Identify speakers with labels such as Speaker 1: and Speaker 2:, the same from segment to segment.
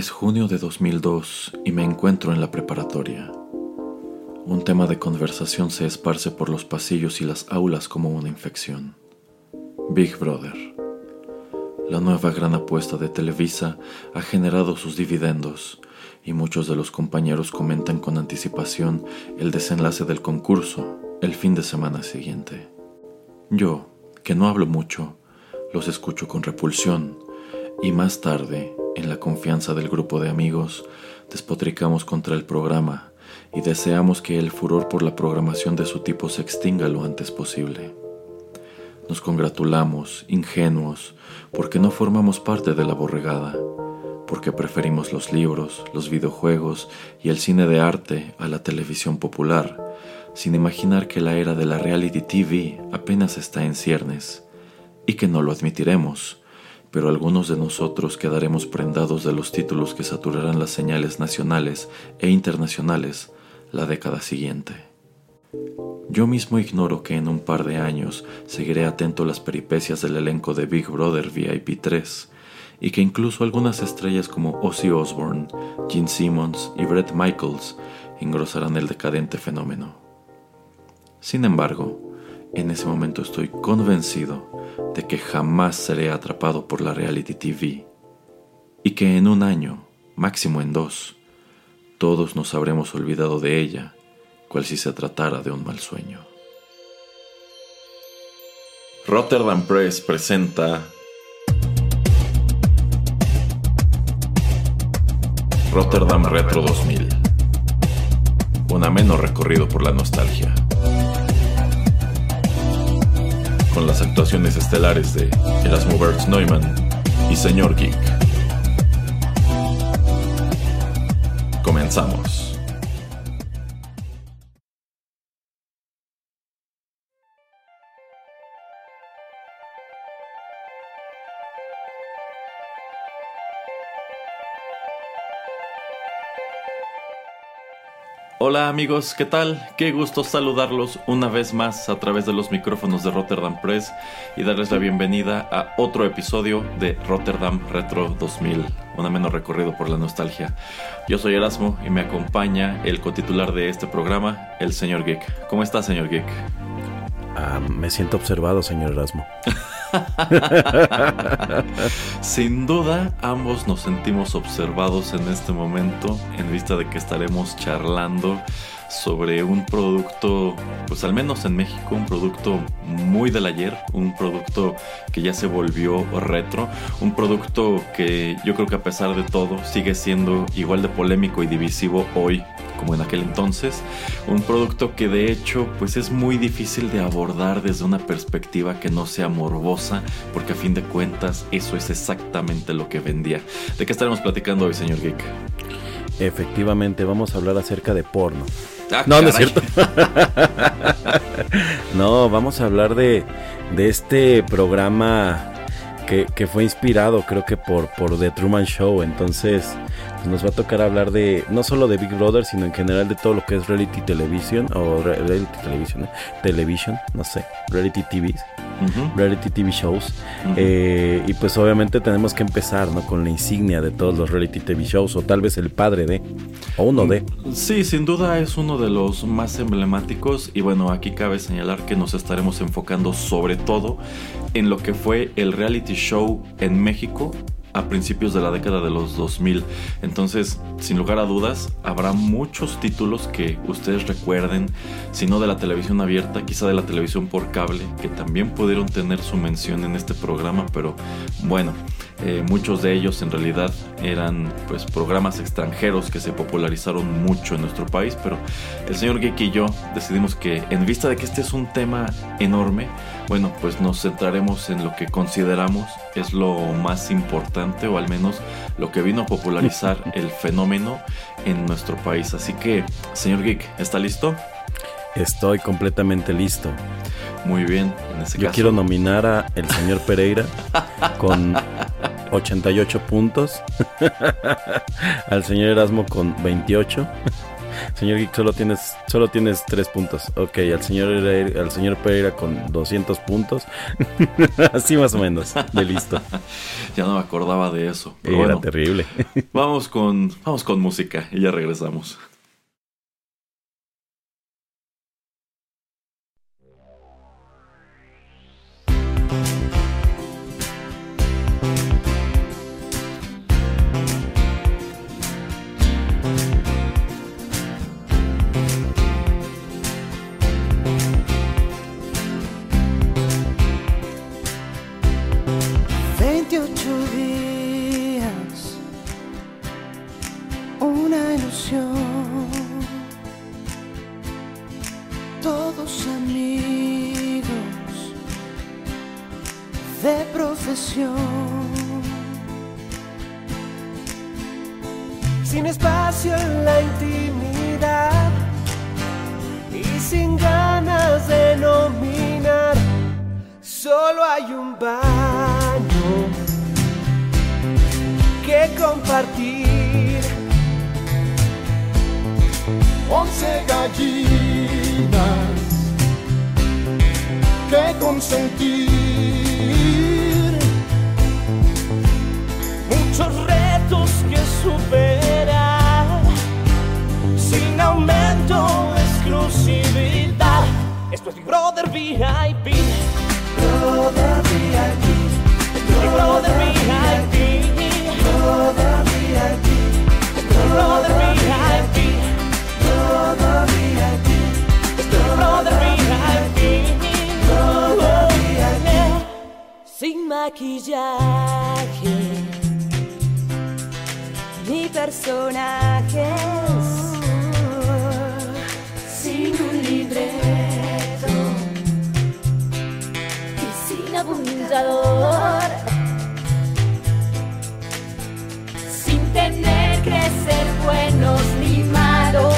Speaker 1: Es junio de 2002 y me encuentro en la preparatoria. Un tema de conversación se esparce por los pasillos y las aulas como una infección. Big Brother. La nueva gran apuesta de Televisa ha generado sus dividendos y muchos de los compañeros comentan con anticipación el desenlace del concurso el fin de semana siguiente. Yo, que no hablo mucho, los escucho con repulsión y más tarde en la confianza del grupo de amigos, despotricamos contra el programa y deseamos que el furor por la programación de su tipo se extinga lo antes posible. Nos congratulamos, ingenuos, porque no formamos parte de la borregada, porque preferimos los libros, los videojuegos y el cine de arte a la televisión popular, sin imaginar que la era de la reality TV apenas está en ciernes, y que no lo admitiremos, pero algunos de nosotros quedaremos prendados de los títulos que saturarán las señales nacionales e internacionales la década siguiente. Yo mismo ignoro que en un par de años seguiré atento a las peripecias del elenco de Big Brother VIP 3 y que incluso algunas estrellas como Ozzy Osbourne, Gene Simmons y Brett Michaels engrosarán el decadente fenómeno. Sin embargo, en ese momento estoy convencido de que jamás seré atrapado por la reality TV y que en un año, máximo en dos, todos nos habremos olvidado de ella, cual si se tratara de un mal sueño. Rotterdam Press presenta Rotterdam Retro 2000, un ameno recorrido por la nostalgia con las actuaciones estelares de Erasmo Bertz Neumann y Señor Geek. Comenzamos. Hola amigos, ¿qué tal? Qué gusto saludarlos una vez más a través de los micrófonos de Rotterdam Press y darles la bienvenida a otro episodio de Rotterdam Retro 2000, un ameno recorrido por la nostalgia. Yo soy Erasmo y me acompaña el cotitular de este programa, el señor Geek. ¿Cómo está, señor Geek?
Speaker 2: Ah, me siento observado, señor Erasmo.
Speaker 1: Sin duda, ambos nos sentimos observados en este momento, en vista de que estaremos charlando sobre un producto, pues al menos en México, un producto muy del ayer, un producto que ya se volvió retro, un producto que yo creo que a pesar de todo sigue siendo igual de polémico y divisivo hoy como en aquel entonces, un producto que de hecho pues es muy difícil de abordar desde una perspectiva que no sea morbosa, porque a fin de cuentas eso es exactamente lo que vendía. ¿De qué estaremos platicando hoy, señor Geek?
Speaker 2: Efectivamente, vamos a hablar acerca de porno.
Speaker 1: Ah,
Speaker 2: no, no es cierto. no, vamos a hablar de, de este programa que, que fue inspirado, creo que por, por The Truman Show. Entonces, pues nos va a tocar hablar de no solo de Big Brother, sino en general de todo lo que es reality television o re- reality television, ¿eh? television, no sé, reality TV, reality TV shows. Eh, y pues obviamente tenemos que empezar ¿no? con la insignia de todos los reality TV shows, o tal vez el padre de, o uno de.
Speaker 1: Sí, sin duda es uno de los más emblemáticos y bueno, aquí cabe señalar que nos estaremos enfocando sobre todo en lo que fue el reality show en México a principios de la década de los 2000. Entonces, sin lugar a dudas, habrá muchos títulos que ustedes recuerden, si no de la televisión abierta, quizá de la televisión por cable, que también pudieron tener su mención en este programa, pero bueno, eh, muchos de ellos en realidad eran pues programas extranjeros que se popularizaron mucho en nuestro país, pero el señor Geek y yo decidimos que en vista de que este es un tema enorme, bueno, pues nos centraremos en lo que consideramos es lo más importante o al menos lo que vino a popularizar el fenómeno en nuestro país. Así que, señor Geek, ¿está listo?
Speaker 2: Estoy completamente listo.
Speaker 1: Muy bien, en ese
Speaker 2: Yo
Speaker 1: caso.
Speaker 2: quiero nominar a el señor Pereira con 88 puntos, al señor Erasmo con 28 Señor Geek, solo tienes, solo tienes tres puntos. Ok, al señor, al señor Pereira con 200 puntos. Así más o menos, de listo.
Speaker 1: ya no me acordaba de eso.
Speaker 2: Era terrible.
Speaker 1: vamos, con, vamos con música y ya regresamos.
Speaker 3: Sin espacio en la intimidad y sin ganas de nominar, solo hay un bar que compartir.
Speaker 4: Once gallinas que consentir.
Speaker 3: Muchos retos que superar. Sin aumento, exclusividad. Esto es mi brother VIP. Brother VIP. Mi brother VIP. Brother VIP. Brother VIP. Brother VIP. Brother VIP. Brother VIP. Sin maquillaje ni personajes. Sin un libreto y sin apuntador. Sin tener que ser buenos ni malos.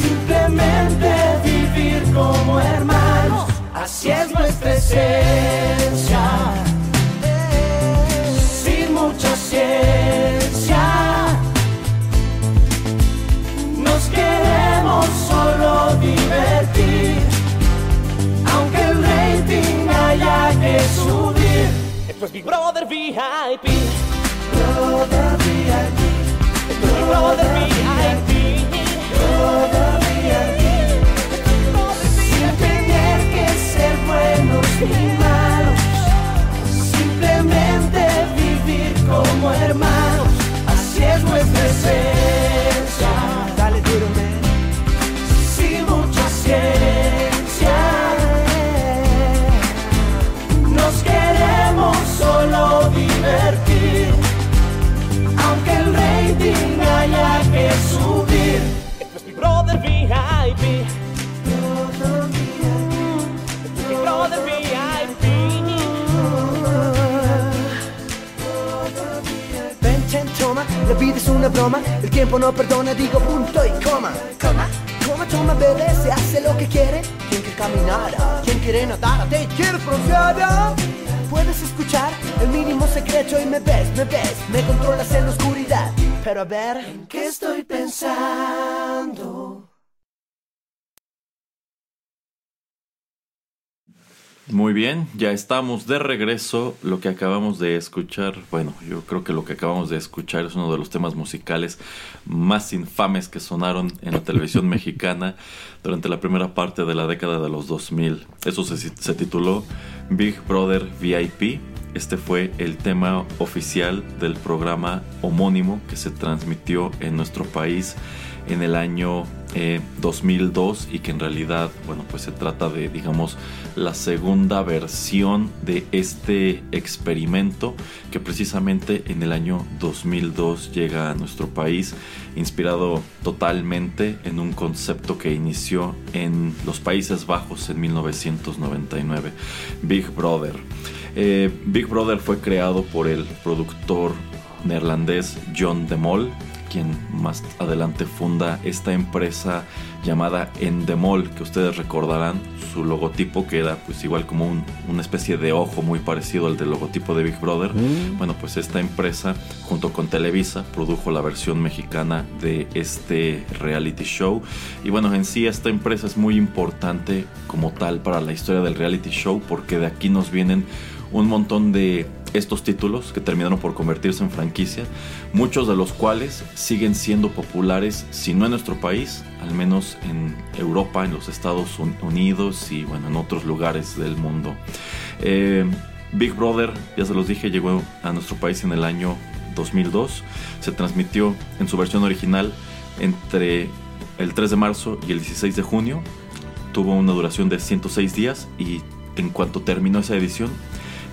Speaker 3: Simplemente vivir como hermanos. Así es nuestra esencia. Brother VIP. Brother VIP. Brother VIP.
Speaker 5: La vida es una broma, el tiempo no perdona, digo punto y coma. Coma, coma, toma, bebé, se hace lo que quiere. Quien quiere caminar, quien quiere nadar, te quieres broncear. Puedes escuchar el mínimo secreto y me ves, me ves, me controlas en la oscuridad. Pero a ver, ¿en qué estoy pensando?
Speaker 1: Muy bien, ya estamos de regreso. Lo que acabamos de escuchar, bueno, yo creo que lo que acabamos de escuchar es uno de los temas musicales más infames que sonaron en la televisión mexicana durante la primera parte de la década de los 2000. Eso se, se tituló Big Brother VIP. Este fue el tema oficial del programa homónimo que se transmitió en nuestro país en el año eh, 2002 y que en realidad, bueno, pues se trata de, digamos, la segunda versión de este experimento que precisamente en el año 2002 llega a nuestro país, inspirado totalmente en un concepto que inició en los Países Bajos en 1999, Big Brother. Eh, Big Brother fue creado por el productor neerlandés John de Mol, quien más adelante funda esta empresa llamada Endemol, que ustedes recordarán su logotipo, que era pues igual como una especie de ojo muy parecido al del logotipo de Big Brother. Mm. Bueno, pues esta empresa, junto con Televisa, produjo la versión mexicana de este reality show. Y bueno, en sí esta empresa es muy importante como tal para la historia del reality show, porque de aquí nos vienen un montón de estos títulos que terminaron por convertirse en franquicia, muchos de los cuales siguen siendo populares, si no en nuestro país, al menos en Europa, en los Estados Unidos y bueno, en otros lugares del mundo. Eh, Big Brother, ya se los dije, llegó a nuestro país en el año 2002. Se transmitió en su versión original entre el 3 de marzo y el 16 de junio. Tuvo una duración de 106 días y en cuanto terminó esa edición,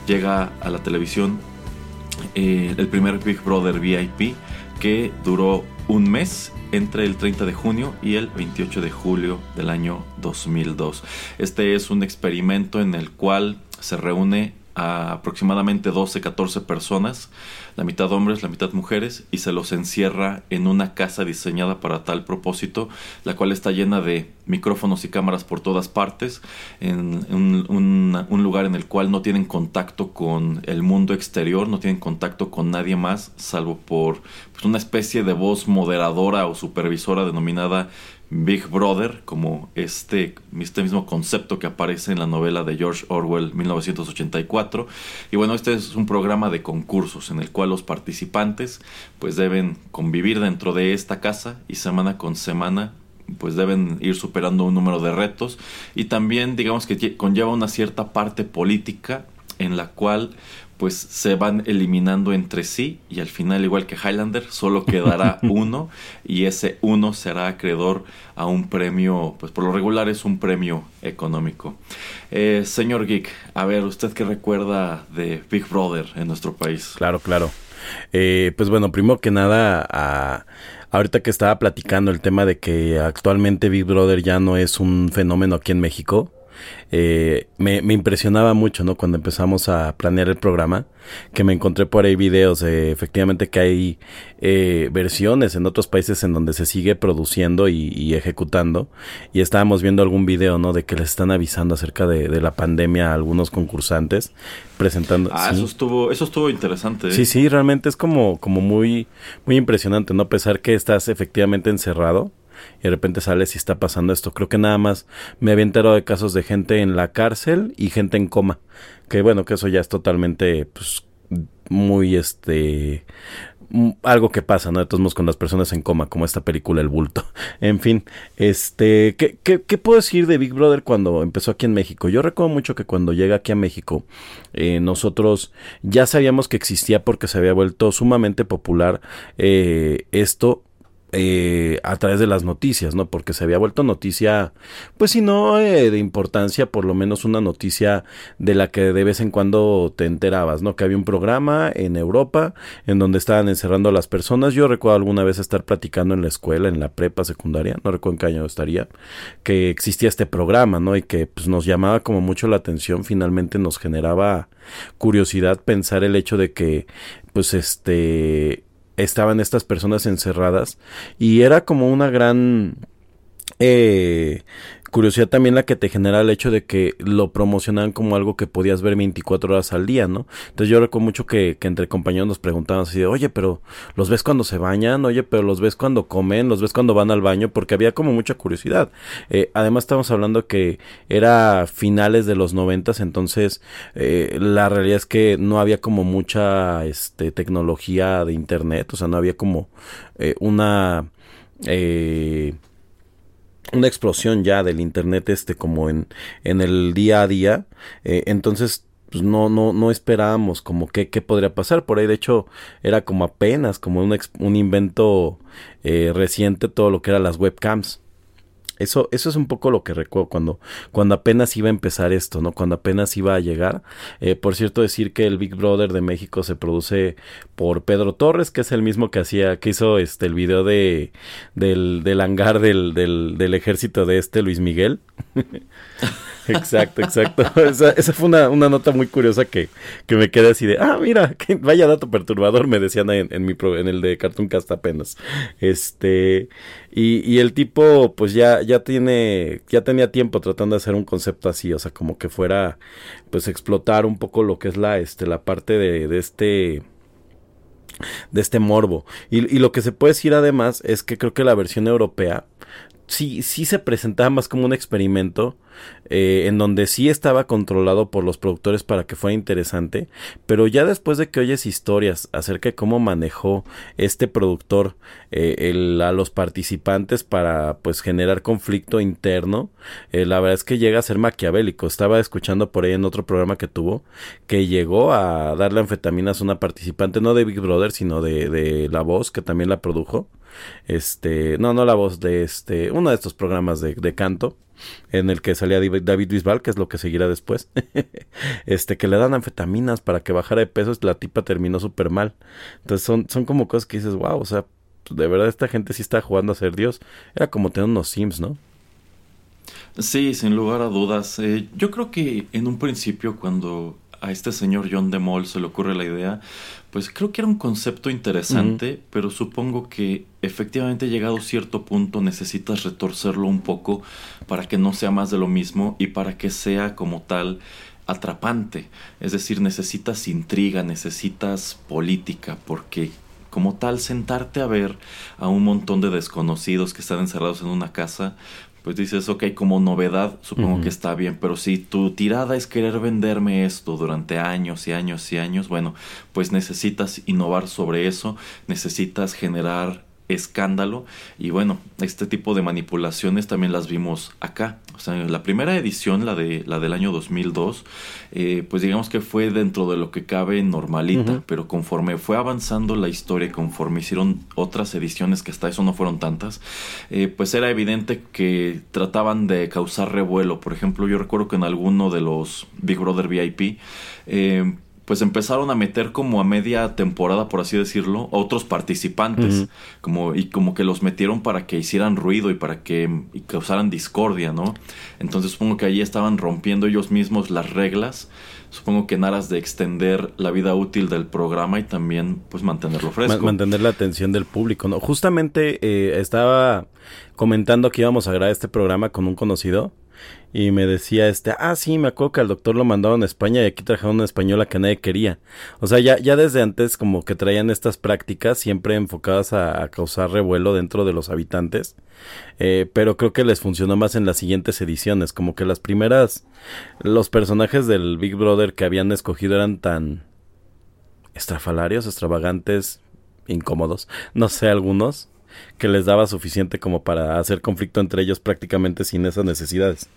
Speaker 1: llega a la televisión eh, el primer Big Brother VIP que duró un mes entre el 30 de junio y el 28 de julio del año 2002. Este es un experimento en el cual se reúne a aproximadamente 12-14 personas, la mitad hombres, la mitad mujeres, y se los encierra en una casa diseñada para tal propósito, la cual está llena de micrófonos y cámaras por todas partes, en un, lugar en el cual no tienen contacto con el mundo exterior, no tienen contacto con nadie más, salvo por pues, una especie de voz moderadora o supervisora denominada Big Brother, como este, este mismo concepto que aparece en la novela de George Orwell 1984. Y bueno, este es un programa de concursos en el cual los participantes pues deben convivir dentro de esta casa y semana con semana pues deben ir superando un número de retos y también digamos que conlleva una cierta parte política en la cual pues se van eliminando entre sí y al final igual que Highlander solo quedará uno y ese uno será acreedor a un premio pues por lo regular es un premio económico. Eh, señor Geek a ver usted qué recuerda de Big Brother en nuestro país
Speaker 2: claro claro. Eh, pues bueno primero que nada a ahorita que estaba platicando el tema de que actualmente Big Brother ya no es un fenómeno aquí en México eh, me, impresionaba mucho, ¿no? Cuando empezamos a planear el programa, que me encontré por ahí videos, efectivamente que hay eh, versiones en otros países en donde se sigue produciendo y, ejecutando, y estábamos viendo algún video, ¿no? De que les están avisando acerca de, la pandemia a algunos concursantes, presentando.
Speaker 1: Ah, eso estuvo, eso estuvo interesante. ¿eh?
Speaker 2: Sí, sí, realmente es como, como muy, muy impresionante, ¿no? A pesar que estás efectivamente encerrado, y de repente sales y está pasando esto. Creo que nada más me había enterado de casos de gente en la cárcel y gente en coma. Que bueno, que eso ya es totalmente, pues, muy este algo que pasa, ¿no? De todos modos con las personas en coma, como esta película El Bulto. En fin, este, ¿qué, qué, qué puedo decir de Big Brother cuando empezó aquí en México? Yo recuerdo mucho que cuando llega aquí a México, eh, nosotros ya sabíamos que existía porque se había vuelto sumamente popular eh, esto eh, a través de las noticias, ¿no? Porque se había vuelto noticia, pues si no eh, de importancia, por lo menos una noticia de la que de vez en cuando te enterabas, ¿no? Que había un programa en Europa en donde estaban encerrando a las personas. Yo recuerdo alguna vez estar platicando en la escuela, en la prepa secundaria, no recuerdo en qué año estaría, que existía este programa, ¿no? Y que pues, nos llamaba como mucho la atención, finalmente nos generaba curiosidad pensar el hecho de que, pues este estaban estas personas encerradas y era como una gran eh, curiosidad también la que te genera el hecho de que lo promocionaban como algo que podías ver 24 horas al día, ¿no? Entonces yo recuerdo mucho que, entre compañeros nos preguntaban así de, oye, pero los ves cuando se bañan, oye, pero los ves cuando comen, los ves cuando van al baño, porque había como mucha curiosidad. Eh, además estamos hablando que era finales de los noventas, entonces eh, la realidad es que no había como mucha este, tecnología de internet, o sea, no había como eh, una... Eh, una explosión ya del internet este como en, en el día a día eh, entonces pues no, no, no esperábamos como que qué podría pasar. Por ahí, de hecho, era como apenas como un, un invento eh, reciente todo lo que eran las webcams. Eso, eso es un poco lo que recuerdo cuando, cuando apenas iba a empezar esto, ¿no? Cuando apenas iba a llegar. Eh, por cierto, decir que el Big Brother de México se produce por Pedro Torres, que es el mismo que hacía, que hizo este el video de del, del hangar del, del, del ejército de este Luis Miguel. Exacto, exacto. Esa, fue una, una, nota muy curiosa que, que, me quedé así de, ah, mira, que vaya dato perturbador, me decían en, en, mi pro, en el de Cartoon Cast apenas. Este, y, y, el tipo, pues ya tiene, ya tenía tiempo tratando de hacer un concepto así, o sea, como que fuera, pues explotar un poco lo que es la, este, la parte de, de este, de este morbo. Y, y, lo que se puede decir además es que creo que la versión europea sí, sí se presentaba más como un experimento eh, en donde sí estaba controlado por los productores para que fuera interesante, pero ya después de que oyes historias acerca de cómo manejó este productor eh, el, a los participantes para pues generar conflicto interno, eh, la verdad es que llega a ser maquiavélico. Estaba escuchando por ahí en otro programa que tuvo que llegó a darle anfetaminas a una participante, no de Big Brother, sino de, de La Voz, que también la produjo. Este, no, no la voz de este, uno de estos programas de, de canto en el que salía David Bisbal, que es lo que seguirá después, este, que le dan anfetaminas para que bajara de peso, la tipa terminó súper mal. Entonces son, son como cosas que dices, wow, o sea, de verdad esta gente sí está jugando a ser Dios. Era como tener unos Sims, ¿no?
Speaker 1: Sí, sin lugar a dudas. Eh, yo creo que en un principio cuando a este señor John de Mol se le ocurre la idea, pues creo que era un concepto interesante, uh -huh. pero supongo que efectivamente llegado a cierto punto necesitas retorcerlo un poco para que no sea más de lo mismo y para que sea como tal atrapante. Es decir, necesitas intriga, necesitas política, porque como tal sentarte a ver a un montón de desconocidos que están encerrados en una casa, pues dices, ok, como novedad supongo uh -huh. que está bien, pero si tu tirada es querer venderme esto durante años y años y años, bueno, pues necesitas innovar sobre eso, necesitas generar escándalo y bueno, este tipo de manipulaciones también las vimos acá. O sea, la primera edición, la, de, la del año 2002, eh, pues digamos que fue dentro de lo que cabe normalita, uh -huh. pero conforme fue avanzando la historia, conforme hicieron otras ediciones que hasta eso no fueron tantas, eh, pues era evidente que trataban de causar revuelo. Por ejemplo, yo recuerdo que en alguno de los Big Brother VIP, eh, pues empezaron a meter como a media temporada, por así decirlo, otros participantes, uh -huh. como, y como que los metieron para que hicieran ruido y para que y causaran discordia, ¿no? Entonces supongo que ahí estaban rompiendo ellos mismos las reglas, supongo que en aras de extender la vida útil del programa y también pues mantenerlo fresco.
Speaker 2: Mantener la atención del público, ¿no? Justamente eh, estaba comentando que íbamos a grabar este programa con un conocido y me decía este, ah, sí, me acuerdo que al doctor lo mandaron a España y aquí trajeron una española que nadie quería. O sea, ya, ya desde antes como que traían estas prácticas siempre enfocadas a, causar revuelo dentro de los habitantes. Eh, pero creo que les funcionó más en las siguientes ediciones, como que las primeras, los personajes del Big Brother que habían escogido eran tan estrafalarios, extravagantes, incómodos, no sé, algunos, que les daba suficiente como para hacer conflicto entre ellos prácticamente sin esas necesidades.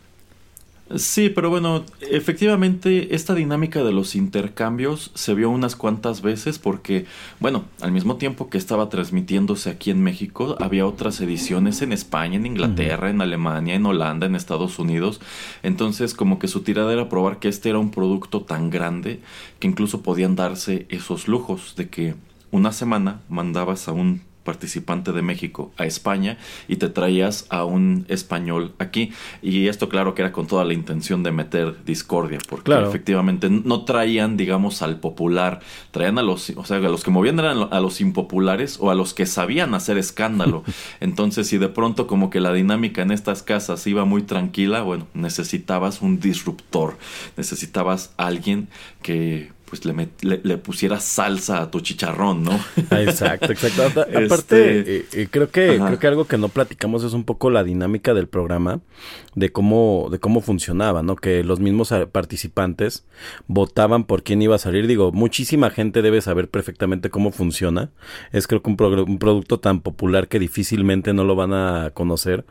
Speaker 1: Sí, pero bueno, efectivamente esta dinámica de los intercambios se vio unas cuantas veces porque, bueno, al mismo tiempo que estaba transmitiéndose aquí en México, había otras ediciones en España, en Inglaterra, en Alemania, en Holanda, en Estados Unidos. Entonces, como que su tirada era probar que este era un producto tan grande que incluso podían darse esos lujos de que una semana mandabas a un participante de México a España y te traías a un español aquí. Y esto claro que era con toda la intención de meter discordia, porque claro. efectivamente no traían, digamos, al popular, traían a los, o sea, a los que movían eran a los impopulares o a los que sabían hacer escándalo. Entonces, si de pronto como que la dinámica en estas casas iba muy tranquila, bueno, necesitabas un disruptor, necesitabas alguien que pues le, le, le, pusiera salsa a tu chicharrón, ¿no?
Speaker 2: Exacto, exacto. Aparte, este... eh, eh, creo que Ajá. creo que algo que no platicamos es un poco la dinámica del programa, de cómo, de cómo funcionaba, ¿no? Que los mismos participantes votaban por quién iba a salir. Digo, muchísima gente debe saber perfectamente cómo funciona. Es creo que un, pro un producto tan popular que difícilmente no lo van a conocer.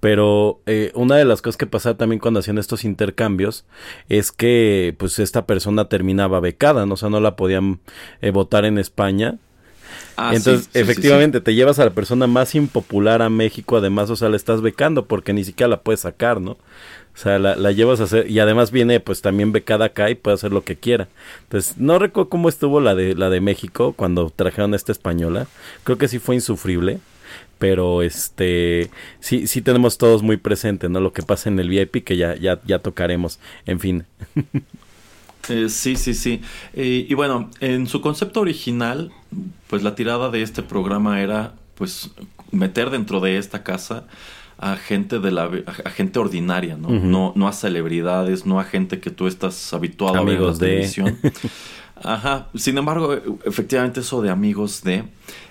Speaker 2: Pero eh, una de las cosas que pasaba también cuando hacían estos intercambios es que pues esta persona terminaba becada, ¿no? o sea, no la podían eh, votar en España. Ah, Entonces, efectivamente, te llevas a la persona más impopular a México, además, o sea, la estás becando porque ni siquiera la puedes sacar, ¿no? O sea, la, la, llevas a hacer y además viene pues también becada acá y puede hacer lo que quiera. Entonces, no recuerdo cómo estuvo la de la de México cuando trajeron a esta española. Creo que sí fue insufrible, pero este sí sí tenemos todos muy presente, ¿no? Lo que pasa en el VIP que ya ya ya tocaremos. En fin.
Speaker 1: Eh, sí, sí, sí. Eh, y bueno, en su concepto original, pues la tirada de este programa era pues meter dentro de esta casa a gente de la a gente ordinaria, ¿no? no, no a celebridades, no a gente que tú estás habituado a ver en la televisión. Ajá. Sin embargo, efectivamente eso de amigos de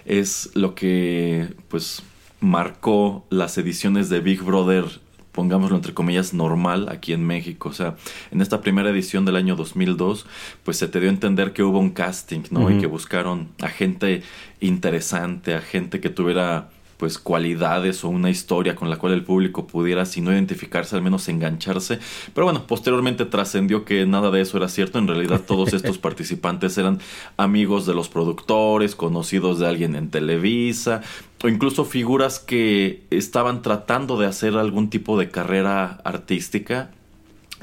Speaker 1: es lo que pues marcó las ediciones de Big Brother pongámoslo entre comillas, normal aquí en México. O sea, en esta primera edición del año 2002, pues se te dio a entender que hubo un casting, ¿no? Y que buscaron a gente interesante, a gente que tuviera pues cualidades o una historia con la cual el público pudiera, si no identificarse, al menos engancharse. Pero bueno, posteriormente trascendió que nada de eso era cierto. En realidad todos estos participantes eran amigos de los productores, conocidos de alguien en Televisa, o incluso figuras que estaban tratando de hacer algún tipo de carrera artística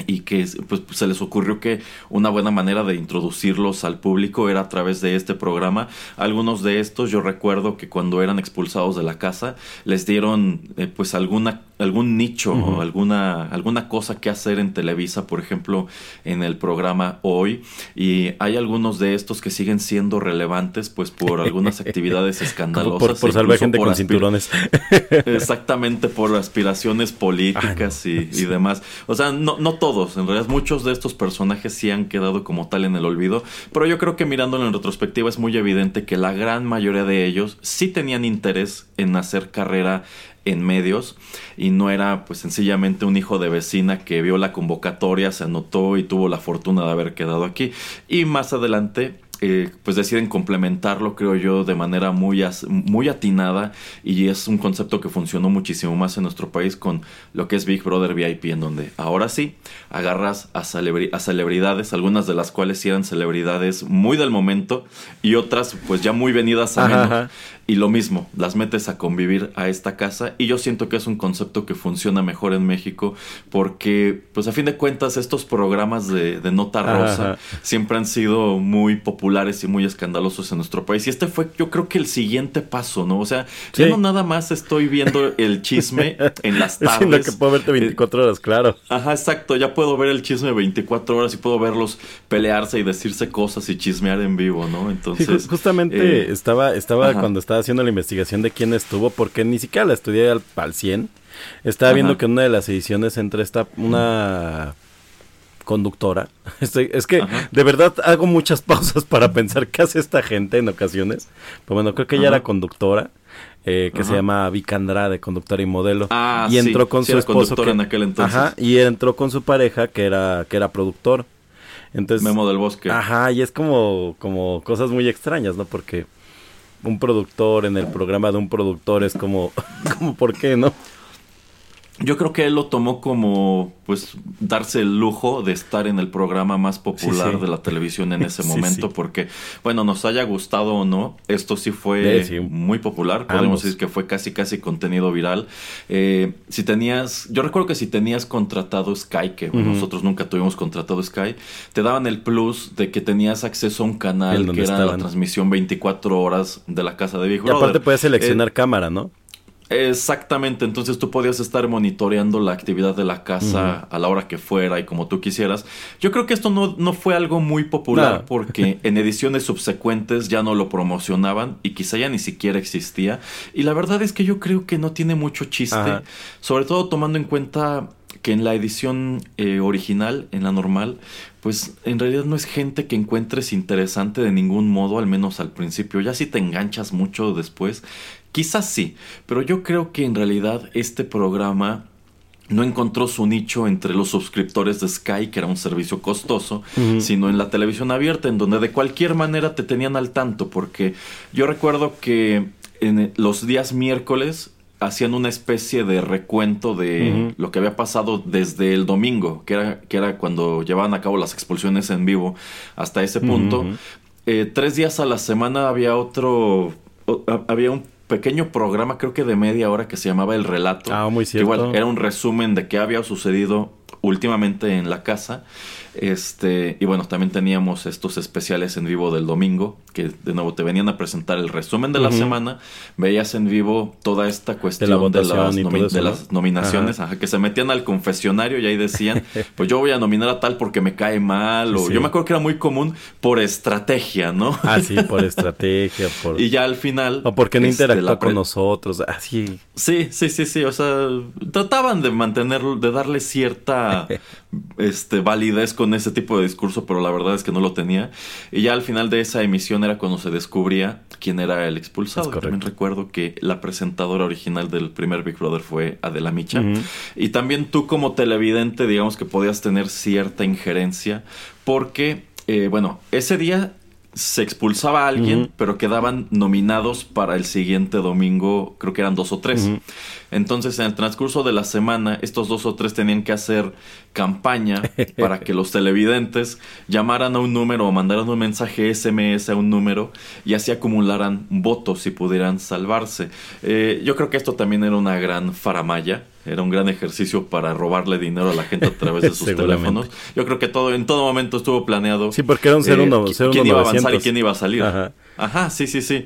Speaker 1: y que pues, se les ocurrió que una buena manera de introducirlos al público era a través de este programa. Algunos de estos yo recuerdo que cuando eran expulsados de la casa les dieron eh, pues alguna algún nicho o alguna alguna cosa que hacer en Televisa, por ejemplo, en el programa Hoy y hay algunos de estos que siguen siendo relevantes pues por algunas actividades escandalosas
Speaker 2: por, salvar gente con cinturones.
Speaker 1: Exactamente por aspiraciones políticas y, y, demás. O sea, no no todos, en realidad muchos de estos personajes sí han quedado como tal en el olvido, pero yo creo que mirándolo en retrospectiva es muy evidente que la gran mayoría de ellos sí tenían interés en hacer carrera en medios y no era pues sencillamente un hijo de vecina que vio la convocatoria, se anotó y tuvo la fortuna de haber quedado aquí. Y más adelante eh, pues deciden complementarlo, creo yo, de manera muy, muy atinada y es un concepto que funcionó muchísimo más en nuestro país con lo que es Big Brother VIP, en donde ahora sí agarras a, a celebridades, algunas de las cuales eran celebridades muy del momento y otras pues ya muy venidas a menos. Y lo mismo, las metes a convivir a esta casa y yo siento que es un concepto que funciona mejor en México porque pues a fin de cuentas estos programas de, nota rosa siempre han sido muy populares y muy escandalosos en nuestro país y este fue yo creo que el siguiente paso, ¿no? O sea, yo no nada más estoy viendo el chisme en las tardes.
Speaker 2: que puedo verte 24 horas, claro.
Speaker 1: Ajá, exacto, ya puedo ver el chisme 24 horas y puedo verlos pelearse y decirse cosas y chismear en vivo, ¿no? Entonces...
Speaker 2: justamente eh, estaba, estaba cuando estaba haciendo la investigación de quién estuvo, porque ni siquiera la estudié al, al 100. Estaba viendo que en una de las ediciones entre esta una conductora. Estoy, es que de verdad hago muchas pausas para pensar qué hace esta gente en ocasiones. Pero bueno, creo que ella era conductora. Eh, que se llama Vika Andrade, conductora y modelo.
Speaker 1: Ah,
Speaker 2: y entró con su esposo.
Speaker 1: Que, en aquel entonces.
Speaker 2: Ajá, y entró con su pareja que era, que era productor. Entonces,
Speaker 1: Memo del Bosque.
Speaker 2: Ajá, y es como, como cosas muy extrañas, ¿no? Porque un productor en el programa de un productor es como, como ¿por qué no?
Speaker 1: Yo creo que él lo tomó como, pues, darse el lujo de estar en el programa más popular de la televisión en ese momento, porque, bueno, nos haya gustado o no, esto sí fue muy popular, podemos decir que fue casi, casi contenido viral. Eh, si tenías, yo recuerdo que si tenías contratado Sky, que nosotros nunca tuvimos contratado Sky, te daban el plus de que tenías acceso a un canal que era la transmisión 24 horas de la casa de viejo.
Speaker 2: Y aparte puedes seleccionar eh, cámara, ¿no?
Speaker 1: Exactamente, entonces tú podías estar monitoreando la actividad de la casa a la hora que fuera y como tú quisieras. Yo creo que esto no, no fue algo muy popular porque en ediciones subsecuentes ya no lo promocionaban y quizá ya ni siquiera existía. Y la verdad es que yo creo que no tiene mucho chiste, sobre todo tomando en cuenta que en la edición eh, original, en la normal, pues en realidad no es gente que encuentres interesante de ningún modo, al menos al principio. Ya si te enganchas mucho después, Quizás sí, pero yo creo que en realidad este programa no encontró su nicho entre los suscriptores de Sky, que era un servicio costoso, sino en la televisión abierta, en donde de cualquier manera te tenían al tanto, porque yo recuerdo que en los días miércoles hacían una especie de recuento de lo que había pasado desde el domingo, que era, que era cuando llevaban a cabo las expulsiones en vivo hasta ese punto. Eh, tres días a la semana había otro había un pequeño programa, creo que de media hora, que se llamaba El Relato.
Speaker 2: Ah, muy cierto.
Speaker 1: igual era un resumen de qué había sucedido últimamente en la casa. Este, y bueno, también teníamos estos especiales en vivo del domingo, que de nuevo te venían a presentar el resumen de la semana. Veías en vivo toda esta cuestión de, las, nominaciones, que se metían al confesionario y ahí decían, pues yo voy a nominar a tal porque me cae mal. O yo me acuerdo que era muy común por estrategia, ¿no?
Speaker 2: Ah, sí, por estrategia. Por...
Speaker 1: y ya al final.
Speaker 2: O porque no este, interactuó con nosotros. Así.
Speaker 1: Sí, sí, sí, sí. O sea, trataban de mantener, de darle cierta este, validez con ese tipo de discurso, pero la verdad es que no lo tenía. Y ya al final de esa emisión era cuando se descubría quién era el expulsado. También recuerdo que la presentadora original del primer Big Brother fue Adela Micha. Y también tú como televidente, digamos que podías tener cierta injerencia, porque, eh, bueno, ese día se expulsaba a alguien, pero quedaban nominados para el siguiente domingo, creo que eran dos o tres. Entonces, en el transcurso de la semana, estos dos o tres tenían que hacer campaña para que los televidentes llamaran a un número o mandaran un mensaje SMS a un número y así acumularan votos y pudieran salvarse. Eh, yo creo que esto también era una gran faramaya era un gran ejercicio para robarle dinero a la gente a través de sus teléfonos. Yo creo que todo en todo momento estuvo planeado.
Speaker 2: Sí, porque era un ser uno,
Speaker 1: quién iba a avanzar y quién iba a salir. Ajá, Ajá sí, sí, sí.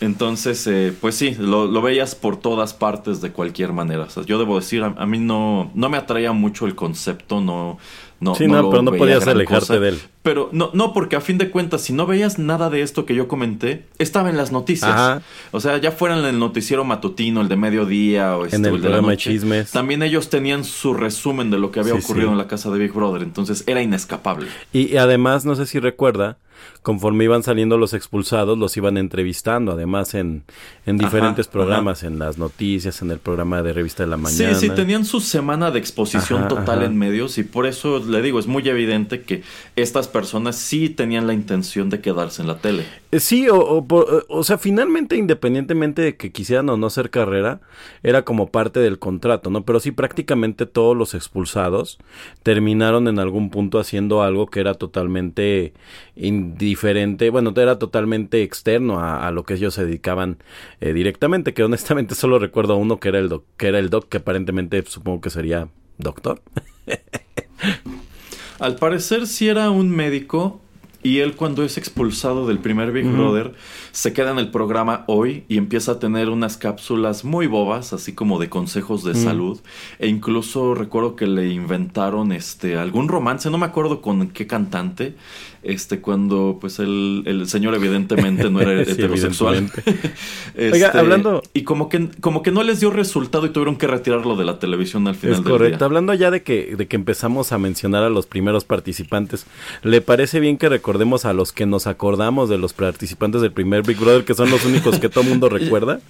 Speaker 1: Entonces, eh, pues sí, lo, veías por todas partes de cualquier manera. O sea, yo debo decir, a, mí no, no me atraía mucho el concepto, no, no,
Speaker 2: sí, no, pero no podías alejarte de él.
Speaker 1: Pero no, no, porque a fin de cuentas, si no veías nada de esto que yo comenté, estaba en las noticias. O sea, ya fuera en el noticiero matutino, el de mediodía o este,
Speaker 2: en el, de la noche, chismes.
Speaker 1: También ellos tenían su resumen de lo que había ocurrido en la casa de Big Brother. Entonces era inescapable.
Speaker 2: y además, no sé si recuerda conforme iban saliendo los expulsados, los iban entrevistando, además en, en diferentes programas, en las noticias, en el programa de Revista de la Mañana.
Speaker 1: Sí, sí, tenían su semana de exposición total en medios y por eso le digo, es muy evidente que estas personas sí tenían la intención de quedarse en la tele.
Speaker 2: Eh, sí, o, o, sea, finalmente, independientemente de que quisieran o no hacer carrera, era como parte del contrato, ¿no? Pero sí, prácticamente todos los expulsados terminaron en algún punto haciendo algo que era totalmente diferente, bueno, era totalmente externo a, lo que ellos se dedicaban eh, directamente, que honestamente solo recuerdo a uno que era el doc, que era el doc, que aparentemente supongo que sería doctor.
Speaker 1: Al parecer sí era un médico y él cuando es expulsado del primer Big Brother, se queda en el programa hoy y empieza a tener unas cápsulas muy bobas, así como de consejos de salud. E incluso recuerdo que le inventaron este algún romance, no me acuerdo con qué cantante, este cuando pues el, el señor evidentemente no era heterosexual.
Speaker 2: este, hablando
Speaker 1: y como que como que no les dio resultado y tuvieron que retirarlo de la televisión al final
Speaker 2: es correcto. Hablando ya de que de que empezamos a mencionar a los primeros participantes, ¿le parece bien que recordemos a los que nos acordamos de los participantes del primer Big Brother que son los únicos que todo el mundo recuerda?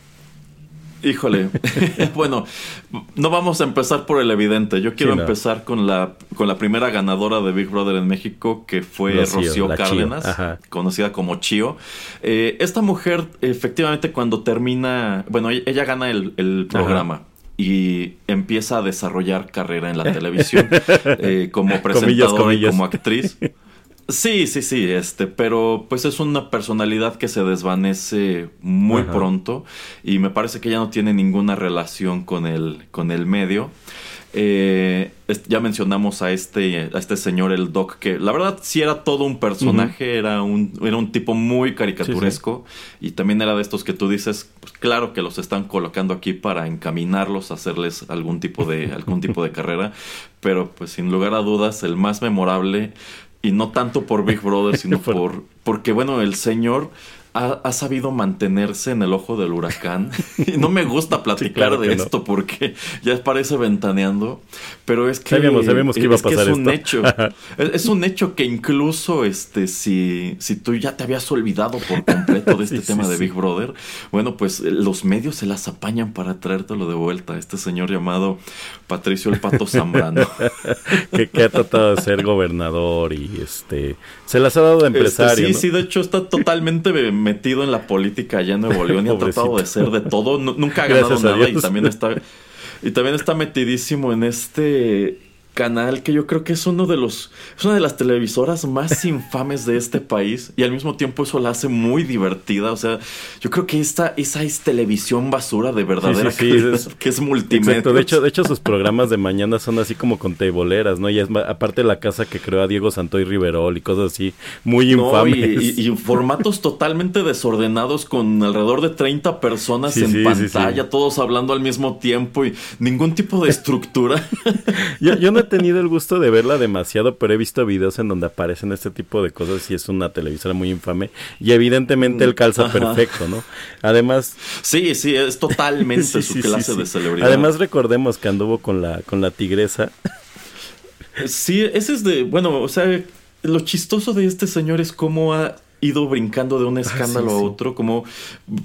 Speaker 1: Híjole, bueno, no vamos a empezar por el evidente. Yo quiero empezar con la, con la primera ganadora de Big Brother en México, que fue Rocío, Cárdenas, conocida como Chio. Eh, esta mujer, efectivamente, cuando termina, bueno, ella, gana el, programa. y empieza a desarrollar carrera en la televisión eh, como presentadora y como actriz. Sí, sí, sí, este, pero pues es una personalidad que se desvanece muy pronto y me parece que ya no tiene ninguna relación con el, con el medio. Eh, ya mencionamos a este, a este señor, el Doc, que la verdad sí era todo un personaje, era, un, era un tipo muy caricaturesco y también era de estos que tú dices, pues, claro que los están colocando aquí para encaminarlos hacerles algún tipo de, algún tipo de carrera, pero pues sin lugar a dudas el más memorable y no tanto por Big Brother, sino por, porque bueno, el señor ha, sabido mantenerse en el ojo del huracán. y no me gusta platicar de esto porque ya parece ventaneando, pero es que
Speaker 2: sabíamos, que iba a pasar
Speaker 1: es un hecho. es, un hecho que incluso este si si tú ya te habías olvidado por completo de este tema de Big Brother, bueno, pues eh, los medios se las apañan para traértelo de vuelta. Este señor llamado Patricio el Pato Zambrano.
Speaker 2: que, ha tratado de ser gobernador y este se las ha dado de este, empresario.
Speaker 1: sí, sí, de hecho está totalmente metido en la política allá en Nuevo León y ha tratado de ser de todo. nunca ha ganado nada y también está y también está metidísimo en este canal que yo creo que es uno de los es una de las televisoras más infames de este país y al mismo tiempo eso la hace muy divertida, o sea, yo creo que esta esa es televisión basura de verdadera
Speaker 2: Sí, sí, sí,
Speaker 1: calidad,
Speaker 2: es-
Speaker 1: que es multimedia.
Speaker 2: Exacto, de hecho, de hecho sus programas de mañana son así como con teiboleras, ¿no? Y es aparte la casa que creó a Diego Santoy Riverol y cosas así muy
Speaker 1: No,
Speaker 2: infames.
Speaker 1: y, y- y formatos totalmente desordenados con alrededor de 30 personas en pantalla, todos hablando al mismo tiempo y ningún tipo de estructura.
Speaker 2: Yo, yo no he tenido el gusto de verla demasiado, pero he visto videos en donde aparecen este tipo de cosas y es una televisora muy infame. Y evidentemente él calza
Speaker 1: Ajá.
Speaker 2: perfecto, ¿no? Además,
Speaker 1: sí, sí, es totalmente
Speaker 2: sí,
Speaker 1: su
Speaker 2: sí,
Speaker 1: clase
Speaker 2: sí,
Speaker 1: de celebridad.
Speaker 2: Además recordemos que anduvo con la, con la tigresa.
Speaker 1: Sí, ese es de, bueno, o sea, lo chistoso de este señor es cómo ha ido brincando de un escándalo
Speaker 2: Ah, sí,
Speaker 1: a
Speaker 2: sí.
Speaker 1: otro, como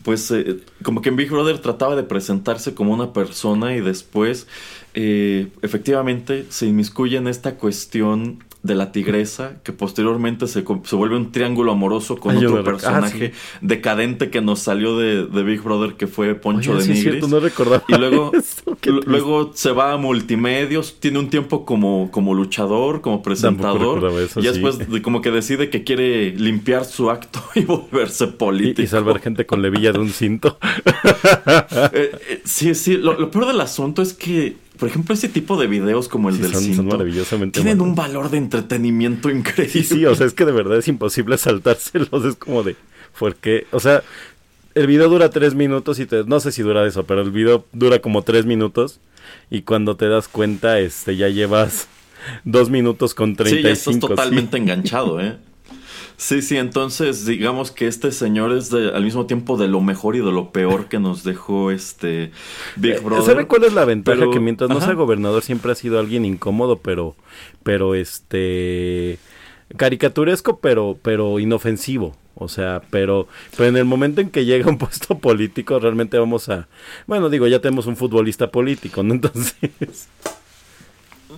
Speaker 1: pues eh, como que en Big Brother trataba de presentarse como una persona y después eh, efectivamente se inmiscuye en esta cuestión de la tigresa que posteriormente se, se vuelve un triángulo amoroso con
Speaker 2: Ay,
Speaker 1: otro
Speaker 2: ah,
Speaker 1: personaje decadente que nos salió de, de Big Brother que fue Poncho
Speaker 2: Oye,
Speaker 1: de
Speaker 2: sí
Speaker 1: Nigris.
Speaker 2: cierto, no recordaba
Speaker 1: Y luego,
Speaker 2: eso,
Speaker 1: luego se va a multimedios, tiene un tiempo como, como luchador, como presentador.
Speaker 2: eso,
Speaker 1: y
Speaker 2: sí.
Speaker 1: después de- como que decide que quiere limpiar su acto y volverse
Speaker 2: Y,
Speaker 1: político.
Speaker 2: y salvar gente con levilla de un cinto.
Speaker 1: Eh, eh, sí, sí, lo, lo peor del asunto es que, por ejemplo, ese tipo de videos como el
Speaker 2: Sí,
Speaker 1: del
Speaker 2: son- son
Speaker 1: cinto
Speaker 2: maravillosamente
Speaker 1: tienen
Speaker 2: buenos.
Speaker 1: un valor de entretenimiento increíble.
Speaker 2: Sí, sí, o sea, es que de verdad es imposible saltárselos. Es como de, ¿por qué? O sea, el video dura tres minutos y te, no sé si dura eso, pero el video dura como tres minutos y cuando te das cuenta, este, ya llevas dos minutos con
Speaker 1: Sí, ya
Speaker 2: 35.
Speaker 1: estás
Speaker 2: sí.
Speaker 1: totalmente enganchado, ¿eh? Sí, sí, entonces digamos que este señor es de, al mismo tiempo de lo mejor y de lo peor que nos dejó este Big
Speaker 2: Eh,
Speaker 1: Brother.
Speaker 2: ¿Sabe cuál es la ventaja?
Speaker 1: Pero-
Speaker 2: que mientras no sea gobernador siempre ha sido alguien incómodo, pero, pero este caricaturesco, pero, pero inofensivo. O sea, pero, pero en el momento en que llega un puesto político, realmente vamos a, bueno, digo, ya tenemos un futbolista político, ¿no? Entonces,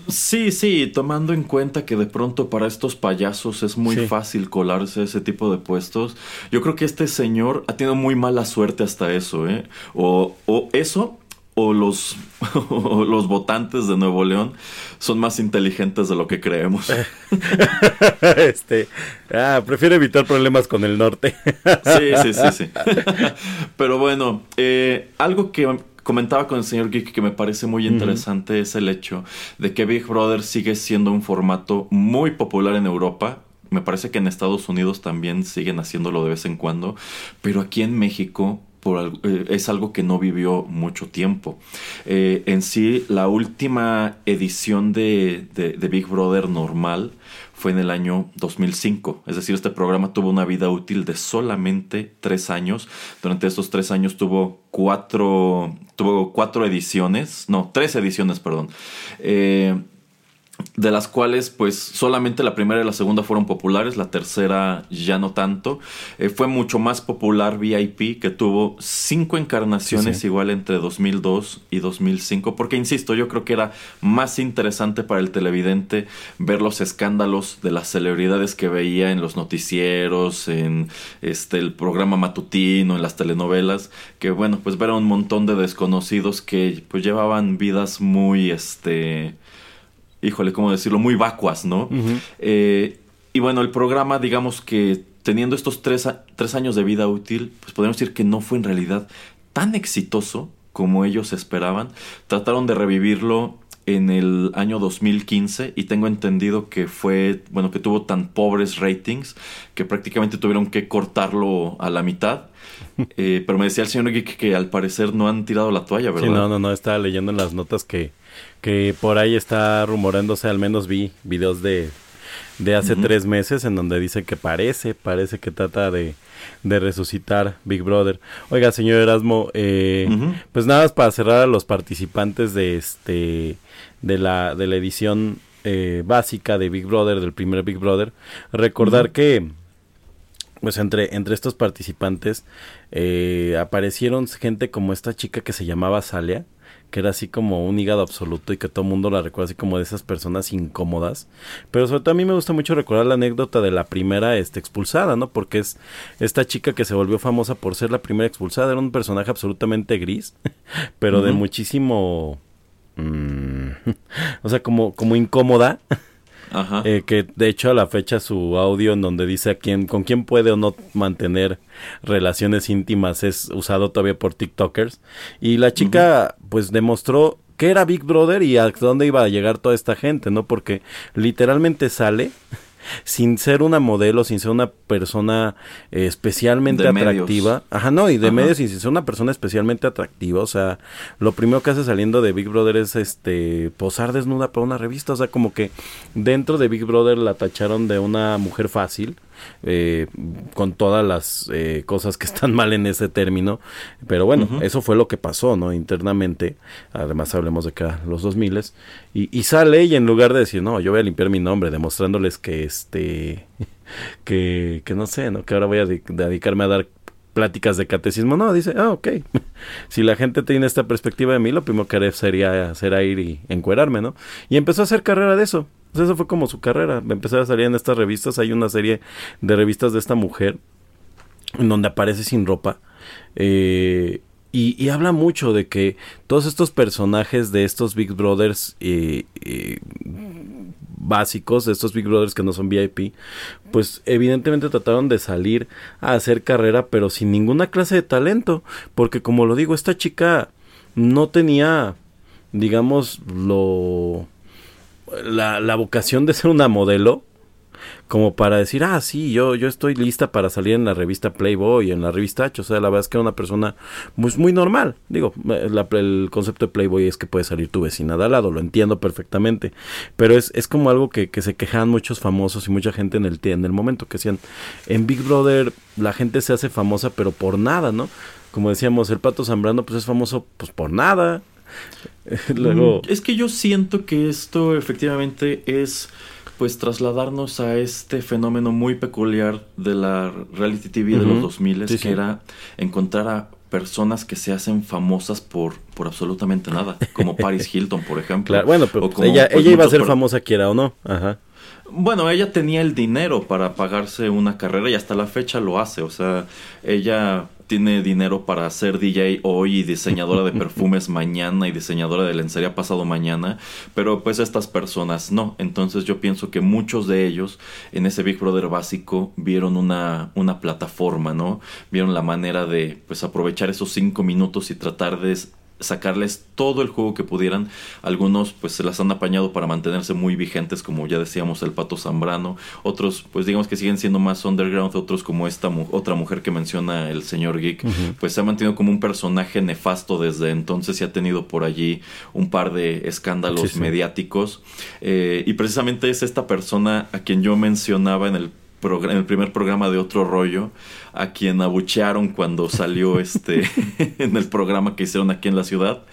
Speaker 1: Sí, sí, tomando en cuenta que de pronto para estos payasos es muy
Speaker 2: Sí.
Speaker 1: fácil colarse ese tipo de puestos, yo creo que este señor ha tenido muy mala suerte hasta eso, ¿eh? O, o eso, o los, o los votantes de Nuevo León son más inteligentes de lo que creemos.
Speaker 2: este, ah, prefiero evitar problemas con el norte.
Speaker 1: Sí, sí, sí, sí. Pero bueno, eh, algo que comentaba con el señor Geek que me parece muy interesante es el hecho de que Big Brother sigue siendo un formato muy popular en Europa. Me parece que en Estados Unidos también siguen haciéndolo de vez en cuando, pero aquí en México eh, es algo que no vivió mucho tiempo. Eh, en sí, la última edición de, de- de Big Brother normal fue en el año 2005. Es decir, este programa tuvo una vida útil de solamente tres años. Durante estos tres años tuvo cuatro, tuvo cuatro ediciones, no, tres ediciones, perdón. Eh, de las cuales pues solamente la primera y la segunda fueron populares, la tercera ya no tanto. Eh, fue mucho más popular VIP que tuvo cinco encarnaciones
Speaker 2: Sí, sí.
Speaker 1: igual entre 2002 y 2005, porque insisto, yo creo que era más interesante para el televidente ver los escándalos de las celebridades que veía en los noticieros, en este el programa matutino, en las telenovelas, que bueno, pues ver a un montón de desconocidos que pues llevaban vidas muy este híjole, ¿cómo decirlo? Muy vacuas, ¿no? Eh, y bueno, el programa, digamos que teniendo estos tres, tres años de vida útil, pues podemos decir que no fue en realidad tan exitoso como ellos esperaban. Trataron de revivirlo en el año 2015 y tengo entendido que fue, bueno, que tuvo tan pobres ratings que prácticamente tuvieron que cortarlo a la mitad. Eh, pero me decía el señor Geek que al parecer no han tirado la toalla, ¿verdad?
Speaker 2: Sí, no, no, no, estaba leyendo en las notas que, que por ahí está rumorándose, al menos vi videos de, de hace tres meses en donde dice que parece, parece que trata de, de resucitar Big Brother. Oiga, señor Erasmo, eh, pues nada más para cerrar a los participantes de este de la, de la edición eh, básica de Big Brother, del primer Big Brother, recordar que pues entre, entre estos participantes eh, aparecieron gente como esta chica que se llamaba Salia, que era así como un hígado absoluto y que todo el mundo la recuerda así como de esas personas incómodas. Pero sobre todo a mí me gusta mucho recordar la anécdota de la primera este, expulsada, ¿no? Porque es esta chica que se volvió famosa por ser la primera expulsada, era un personaje absolutamente gris, pero de muchísimo... mm, o sea, como, como incómoda.
Speaker 1: Ajá.
Speaker 2: Eh, que de hecho a la fecha su audio en donde dice a quién, con quién puede o no mantener relaciones íntimas es usado todavía por TikTokers. Y la chica pues demostró que era Big Brother y a dónde iba a llegar toda esta gente, ¿no? Porque literalmente sale sin ser una modelo, sin ser una persona eh, especialmente
Speaker 1: De
Speaker 2: atractiva.
Speaker 1: medios.
Speaker 2: Ajá, no, y de
Speaker 1: Ajá.
Speaker 2: medios y sin ser una persona especialmente atractiva. O sea, lo primero que hace saliendo de Big Brother es este posar desnuda para una revista. O sea, como que dentro de Big Brother la tacharon de una mujer fácil. Eh, con todas las eh, cosas que están mal en ese término. Pero bueno eso fue lo que pasó no internamente. Además hablemos de acá los 2000 y, y sale y en lugar de decir no yo voy a limpiar mi nombre demostrándoles que este que, que no sé no que ahora voy a de- dedicarme a dar pláticas de catecismo. No dice ah ok si la gente tiene esta perspectiva de mí lo primero que haré sería hacer ir y encuerarme no y empezó a hacer carrera de eso Pues eso fue como su carrera empezó a salir en estas revistas hay una serie de revistas de esta mujer en donde aparece sin ropa. eh, y, habla mucho de que todos estos personajes de estos Big Brothers eh, eh, básicos, de estos Big Brothers que no son VIP, pues evidentemente trataron de salir a hacer carrera, pero sin ninguna clase de talento. Porque como lo digo, esta chica no tenía, digamos, lo... La, la vocación de ser una modelo, como para decir, ah, sí, yo, yo estoy lista para salir en la revista Playboy, en la revista H. O sea, la verdad es que una persona pues, muy normal. Digo, la- el concepto de Playboy es que puede salir tu vecina de al lado, lo entiendo perfectamente. Pero es, es como algo que, que se quejaban muchos famosos y mucha gente en el, en el momento, que decían, en Big Brother la gente se hace famosa, pero por nada, ¿no? Como decíamos, el Pato Zambrano pues es famoso pues por nada. Luego...
Speaker 1: Mm, Es que yo siento que esto efectivamente es pues trasladarnos a este fenómeno muy peculiar de la reality TV de los 2000
Speaker 2: Sí,
Speaker 1: que
Speaker 2: sí.
Speaker 1: era encontrar a personas que se hacen famosas por, por absolutamente nada, como Paris Hilton, por ejemplo.
Speaker 2: Claro, bueno, pero
Speaker 1: como,
Speaker 2: ella,
Speaker 1: pues,
Speaker 2: ella iba a ser famosa quiera o no. Ajá.
Speaker 1: Bueno, ella tenía el dinero para pagarse una carrera y hasta la fecha lo hace. O sea, ella tiene dinero para ser DJ hoy y diseñadora de perfumes mañana y diseñadora de lencería pasado mañana. Pero pues estas personas no. Entonces yo pienso que muchos de ellos en ese Big Brother básico vieron una, una plataforma, ¿no? Vieron la manera de pues aprovechar esos cinco minutos y tratar de sacarles todo el juego que pudieran. Algunos pues se las han apañado para mantenerse muy vigentes, como ya decíamos el Pato Zambrano. Otros pues digamos que siguen siendo más underground. Otros como esta mu- otra mujer que menciona el señor Geek, pues se ha mantenido como un personaje nefasto desde entonces y ha tenido por allí un par de escándalos
Speaker 2: Sí, sí.
Speaker 1: mediáticos. Eh, y precisamente es esta persona a quien yo mencionaba en el en el primer programa de Otro Rollo, a quien abuchearon cuando salió este en el programa que hicieron aquí en la ciudad.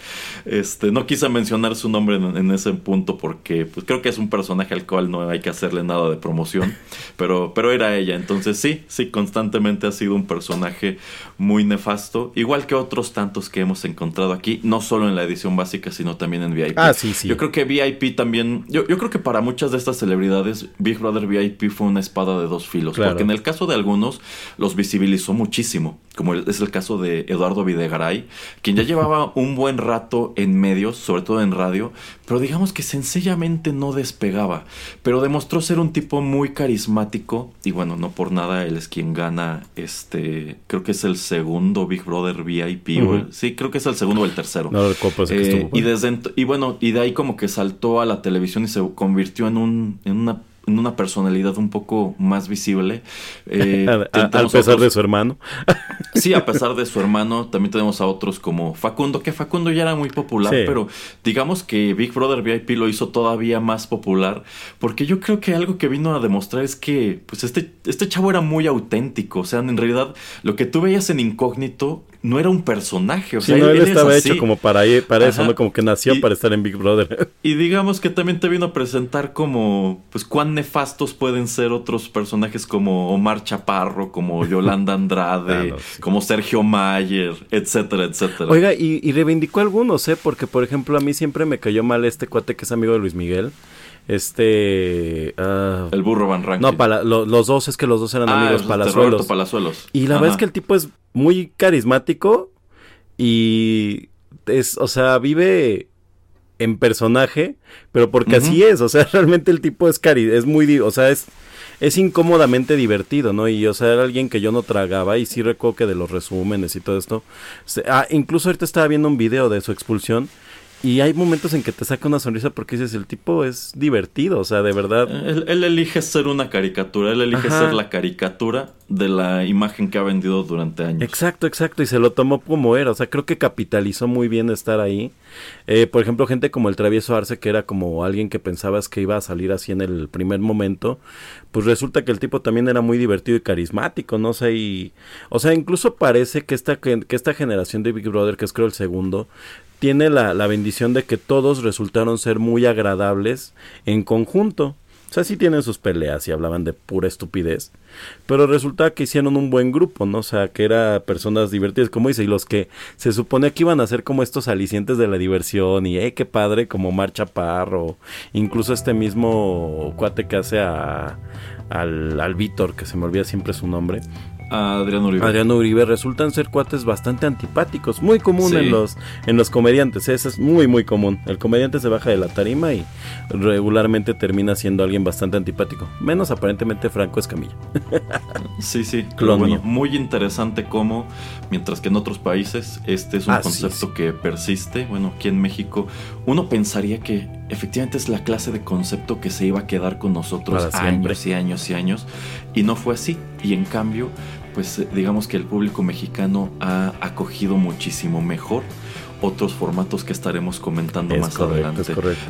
Speaker 1: Este, no quise mencionar su nombre en, en ese punto porque pues, creo que es un personaje al cual no hay que hacerle nada de promoción, pero, pero era ella. Entonces sí, sí, constantemente ha sido un personaje muy nefasto, igual que otros tantos que hemos encontrado aquí, no solo en la edición básica, sino también en VIP.
Speaker 2: Ah, sí, sí.
Speaker 1: Yo creo que VIP también, yo, yo creo que para muchas de estas celebridades, Big Brother VIP fue una espada de dos filos,
Speaker 2: Claro.
Speaker 1: porque en el caso de algunos los visibilizó muchísimo, como el- es el caso de Eduardo Videgaray, quien ya llevaba un buen rato en medios, sobre todo en radio, pero digamos que sencillamente no despegaba, pero demostró ser un tipo muy carismático y bueno, no por nada él es quien gana este, creo que es el segundo Big Brother VIP, o el- sí, creo que es el segundo o el tercero.
Speaker 2: No sé que
Speaker 1: Eh,
Speaker 2: estuvo
Speaker 1: y desde y bueno y de ahí como que saltó a la televisión y se convirtió en un en una en una personalidad un poco más visible Eh,
Speaker 2: A- pesar
Speaker 1: otros-
Speaker 2: de su hermano.
Speaker 1: Sí, a pesar de su hermano, también tenemos a otros como Facundo, que Facundo ya era muy popular,
Speaker 2: Sí.
Speaker 1: pero digamos que Big Brother VIP lo hizo todavía más popular, porque yo creo que algo que vino a demostrar es que pues este, este chavo era muy auténtico, o sea, en realidad lo que tú veías en incógnito no era un personaje, o
Speaker 2: Sí,
Speaker 1: sea,
Speaker 2: no, él,
Speaker 1: es
Speaker 2: estaba hecho como para, ir- para eso. ¿no? Como que nació
Speaker 1: Y-
Speaker 2: para estar en Big Brother.
Speaker 1: Y digamos que también te vino a presentar como, pues, cuán nefastos pueden ser otros personajes como Omar Chaparro, como Yolanda Andrade,
Speaker 2: Ah, sí.
Speaker 1: como Sergio Mayer, etcétera, etcétera.
Speaker 2: Oiga, y, y reivindicó algunos, ¿eh? Porque, por ejemplo, a mí siempre me cayó mal este cuate que es amigo de Luis Miguel. Este... ah,
Speaker 1: el burro Van
Speaker 2: no, lo- los dos, es que los dos eran
Speaker 1: Ah,
Speaker 2: amigos palazuelos.
Speaker 1: Roberto Palazuelos.
Speaker 2: Y la
Speaker 1: Ajá.
Speaker 2: verdad es que el tipo es muy carismático y es, o sea, vive en personaje, pero porque así es, o sea, realmente el tipo es cari es muy, o sea, es es incómodamente divertido, ¿no? Y o sea, era alguien que yo no tragaba y sí recuerdo que de los resúmenes y todo esto, ah, incluso ahorita estaba viendo un video de su expulsión y hay momentos en que te saca una sonrisa porque dices, el tipo es divertido, o sea, de verdad.
Speaker 1: Él, elige ser una caricatura, él elige ser la caricatura de la imagen que ha vendido durante años.
Speaker 2: Exacto, exacto, y se lo tomó como era, o sea, creo que capitalizó muy bien estar ahí. Eh, por ejemplo, gente como el travieso Arce, que era como alguien que pensabas que iba a salir así en el primer momento, pues resulta que el tipo también era muy divertido y carismático, no sé, y, o sea, incluso parece que esta, que esta generación de Big Brother, que es creo el segundo, tiene la, la, bendición de que todos resultaron ser muy agradables en conjunto. O sea, sí tienen sus peleas y hablaban de pura estupidez. Pero resulta que hicieron un buen grupo, ¿no? O sea, que era personas divertidas, como dice, y los que se supone que iban a ser como estos alicientes de la diversión, y eh, qué padre, como Marcha Parro, incluso este mismo cuate que hace a, al, al que se me olvida siempre su nombre,
Speaker 1: Adriano Uribe.
Speaker 2: Adriano Uribe resultan ser cuates bastante antipáticos, muy común en los en los comediantes, eso es muy muy común. El comediante se baja de la tarima y regularmente termina siendo alguien bastante antipático, menos aparentemente Franco Escamilla.
Speaker 1: sí, sí, bueno, muy interesante cómo mientras que en otros países este es un concepto que persiste, bueno, aquí en México uno pensaría que efectivamente es la clase de concepto que se iba a quedar con nosotros años y años y años y no fue así. Y en cambio pues eh, digamos que el público mexicano ha acogido muchísimo mejor otros formatos que estaremos comentando más adelante.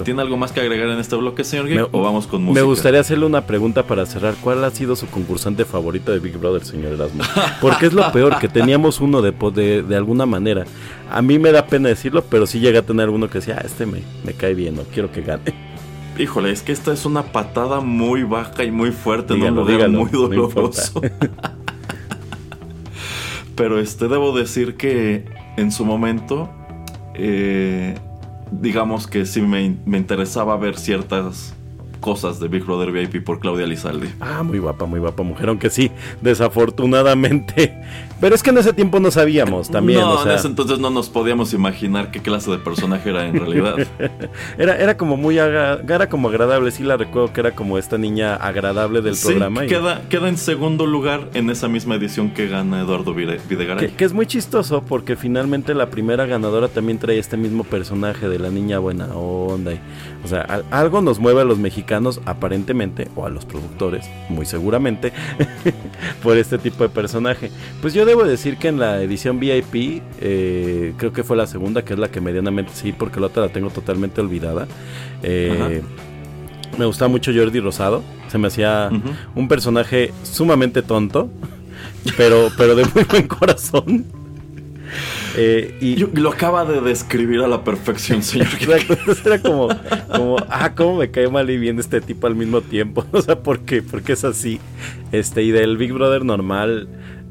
Speaker 1: ¿Tiene algo más que agregar en este bloque, señor Geek, o vamos con música?
Speaker 2: Me gustaría hacerle una pregunta para cerrar. ¿Cuál ha sido su concursante favorito de Big Brother, señor Erasmo? Porque es lo peor, que teníamos uno de, de, de alguna manera. A mí me da pena decirlo, pero sí llega a tener uno que decía, ah, este me, me cae bien, no quiero que gane.
Speaker 1: Híjole, es que esta es una patada muy baja y muy fuerte, no lo diga muy doloroso. Pero este debo decir que en su momento, eh, digamos que sí me, me interesaba ver ciertas cosas de Big Brother VIP por Claudia Lizaldi.
Speaker 2: Ah, muy guapa, muy guapa mujer, aunque sí, desafortunadamente. Pero es que en ese tiempo no sabíamos también.
Speaker 1: No, en ese entonces no nos podíamos imaginar qué clase de personaje era en realidad.
Speaker 2: era, era como muy era como agradable, sí la recuerdo que era como esta niña agradable del programa.
Speaker 1: Queda, queda en segundo lugar en esa misma edición que gana Eduardo Videgaray.
Speaker 2: Que, que es muy chistoso porque finalmente la primera ganadora también trae este mismo personaje de la niña buena onda. Y, o sea, algo nos mueve a los mexicanos aparentemente, o a los productores, muy seguramente, por este tipo de personaje. Pues yo debo decir que en la edición VIP, eh, creo que fue la segunda, que es la que medianamente sí, porque la otra la tengo totalmente olvidada. Eh, me gustaba mucho Jordi Rosado, se me hacía un personaje sumamente tonto, pero, pero de muy buen corazón.
Speaker 1: Eh, y lo acaba de describir a la perfección, señor.
Speaker 2: Era como, como, ah, cómo me cae mal y bien este tipo al mismo tiempo. O sea, ¿por qué? Porque es así. Este, y del Big Brother normal,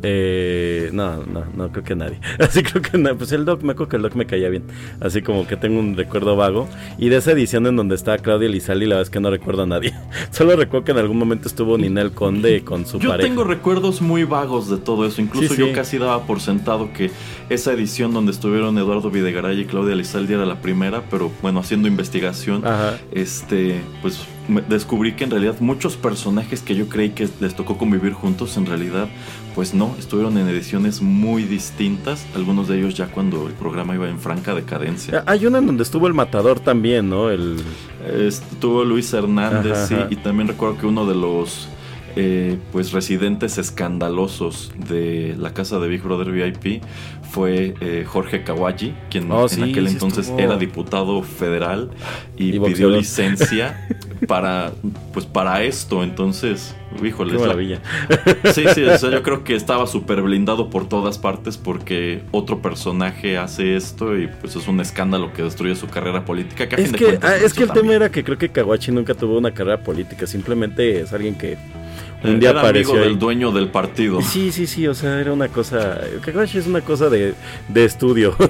Speaker 2: eh, no, no, no creo que nadie. Así creo que no. Pues el Doc, me acuerdo que el Doc me caía bien. Así como que tengo un recuerdo vago. Y de esa edición en donde estaba Claudia Lizali, la verdad es que no recuerdo a nadie. Solo recuerdo que en algún momento estuvo Ninel Conde con su pareja.
Speaker 1: Yo tengo recuerdos muy vagos de todo eso. Incluso yo casi daba por sentado que esa edición donde estuvieron Eduardo Videgaray y Claudia Lizaldi era la primera, pero bueno, haciendo investigación, este, pues descubrí que en realidad muchos personajes que yo creí que les tocó convivir juntos, en realidad, pues no, estuvieron en ediciones muy distintas, algunos de ellos ya cuando el programa iba en franca decadencia.
Speaker 2: Hay una en donde estuvo el matador también, ¿no? El...
Speaker 1: Estuvo Luis Hernández, sí, y también recuerdo que uno de los eh, pues residentes escandalosos de la casa de Big Brother VIP fue eh, Jorge Kawaji, quien oh, en aquel entonces era diputado federal y, pidió licencia para pues para esto. Entonces, híjole,
Speaker 2: Qué maravilla.
Speaker 1: Sí, sí, o sea, yo creo que estaba súper blindado por todas partes porque otro personaje hace esto y pues es un escándalo que destruye su carrera política.
Speaker 2: es, que, ah, es que el tema era que creo que Kawachi nunca tuvo una carrera política, simplemente es alguien que
Speaker 1: un día apareció amigo del dueño del partido.
Speaker 2: Sí, sí, sí, o sea, era una cosa. Kakashi es una cosa de, de estudio.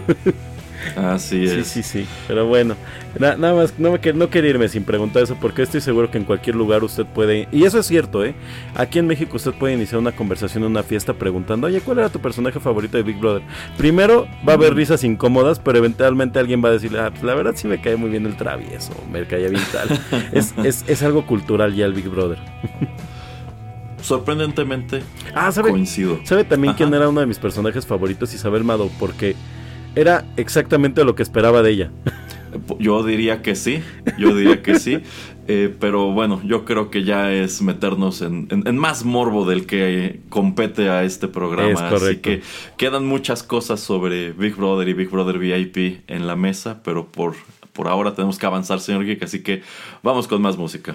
Speaker 1: Así es.
Speaker 2: Sí, sí, sí. Pero bueno, nada más, no, me, no quería irme sin preguntar eso, porque estoy seguro que en cualquier lugar usted puede, y eso es cierto, ¿eh? Aquí en México usted puede iniciar una conversación en una fiesta preguntando, oye, ¿cuál era tu personaje favorito de Big Brother? Primero va a haber risas incómodas, pero eventualmente alguien va a decir, ah, pues la verdad sí me cae muy bien el travieso, me caía bien tal. es, es, es algo cultural ya el Big Brother.
Speaker 1: Sorprendentemente
Speaker 2: ah, ¿sabe,
Speaker 1: coincido.
Speaker 2: ¿Sabe también quién era uno de mis personajes favoritos? Isabel Mado, porque era exactamente lo que esperaba de ella.
Speaker 1: Yo diría que sí, yo diría que sí, eh, pero bueno, yo creo que ya es meternos en, más morbo del que compete a este programa. Así que quedan muchas cosas sobre Big Brother y Big Brother VIP en la mesa, pero por, por ahora tenemos que avanzar, señor Geek, así que vamos con más música.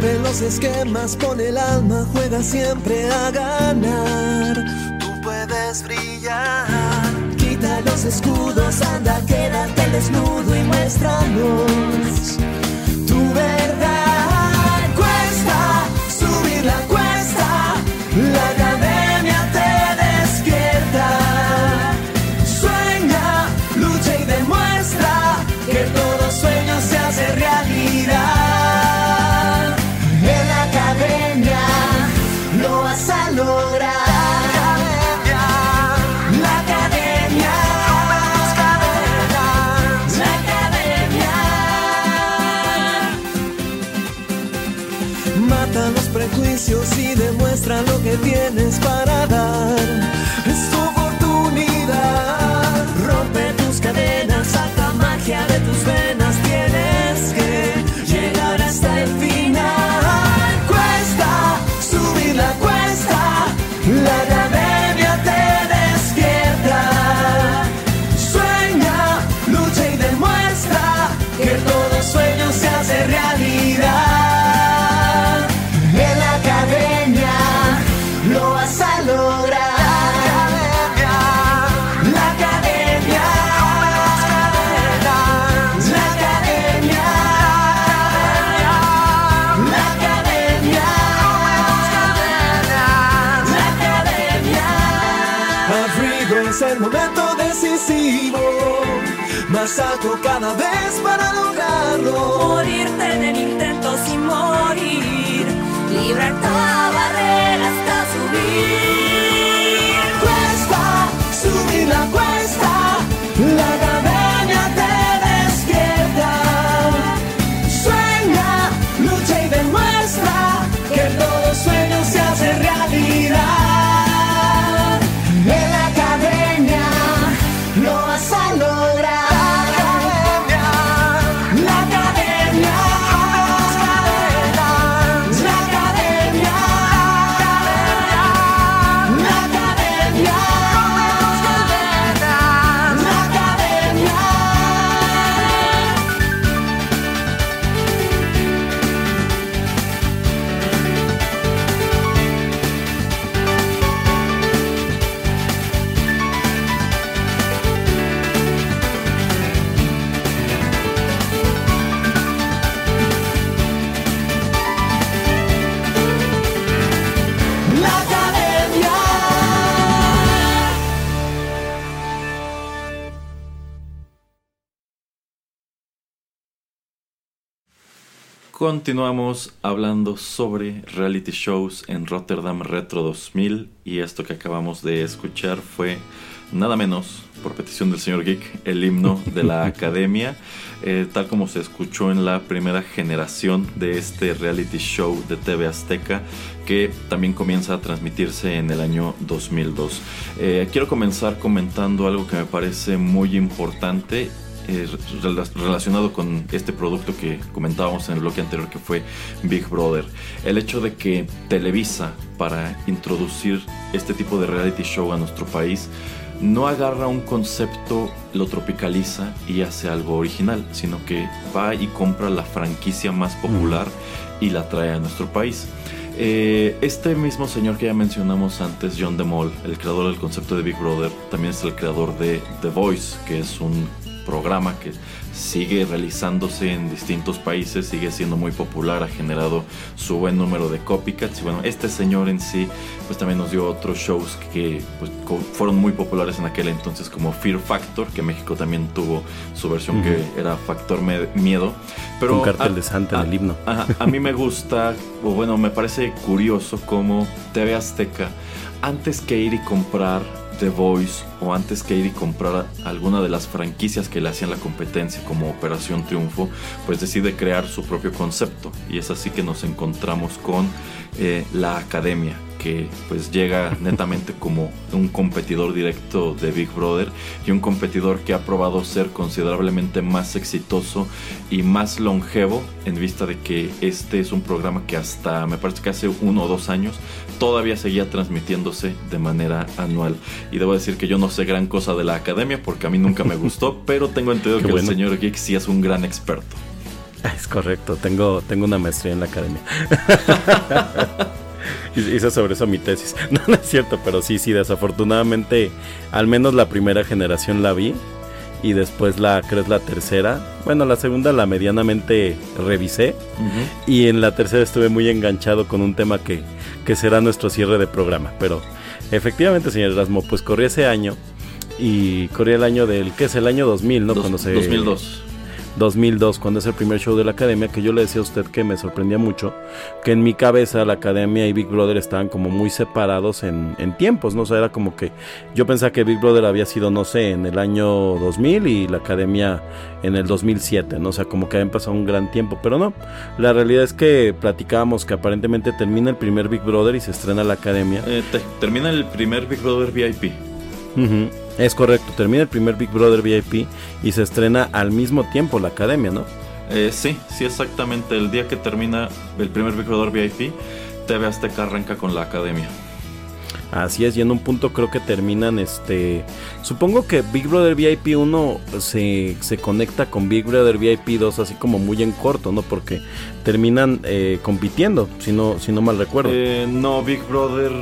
Speaker 5: Rompe los esquemas, pone el alma, juega siempre a ganar. Tú puedes brillar. Quita los escudos, anda, quédate desnudo y muéstranos tu verdad. Cuesta subir la cuesta, la que tienes más alto cada vez para lograrlo.
Speaker 6: Morirte en el intento sin morir, libertad, barrera hasta subir.
Speaker 5: Cuesta, subir la cuesta,
Speaker 1: Continuamos hablando sobre reality shows en Rotterdam Retro 2000 y esto que acabamos de escuchar fue nada menos, por petición del señor Geek, el himno de la academia, eh, tal como se escuchó en la primera generación de este reality show de TV Azteca que también comienza a transmitirse en el año 2002. Eh, quiero comenzar comentando algo que me parece muy importante eh, rela- relacionado con este producto que comentábamos en el bloque anterior que fue Big Brother. El hecho de que Televisa, para introducir este tipo de reality show a nuestro país, no agarra un concepto, lo tropicaliza y hace algo original, sino que va y compra la franquicia más popular y la trae a nuestro país. Eh, este mismo señor que ya mencionamos antes, John DeMol, el creador del concepto de Big Brother, también es el creador de The Voice, que es un programa que sigue realizándose en distintos países, sigue siendo muy popular, ha generado su buen número de copycats y bueno, este señor en sí pues también nos dio otros shows que pues, fueron muy populares en aquel entonces como Fear Factor, que México también tuvo su versión que era Factor Miedo. Pero
Speaker 2: Un cartel de Santa en el himno.
Speaker 1: a mí me gusta, o bueno, me parece curioso cómo TV Azteca, antes que ir y comprar The Voice o antes que ir y comprar alguna de las franquicias que le hacían la competencia como Operación Triunfo, pues decide crear su propio concepto. Y es así que nos encontramos con eh, la academia, que pues llega netamente como un competidor directo de Big Brother y un competidor que ha probado ser considerablemente más exitoso y más longevo en vista de que este es un programa que hasta me parece que hace uno o dos años todavía seguía transmitiéndose de manera anual. Y debo decir que yo no sé gran cosa de la academia porque a mí nunca me gustó pero tengo entendido que el señor Geek sí es un gran experto.
Speaker 2: Es correcto, tengo, tengo una maestría en la academia. Hice sobre eso mi tesis. No, no es cierto, pero sí, sí, desafortunadamente, al menos la primera generación la vi. Y después la, creo es la tercera. Bueno, la segunda la medianamente revisé. Y en la tercera estuve muy enganchado con un tema que, que será nuestro cierre de programa. Pero efectivamente, señor Erasmo, pues corrí ese año. Y corrí el año del, ¿qué es? El año 2000, ¿no?
Speaker 1: Cuando se... 2002.
Speaker 2: 2002, cuando es el primer show de la academia, que yo le decía a usted que me sorprendía mucho, que en mi cabeza la academia y Big Brother estaban como muy separados en, tiempos, ¿no? O sea, era como que yo pensaba que Big Brother había sido, no sé, en el año 2000 y la academia en el 2007, ¿no? O sea, como que había pasado un gran tiempo, pero no. La realidad es que platicábamos que aparentemente termina el primer Big Brother y se estrena la academia.
Speaker 1: Eh, termina el primer Big Brother VIP.
Speaker 2: Es correcto, termina el primer Big Brother VIP y se estrena al mismo tiempo la academia, ¿no?
Speaker 1: Eh, sí, sí, exactamente. El día que termina el primer Big Brother VIP, TV Azteca arranca con la academia.
Speaker 2: Así es, y en un punto creo que terminan este. Supongo que Big Brother VIP 1 se, se conecta con Big Brother VIP 2 así como muy en corto, ¿no? Porque terminan eh, compitiendo, si no, si no mal recuerdo.
Speaker 1: Eh, no, Big Brother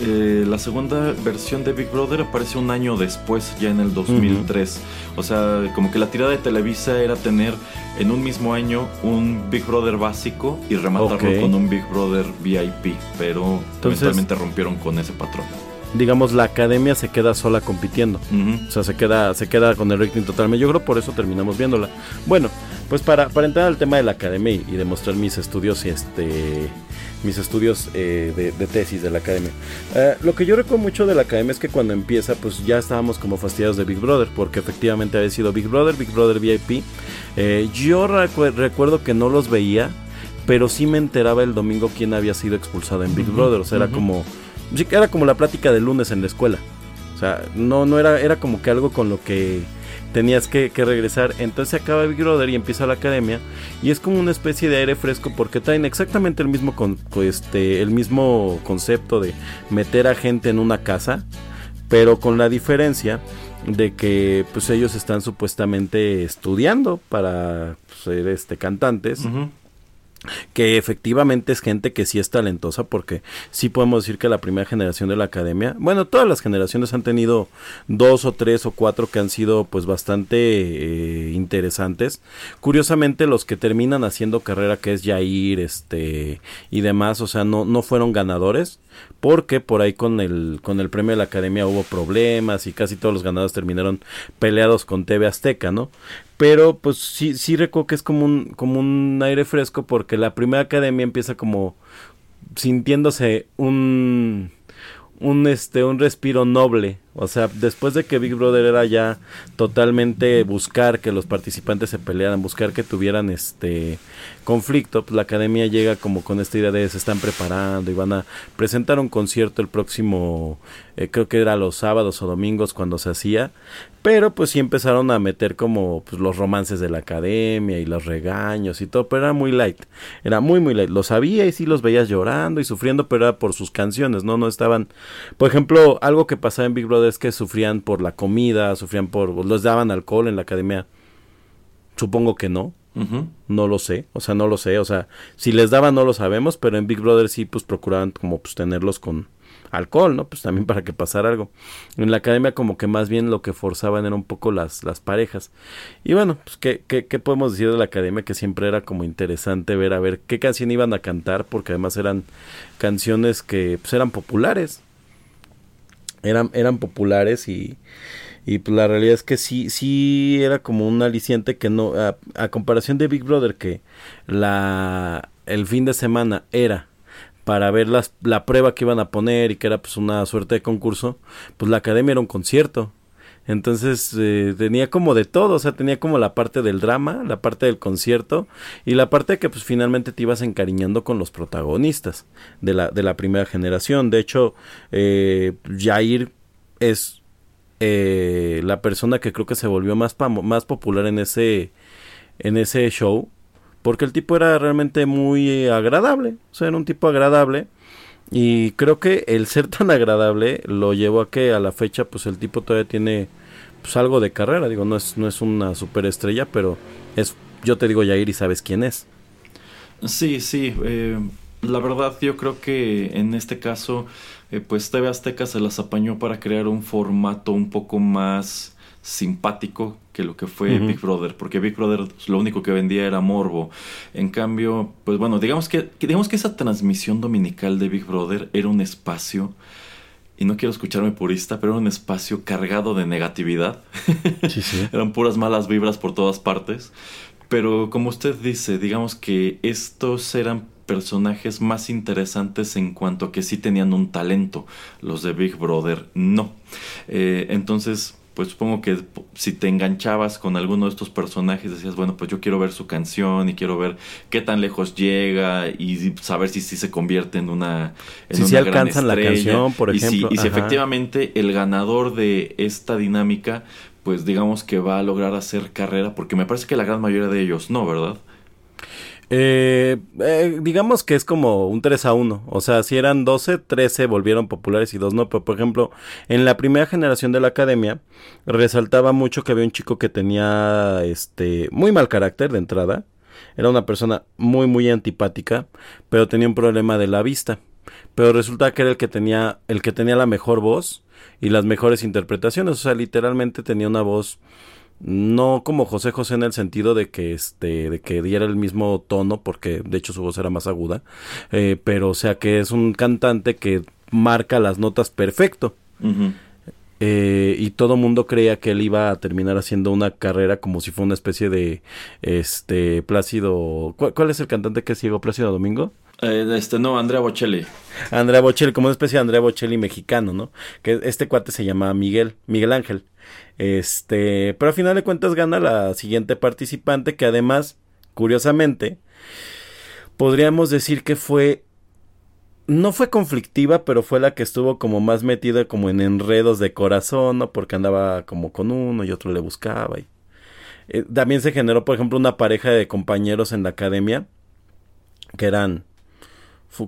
Speaker 1: eh, la segunda versión de Big Brother aparece un año después, ya en el 2003. O sea, como que la tirada de Televisa era tener en un mismo año un Big Brother básico y rematarlo con un Big Brother VIP, pero eventualmente rompieron con ese patrón
Speaker 2: digamos la academia se queda sola compitiendo. O sea, se queda, se queda con el rating totalmente. Yo creo por eso terminamos viéndola. Bueno, pues para, para entrar al tema de la academia y, demostrar mis estudios, este mis estudios eh, de, tesis de la academia. Eh, lo que yo recuerdo mucho de la academia es que cuando empieza, pues ya estábamos como fastidiados de Big Brother, porque efectivamente había sido Big Brother, Big Brother VIP. Eh, yo recuerdo que no los veía, pero sí me enteraba el domingo quién había sido expulsado en Big Brother. O sea, era como. Era como la plática de lunes en la escuela. O sea, no, no era, era como que algo con lo que tenías que, regresar. Entonces acaba Big Brother y empieza la academia. Y es como una especie de aire fresco porque traen exactamente el mismo, con, este, el mismo concepto de meter a gente en una casa. Pero con la diferencia de que pues ellos están supuestamente estudiando para ser este cantantes que efectivamente es gente que sí es talentosa porque sí podemos decir que la primera generación de la academia, bueno, todas las generaciones han tenido dos o tres o cuatro que han sido pues bastante eh, interesantes. Curiosamente los que terminan haciendo carrera que es Jair, este y demás, o sea, no, no fueron ganadores porque por ahí con el con el premio de la academia hubo problemas y casi todos los ganadores terminaron peleados con TV Azteca, ¿no? Pero pues sí, sí recuerdo que es como un, como un aire fresco porque la primera academia empieza como sintiéndose un, un, este, un respiro noble. O sea, después de que Big Brother era ya totalmente buscar que los participantes se pelearan, buscar que tuvieran este conflicto, pues la academia llega como con esta idea de se están preparando y van a presentar un concierto el próximo, eh, creo que era los sábados o domingos cuando se hacía, pero pues sí empezaron a meter como pues, los romances de la academia y los regaños y todo, pero era muy light, era muy muy light, lo sabía y sí los veías llorando y sufriendo, pero era por sus canciones, no, no estaban, por ejemplo, algo que pasaba en Big Brother es que sufrían por la comida, sufrían por... ¿Les daban alcohol en la academia? Supongo que no. No lo sé, o sea, no lo sé, o sea, si les daban no lo sabemos, pero en Big Brother sí, pues procuraban como pues tenerlos con, alcohol, ¿no? Pues también para que pasara algo. En la academia como que más bien lo que forzaban era un poco las, las parejas. Y bueno, pues ¿qué, qué, podemos decir de la academia? Que siempre era como interesante ver a ver qué canción iban a cantar, porque además eran canciones que pues, eran populares. Eran, eran populares y, y pues la realidad es que sí, sí era como un aliciente que no, a, a comparación de Big Brother, que la, el fin de semana era para ver las, la prueba que iban a poner y que era pues una suerte de concurso, pues la academia era un concierto. Entonces eh, tenía como de todo, o sea, tenía como la parte del drama, la parte del concierto y la parte que pues finalmente te ibas encariñando con los protagonistas de la, de la primera generación. De hecho, eh, Jair es eh, la persona que creo que se volvió más, más popular en ese, en ese show porque el tipo era realmente muy agradable, o sea, era un tipo agradable. Y creo que el ser tan agradable lo llevó a que a la fecha, pues el tipo todavía tiene pues algo de carrera. Digo, no es, no es una superestrella, pero es, yo te digo Yair y sabes quién es.
Speaker 1: Sí, sí. Eh, la verdad, yo creo que en este caso, eh, pues TV Azteca se las apañó para crear un formato un poco más simpático que lo que fue Big Brother, porque Big Brother lo único que vendía era morbo. En cambio, pues bueno, digamos que, digamos que esa transmisión dominical de Big Brother era un espacio, y no quiero escucharme purista, pero era un espacio cargado de negatividad. Eran puras malas vibras por todas partes. Pero como usted dice, digamos que estos eran personajes más interesantes en cuanto a que sí tenían un talento. Los de Big Brother no. Eh, entonces, pues supongo que si te enganchabas con alguno de estos personajes decías, bueno, pues yo quiero ver su canción y quiero ver qué tan lejos llega y saber si, si se convierte en una en
Speaker 2: si, si alcanzan la canción, por ejemplo.
Speaker 1: y si efectivamente el ganador de esta dinámica, pues digamos que va a lograr hacer carrera, porque me parece que la gran mayoría de ellos no, ¿verdad?
Speaker 2: Eh, eh, digamos que es como un 3 a 1. O sea, si eran 12, 13 volvieron populares y dos no. Pero por ejemplo, en la primera generación de la academia, resaltaba mucho que había un chico que tenía este muy mal carácter de entrada. Era una persona muy, muy antipática, pero tenía un problema de la vista. Pero resulta que era el que tenía, el que tenía la mejor voz y las mejores interpretaciones. O sea, literalmente tenía una voz no como José José en el sentido de que este de que diera el mismo tono porque de hecho su voz era más aguda eh, pero o sea que es un cantante que marca las notas perfecto eh, y todo mundo creía que él iba a terminar haciendo una carrera como si fuera una especie de este Plácido ¿cuál, es el cantante que es ciego Plácido Domingo?
Speaker 1: Eh, este no, Andrea Bocelli.
Speaker 2: Andrea Bocelli, como una especie de Andrea Bocelli mexicano, ¿no? Que este cuate se llama Miguel, Miguel Ángel. Este, pero a final de cuentas gana la siguiente participante que además, curiosamente, podríamos decir que fue no fue conflictiva, pero fue la que estuvo como más metida como en enredos de corazón, ¿no? Porque andaba como con uno y otro le buscaba. Y, eh, también se generó, por ejemplo, una pareja de compañeros en la academia que eran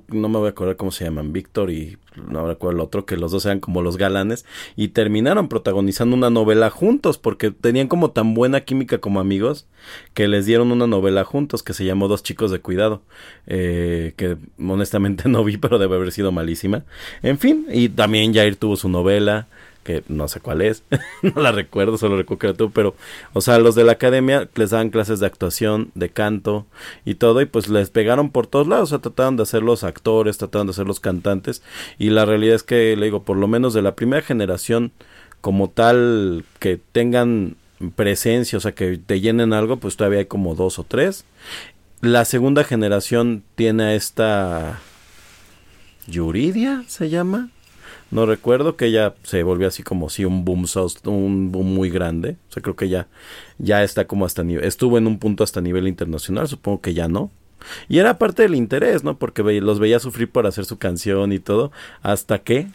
Speaker 2: no me voy a acordar cómo se llaman, Víctor y no me acuerdo el otro, que los dos eran como los galanes y terminaron protagonizando una novela juntos porque tenían como tan buena química como amigos que les dieron una novela juntos que se llamó Dos chicos de cuidado, eh, que honestamente no vi pero debe haber sido malísima. En fin, y también Jair tuvo su novela que no sé cuál es, no la recuerdo, solo recuerdo que tú, pero, o sea, los de la academia les daban clases de actuación, de canto y todo, y pues les pegaron por todos lados, o sea, trataban de ser los actores, trataban de ser los cantantes, y la realidad es que, le digo, por lo menos de la primera generación, como tal, que tengan presencia, o sea, que te llenen algo, pues todavía hay como dos o tres. La segunda generación tiene a esta... Yuridia se llama no recuerdo que ella se volvió así como si un boom un boom muy grande. O sea, creo que ya, ya está como hasta nivel, estuvo en un punto hasta nivel internacional, supongo que ya no. Y era parte del interés, ¿no? Porque los veía sufrir por hacer su canción y todo, hasta que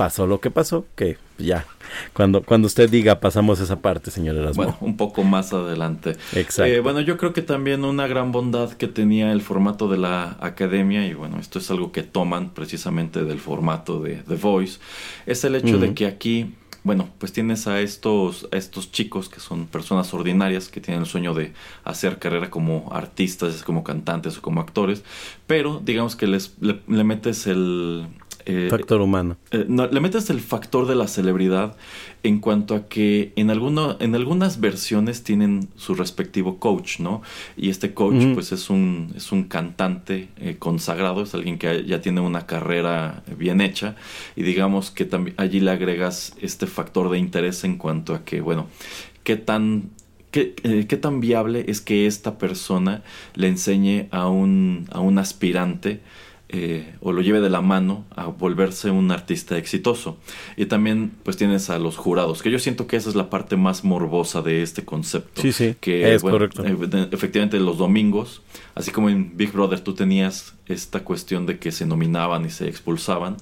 Speaker 2: pasó lo que pasó, que ya, cuando, cuando usted diga pasamos esa parte, señor Erasmo.
Speaker 1: Bueno, un poco más adelante.
Speaker 2: Exacto.
Speaker 1: Eh, bueno, yo creo que también una gran bondad que tenía el formato de la academia, y bueno, esto es algo que toman precisamente del formato de The Voice, es el hecho de que aquí bueno, pues tienes a estos, a estos chicos que son personas ordinarias que tienen el sueño de hacer carrera como artistas, como cantantes o como actores, pero digamos que les, le metes el, eh,
Speaker 2: Factor humano.
Speaker 1: eh, no, le metes el factor de la celebridad en cuanto a que en, alguno, en algunas versiones tienen su respectivo coach, ¿no? Y este coach, pues es un, es un cantante eh, consagrado, es alguien que ya tiene una carrera bien hecha. Y digamos que también allí le agregas este factor de interés en cuanto a que, bueno, qué tan ¿Qué, eh, qué tan viable es que esta persona le enseñe a un, a un aspirante eh, o lo lleve de la mano a volverse un artista exitoso? Y también pues tienes a los jurados, que yo siento que esa es la parte más morbosa de este concepto.
Speaker 2: Sí, sí,
Speaker 1: que,
Speaker 2: es correcto.
Speaker 1: eh, efectivamente los domingos, así como en Big Brother tú tenías esta cuestión de que se nominaban y se expulsaban,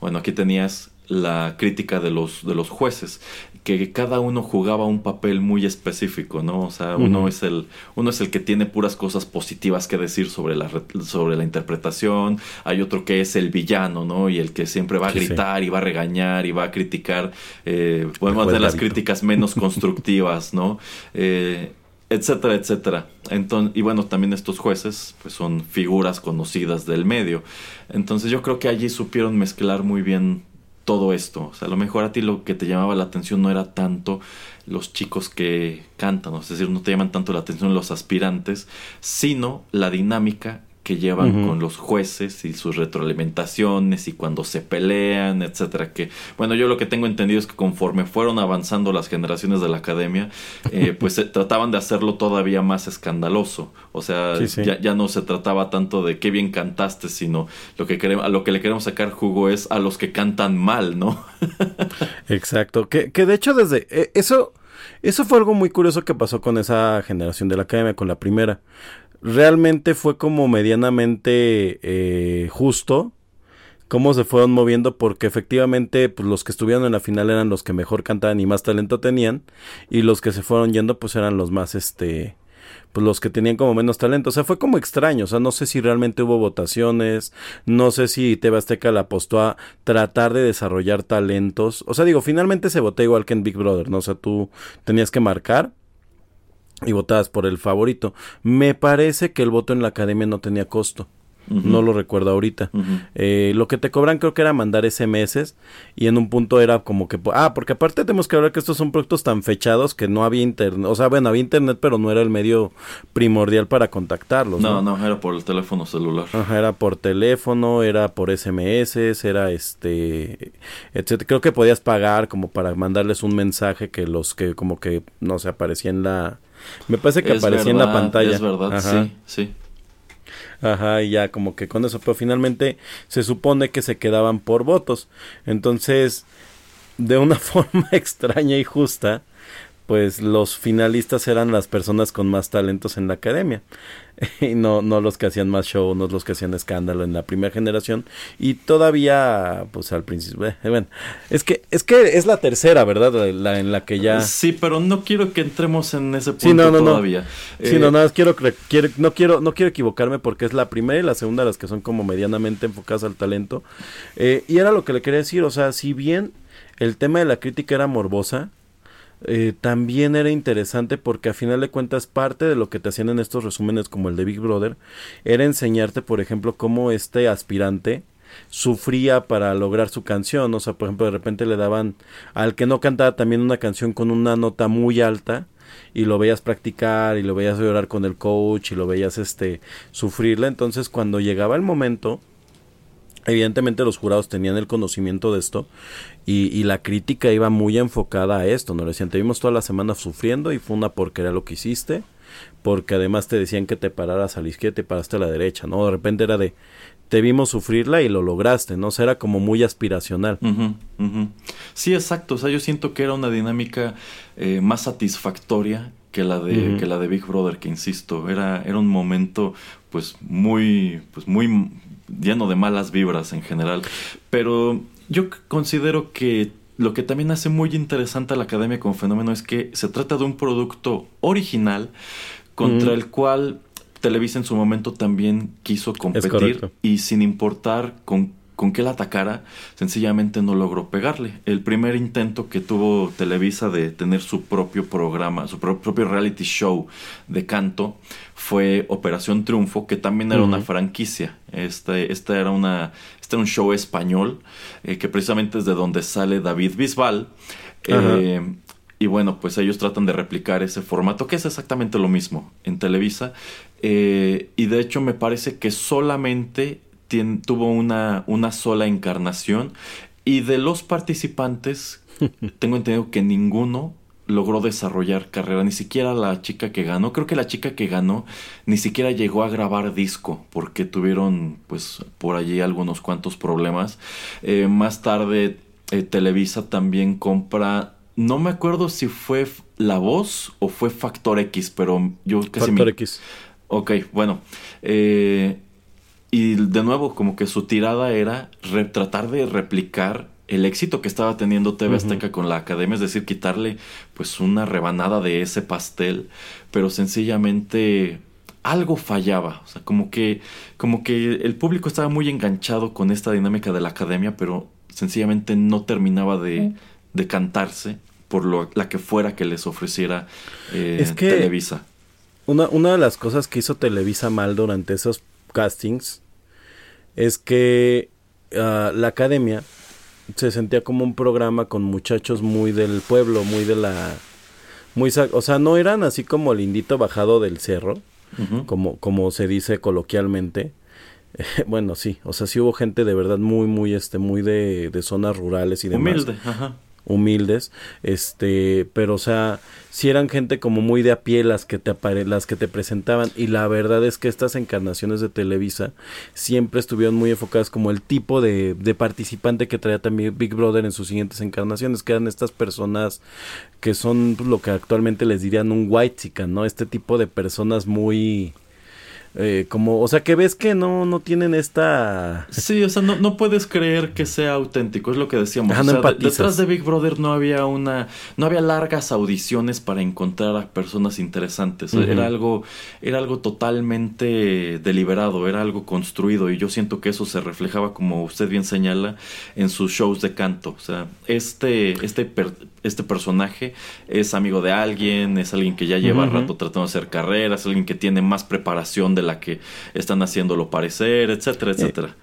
Speaker 1: bueno, aquí tenías la crítica de los, de los jueces, que cada uno jugaba un papel muy específico, ¿no? O sea, uno es el, uno es el que tiene puras cosas positivas que decir sobre la, re- sobre la interpretación, hay otro que es el villano, ¿no? Y el que siempre va a
Speaker 2: Sí, sí.
Speaker 1: gritar y va a regañar y va a criticar, eh, podemos
Speaker 2: juez
Speaker 1: hacer las críticas menos constructivas, ¿no? Eh, etcétera, etcétera. Enton- y bueno, también estos jueces pues son figuras conocidas del medio. Entonces yo creo que allí supieron mezclar muy bien todo esto. O sea, a lo mejor a ti lo que te llamaba la atención no era tanto los chicos que cantan, es decir, no te llaman tanto la atención los aspirantes, sino la dinámica que llevan con los jueces y sus retroalimentaciones y cuando se pelean, etcétera. Que bueno, yo lo que tengo entendido es que conforme fueron avanzando las generaciones de la academia, eh, pues se trataban de hacerlo todavía más escandaloso. O sea,
Speaker 2: Sí, sí.
Speaker 1: Ya, ya no se trataba tanto de qué bien cantaste, sino lo que queremos, a lo que le queremos sacar jugo es a los que cantan mal, ¿no?
Speaker 2: Exacto. Que, que de hecho desde... eh, eso, eso fue algo muy curioso que pasó con esa generación de la academia, con la primera. Realmente fue como medianamente eh, justo cómo se fueron moviendo porque efectivamente pues, los que estuvieron en la final eran los que mejor cantaban y más talento tenían y los que se fueron yendo pues eran los más este pues los que tenían como menos talento, o sea, fue como extraño, o sea, no sé si realmente hubo votaciones, no sé si TV Azteca la apostó a tratar de desarrollar talentos, o sea, digo, finalmente se votó igual que en Big Brother, ¿no? O sea, tú tenías que marcar y votabas por el favorito. Me parece que el voto en la academia no tenía costo. No lo recuerdo ahorita. Eh, lo que te cobran creo que era mandar SMS y en un punto era como que... Ah, porque aparte tenemos que hablar que estos son productos tan fechados que no había internet. O sea, bueno, había internet pero no era el medio primordial para contactarlos.
Speaker 1: No, no, era por el teléfono celular.
Speaker 2: Ajá, era por teléfono, era por SMS, era este, etcétera. Creo que podías pagar como para mandarles un mensaje que los que como que no se aparecía en la, me parece que
Speaker 1: Es
Speaker 2: aparecía en la pantalla.
Speaker 1: Es verdad,
Speaker 2: Ajá.
Speaker 1: sí, sí.
Speaker 2: Ajá, y ya como que con eso, pero finalmente se supone que se quedaban por votos. Entonces, de una forma extraña y justa, pues los finalistas eran las personas con más talentos en la academia. Y no, no los que hacían más show, no los que hacían escándalo en la primera generación. Y todavía, pues al principio, eh, bueno, es que, es que es la tercera, ¿verdad? La, la en la que ya...
Speaker 1: Sí, pero no quiero que entremos en ese punto
Speaker 2: Sí, no, no, no.
Speaker 1: todavía.
Speaker 2: Sí,
Speaker 1: Eh,
Speaker 2: no, nada quiero, quiero, no quiero, no quiero equivocarme porque es la primera y la segunda las que son como medianamente enfocadas al talento. Eh, y era lo que le quería decir, o sea, si bien el tema de la crítica era morbosa, eh, también era interesante porque a final de cuentas parte de lo que te hacían en estos resúmenes como el de Big Brother era enseñarte, por ejemplo, cómo este aspirante sufría para lograr su canción, o sea, por ejemplo, de repente le daban al que no cantaba también una canción con una nota muy alta y lo veías practicar y lo veías llorar con el coach y lo veías este sufrirla, entonces cuando llegaba el momento Evidentemente los jurados tenían el conocimiento de esto y, y la crítica iba muy enfocada a esto, ¿no? Le decían, te vimos toda la semana sufriendo y fue una porquería lo que hiciste, porque además te decían que te pararas a la izquierda y te paraste a la derecha, ¿no? De repente era de, te vimos sufrirla y lo lograste, ¿no? O sea, era como muy aspiracional.
Speaker 1: Sí, exacto. O sea, yo siento que era una dinámica eh, más satisfactoria que la de que la de Big Brother, que insisto, era era un momento pues muy pues muy lleno de malas vibras en general, pero yo considero que lo que también hace muy interesante a la Academia como fenómeno es que se trata de un producto original contra
Speaker 2: Mm.
Speaker 1: el cual Televisa en su momento también quiso competir y sin importar con con que él atacara, sencillamente no logró pegarle. El primer intento que tuvo Televisa de tener su propio programa, su propio reality show de canto, fue Operación Triunfo, que también era una franquicia. Este, esta era una, este era un show español, eh, que precisamente es de donde sale David Bisbal. Eh, y bueno, pues ellos tratan de replicar ese formato, que es exactamente lo mismo en Televisa. Eh, y de hecho me parece que solamente tuvo una, una sola encarnación. Y de los participantes, tengo entendido que ninguno logró desarrollar carrera, ni siquiera la chica que ganó, creo que la chica que ganó ni siquiera llegó a grabar disco porque tuvieron pues por allí algunos cuantos problemas. Eh, más tarde eh, Televisa también compra, no me acuerdo si fue La Voz o fue Factor X, pero yo casi...
Speaker 2: Factor X.
Speaker 1: Ok, bueno. Eh, y de nuevo, como que su tirada era tratar de replicar el éxito que estaba teniendo TV Azteca con la academia, es decir, quitarle pues una rebanada de ese pastel, pero sencillamente algo fallaba, o sea, como que como que el público estaba muy enganchado con esta dinámica de la academia, pero sencillamente no terminaba de, de cantarse por lo, la que fuera que les ofreciera eh, Televisa.
Speaker 2: Una, una de las cosas que hizo Televisa mal durante esos castings es que ah, la academia se sentía como un programa con muchachos muy del pueblo, muy de la... Muy, o sea, no eran así como el indito bajado del cerro, como, como se dice coloquialmente. bueno, sí, o sea, sí hubo gente de verdad muy, muy, este, muy de, de zonas rurales y demás.
Speaker 1: Humilde, ajá
Speaker 2: humildes, este, pero o sea, si eran gente como muy de a pie las que te apare las que te presentaban y la verdad es que estas encarnaciones de Televisa siempre estuvieron muy enfocadas como el tipo de, de participante que traía también Big Brother en sus siguientes encarnaciones, que eran estas personas que son lo que actualmente les dirían un white ¿no? Este tipo de personas muy eh, como, o sea, que ves que no, no tienen esta...
Speaker 1: Sí, o sea, no, no puedes creer que sea auténtico, es lo que decíamos. detrás de Big Brother no había una, no había largas audiciones para encontrar a personas interesantes. Era algo, era algo totalmente deliberado, era algo construido y yo siento que eso se reflejaba, como usted bien señala, en sus shows de canto. O sea, este, este este personaje es amigo de alguien, es alguien que ya lleva rato tratando de hacer carreras, alguien que tiene más preparación de la que están haciéndolo parecer, etcétera, eh, etcétera.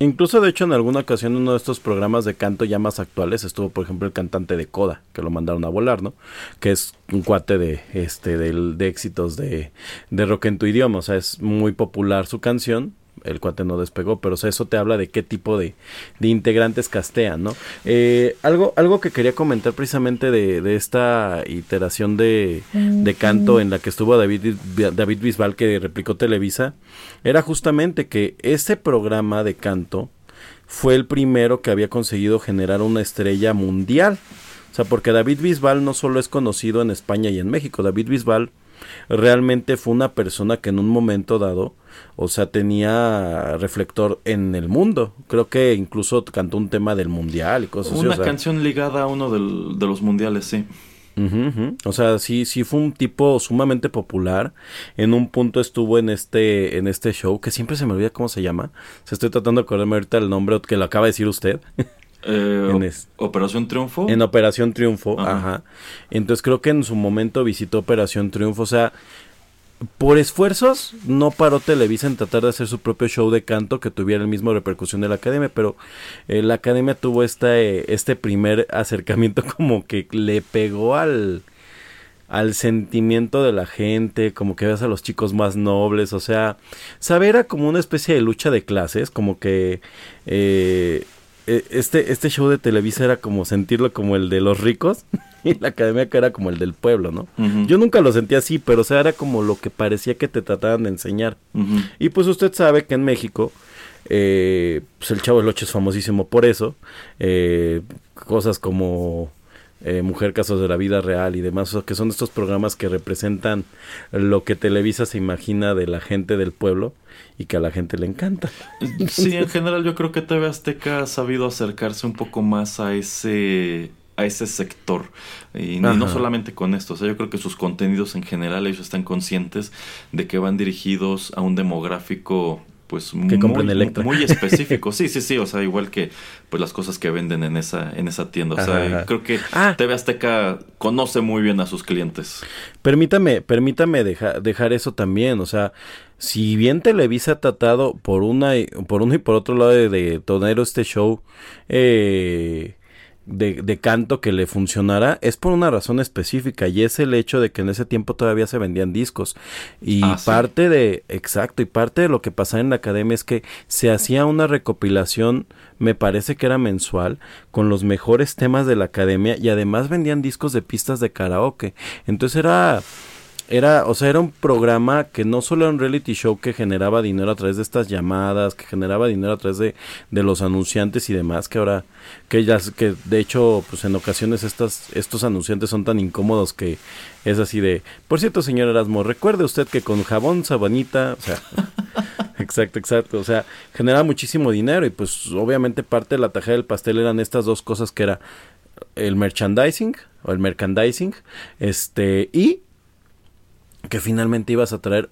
Speaker 2: incluso, de hecho, en alguna ocasión, uno de estos programas de canto ya más actuales, estuvo, por ejemplo, el cantante de Coda, que lo mandaron a volar, ¿no? Que es un cuate de, este, de éxitos de, de rock en tu idioma, o sea, es muy popular su canción, el cuate no despegó, pero eso te habla de qué tipo de, de integrantes castean, ¿no? Eh, algo, algo que quería comentar precisamente de, de esta iteración de, de, canto en la que estuvo David, David Bisbal que replicó Televisa, era justamente que ese programa de canto fue el primero que había conseguido generar una estrella mundial. O sea, porque David Bisbal no solo es conocido en España y en México, David Bisbal realmente fue una persona que en un momento dado, o sea, tenía reflector en el mundo. Creo que incluso cantó un tema del mundial y cosas
Speaker 1: así. Una canción ligada a uno de los mundiales, sí.
Speaker 2: O sea, sí, sí fue un tipo sumamente popular. En un punto estuvo en este, en este show, que siempre se me olvida cómo se llama. Se estoy tratando de acordarme ahorita el nombre que lo acaba de decir usted.
Speaker 1: Eh, Operación Triunfo.
Speaker 2: En Operación Triunfo, ajá. Entonces creo que en su momento visitó Operación Triunfo. O sea, por esfuerzos no paró Televisa en tratar de hacer su propio show de canto que tuviera el mismo repercusión de la academia, pero eh, la academia tuvo este, este primer acercamiento como que le pegó al al sentimiento de la gente, como que ves a los chicos más nobles, o sea, saber era como una especie de lucha de clases, como que eh, este, este show de Televisa era como sentirlo como el de los ricos y la academia que era como el del pueblo, ¿no? Yo nunca lo sentí así, pero o sea, era como lo que parecía que te trataban de enseñar. Y pues usted sabe que en México, eh, pues el Chavo del Ocho es famosísimo por eso. Eh, cosas como eh, Mujer Casos de la Vida Real y demás, que son estos programas que representan lo que Televisa se imagina de la gente del pueblo y que a la gente le encanta.
Speaker 1: Sí, en general yo creo que TV Azteca ha sabido acercarse un poco más a ese a ese sector y, no solamente con esto, o sea, yo creo que sus contenidos en general ellos están conscientes de que van dirigidos a un demográfico pues
Speaker 2: Que
Speaker 1: muy,
Speaker 2: Electra.
Speaker 1: muy específico. Sí, sí, sí, o sea, igual que pues las cosas que venden en esa en esa tienda, o sea,
Speaker 2: Ajá, ajá.
Speaker 1: creo que
Speaker 2: Ah.
Speaker 1: TV Azteca conoce muy bien a sus clientes.
Speaker 2: Permítame, permítame deja- dejar eso también, o sea, si bien Televisa ha tratado por una y, por uno y por otro lado de, de tener este show eh, de, de canto que le funcionara, es por una razón específica y es el hecho de que en ese tiempo todavía se vendían discos y
Speaker 1: Ah, sí.
Speaker 2: parte de, exacto, y parte de lo que pasaba en la academia es que se hacía una recopilación, me parece que era mensual, con los mejores temas de la academia y además vendían discos de pistas de karaoke. Entonces era era, o sea, era un programa que no solo era un reality show que generaba dinero a través de estas llamadas, que generaba dinero a través de, de los anunciantes y demás, que ahora, que ellas, que de hecho, pues en ocasiones estas, estos anunciantes son tan incómodos que es así de, por cierto, señor Erasmo, recuerde usted que con jabón, sabanita, o sea, exacto, exacto, o sea, generaba muchísimo dinero y pues obviamente parte de la tajada del pastel eran estas dos cosas que era el merchandising o el merchandising, este, y que finalmente ibas a traer,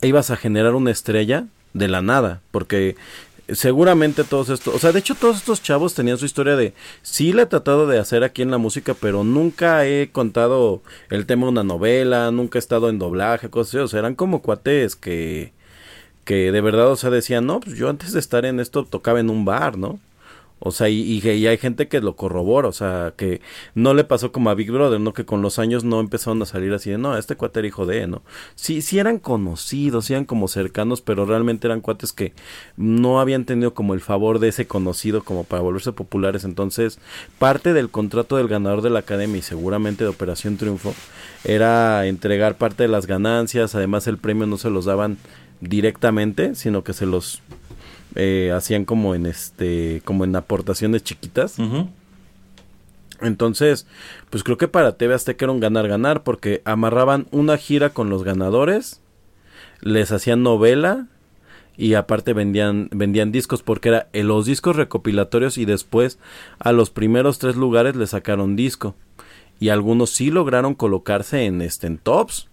Speaker 2: ibas a generar una estrella de la nada, porque seguramente todos estos, o sea, de hecho todos estos chavos tenían su historia de, sí la he tratado de hacer aquí en la música, pero nunca he contado el tema de una novela, nunca he estado en doblaje, cosas así, o sea, eran como cuates que, que de verdad, o sea, decían, no, pues yo antes de estar en esto tocaba en un bar, ¿no? O sea, y, y, hay gente que lo corrobora, o sea, que no le pasó como a Big Brother, ¿no? Que con los años no empezaron a salir así de, no, este cuate era hijo de, ¿no? Sí, sí eran conocidos, eran como cercanos, pero realmente eran cuates que no habían tenido como el favor de ese conocido como para volverse populares. Entonces, parte del contrato del ganador de la academia y seguramente de Operación Triunfo era entregar parte de las ganancias, además el premio no se los daban directamente, sino que se los eh, hacían como en este como en aportaciones chiquitas. Entonces pues creo que para TV Azteca era un ganar ganar porque amarraban una gira con los ganadores les hacían novela y aparte vendían vendían discos porque era en los discos recopilatorios y después a los primeros tres lugares le sacaron disco. Y algunos sí lograron colocarse en este en tops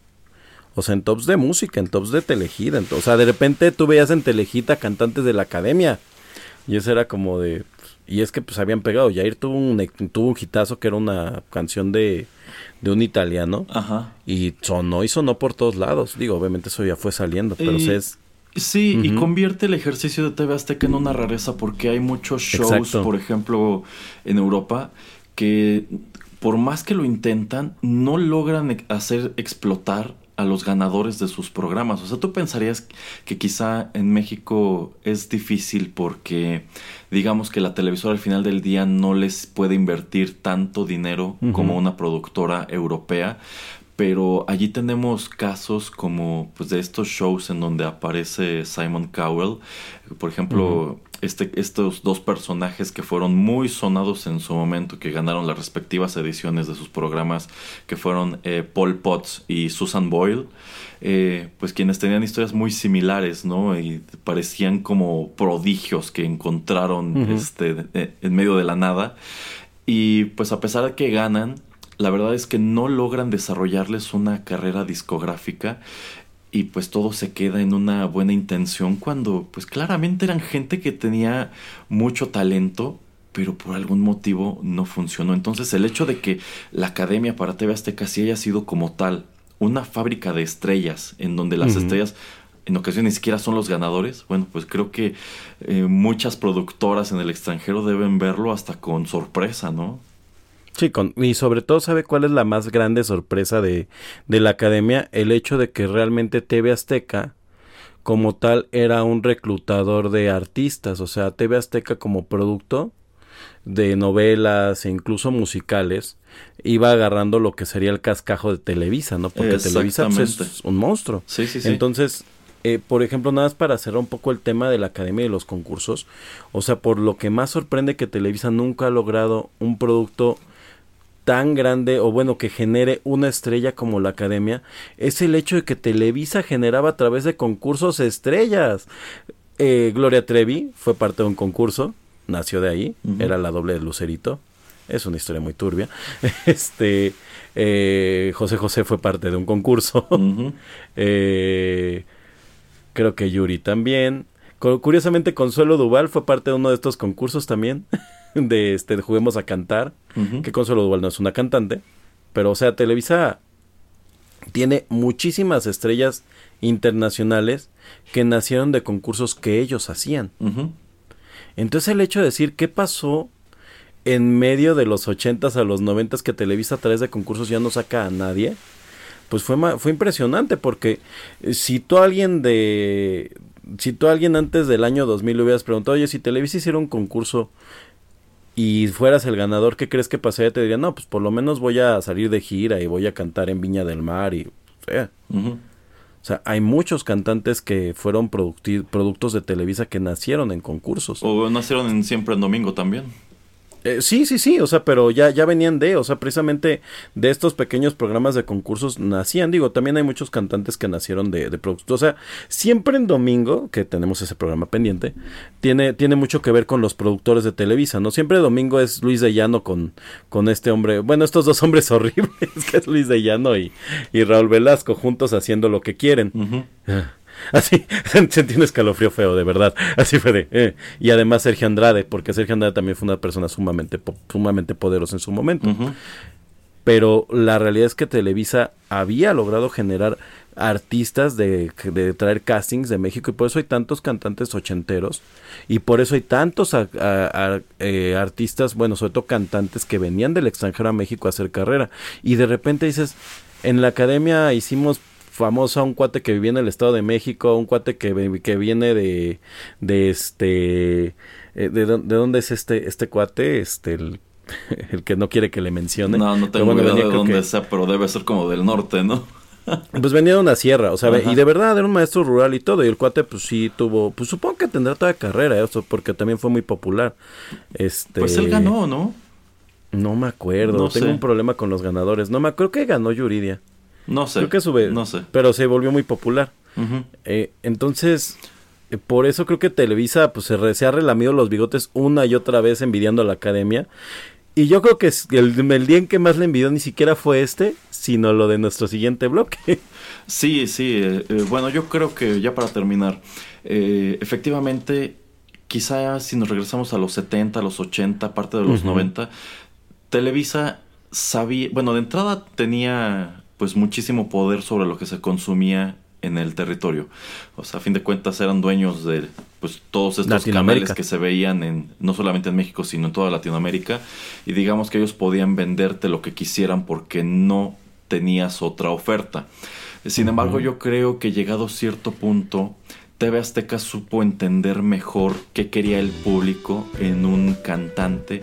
Speaker 2: o sea, en tops de música, en tops de to- o sea, de repente tú veías en Telehit a cantantes de la academia. Y eso era como de... Y es que pues habían pegado. Jair tuvo un, tuvo un hitazo que era una canción de, de un italiano.
Speaker 1: Ajá.
Speaker 2: Y sonó y sonó por todos lados. Digo, obviamente eso ya fue saliendo. Pero
Speaker 1: Y-
Speaker 2: sí es...
Speaker 1: Sí, y convierte el ejercicio de TV Azteca en una rareza porque hay muchos shows,
Speaker 2: Exacto.
Speaker 1: por ejemplo, en Europa, que por más que lo intentan, no logran e- hacer explotar a los ganadores de sus programas. O sea, tú pensarías que quizá en México es difícil porque digamos que la televisora al final del día no les puede invertir tanto dinero como una productora europea. Pero allí tenemos casos como pues de estos shows en donde aparece Simon Cowell, por ejemplo, este, estos dos personajes que fueron muy sonados en su momento, que ganaron las respectivas ediciones de sus programas, que fueron eh, Paul Potts y Susan Boyle, eh, pues quienes tenían historias muy similares, ¿no? Y parecían como prodigios que encontraron este, en medio de la nada. Y pues a pesar de que ganan, la verdad es que no logran desarrollarles una carrera discográfica y pues todo se queda en una buena intención cuando pues claramente eran gente que tenía mucho talento pero por algún motivo no funcionó. Entonces el hecho de que la Academia para TV Azteca sí haya sido como tal una fábrica de estrellas en donde las estrellas en ocasiones ni siquiera son los ganadores, bueno pues creo que eh, muchas productoras en el extranjero deben verlo hasta con sorpresa, ¿no?
Speaker 2: Sí, con, y sobre todo, ¿sabe cuál es la más grande sorpresa de, de la academia? El hecho de que realmente TV Azteca, como tal, era un reclutador de artistas. O sea, TV Azteca como producto de novelas e incluso musicales, iba agarrando lo que sería el cascajo de Televisa, ¿no? Porque Televisa pues, es un monstruo.
Speaker 1: Sí, sí, sí.
Speaker 2: Entonces, eh, por ejemplo, nada más para cerrar un poco el tema de la academia y los concursos, o sea, por lo que más sorprende que Televisa nunca ha logrado un producto tan grande o bueno que genere una estrella como la academia es el hecho de que Televisa generaba a través de concursos estrellas. Eh, Gloria Trevi fue parte de un concurso, nació de ahí, era la doble de Lucerito. Es una historia muy turbia. Este eh, José José fue parte de un concurso. Eh, Creo que Yuri también. Cu- Curiosamente, Consuelo Duval fue parte de uno de estos concursos también. De este, Juguemos a Cantar.
Speaker 1: Ujú.
Speaker 2: Que Consuelo Duval no es una cantante. Pero, o sea, Televisa tiene muchísimas estrellas internacionales que nacieron de concursos que ellos hacían. Entonces el hecho de decir qué pasó en medio de los 80s a los 90s que Televisa a través de concursos ya no saca a nadie, pues fue fue impresionante porque eh, si tú a alguien de si tú a alguien antes del año 2000 le hubieras preguntado, "Oye, si Televisa hiciera un concurso y fueras el ganador, ¿qué crees que pasaría?" Te diría, "No, pues por lo menos voy a salir de gira y voy a cantar en Viña del Mar y o sea, o sea, hay muchos cantantes que fueron productos de Televisa que nacieron en concursos.
Speaker 1: O nacieron en siempre en domingo también.
Speaker 2: Eh, sí, sí, sí, o sea, pero ya, ya venían de, o sea, precisamente de estos pequeños programas de concursos nacían, digo, también hay muchos cantantes que nacieron de, de productos, o sea, siempre en domingo, que tenemos ese programa pendiente, tiene, tiene mucho que ver con los productores de Televisa, ¿no? Siempre domingo es Luis de Llano con, con este hombre, bueno, estos dos hombres horribles, que es Luis de Llano y, y Raúl Velasco, juntos haciendo lo que quieren. Así, sentí un escalofrío feo, de verdad. Así fue de. eh. Y además Sergio Andrade, porque Sergio Andrade también fue una persona sumamente, sumamente poderosa en su momento. Pero la realidad es que Televisa había logrado generar artistas de, de traer castings de México y por eso hay tantos cantantes ochenteros y por eso hay tantos a- a- a- eh, artistas, bueno, sobre todo cantantes que venían del extranjero a México a hacer carrera y de repente dices, en la academia hicimos famoso a un cuate que vivía en el Estado de México, un cuate que, que viene de, de este, eh, de, de dónde es este, este cuate, este, el, el que no quiere que le mencione.
Speaker 1: No, no tengo
Speaker 2: bueno,
Speaker 1: idea
Speaker 2: venía
Speaker 1: de dónde
Speaker 2: que-
Speaker 1: sea, pero debe ser como del norte, ¿no?
Speaker 2: pues venía de una sierra, o sea,
Speaker 1: Ajá.
Speaker 2: y de verdad era un maestro rural y todo, y el cuate pues sí tuvo, pues supongo que tendrá toda carrera, ¿eh? eso, porque también fue muy popular. Este,
Speaker 1: Pues él ganó, ¿no?
Speaker 2: No me acuerdo,
Speaker 1: No
Speaker 2: tengo
Speaker 1: sé.
Speaker 2: un problema con los ganadores, no me acuerdo que ganó Yuridia,
Speaker 1: No sé.
Speaker 2: creo que sube,
Speaker 1: No sé.
Speaker 2: pero se volvió muy popular. Eh, entonces, eh, por eso creo que Televisa pues se, re- se ha relamido los bigotes una y otra vez envidiando a la academia. Y yo creo que el, el día en que más le envidió ni siquiera fue este, sino lo de nuestro siguiente bloque.
Speaker 1: Sí, sí. eh, bueno, yo creo que ya para terminar, efectivamente, quizá si nos regresamos a los 70, a los 80, parte de los
Speaker 2: Ujú.
Speaker 1: 90, Televisa sabía, bueno, de entrada tenía pues muchísimo poder sobre lo que se consumía en el territorio. O sea, a fin de cuentas eran dueños de pues todos estos canales que se veían en no solamente en México, sino en toda Latinoamérica y digamos que ellos podían venderte lo que quisieran porque no tenías otra oferta. Sin embargo, yo creo que llegado cierto punto, TV Azteca supo entender mejor qué quería el público en un cantante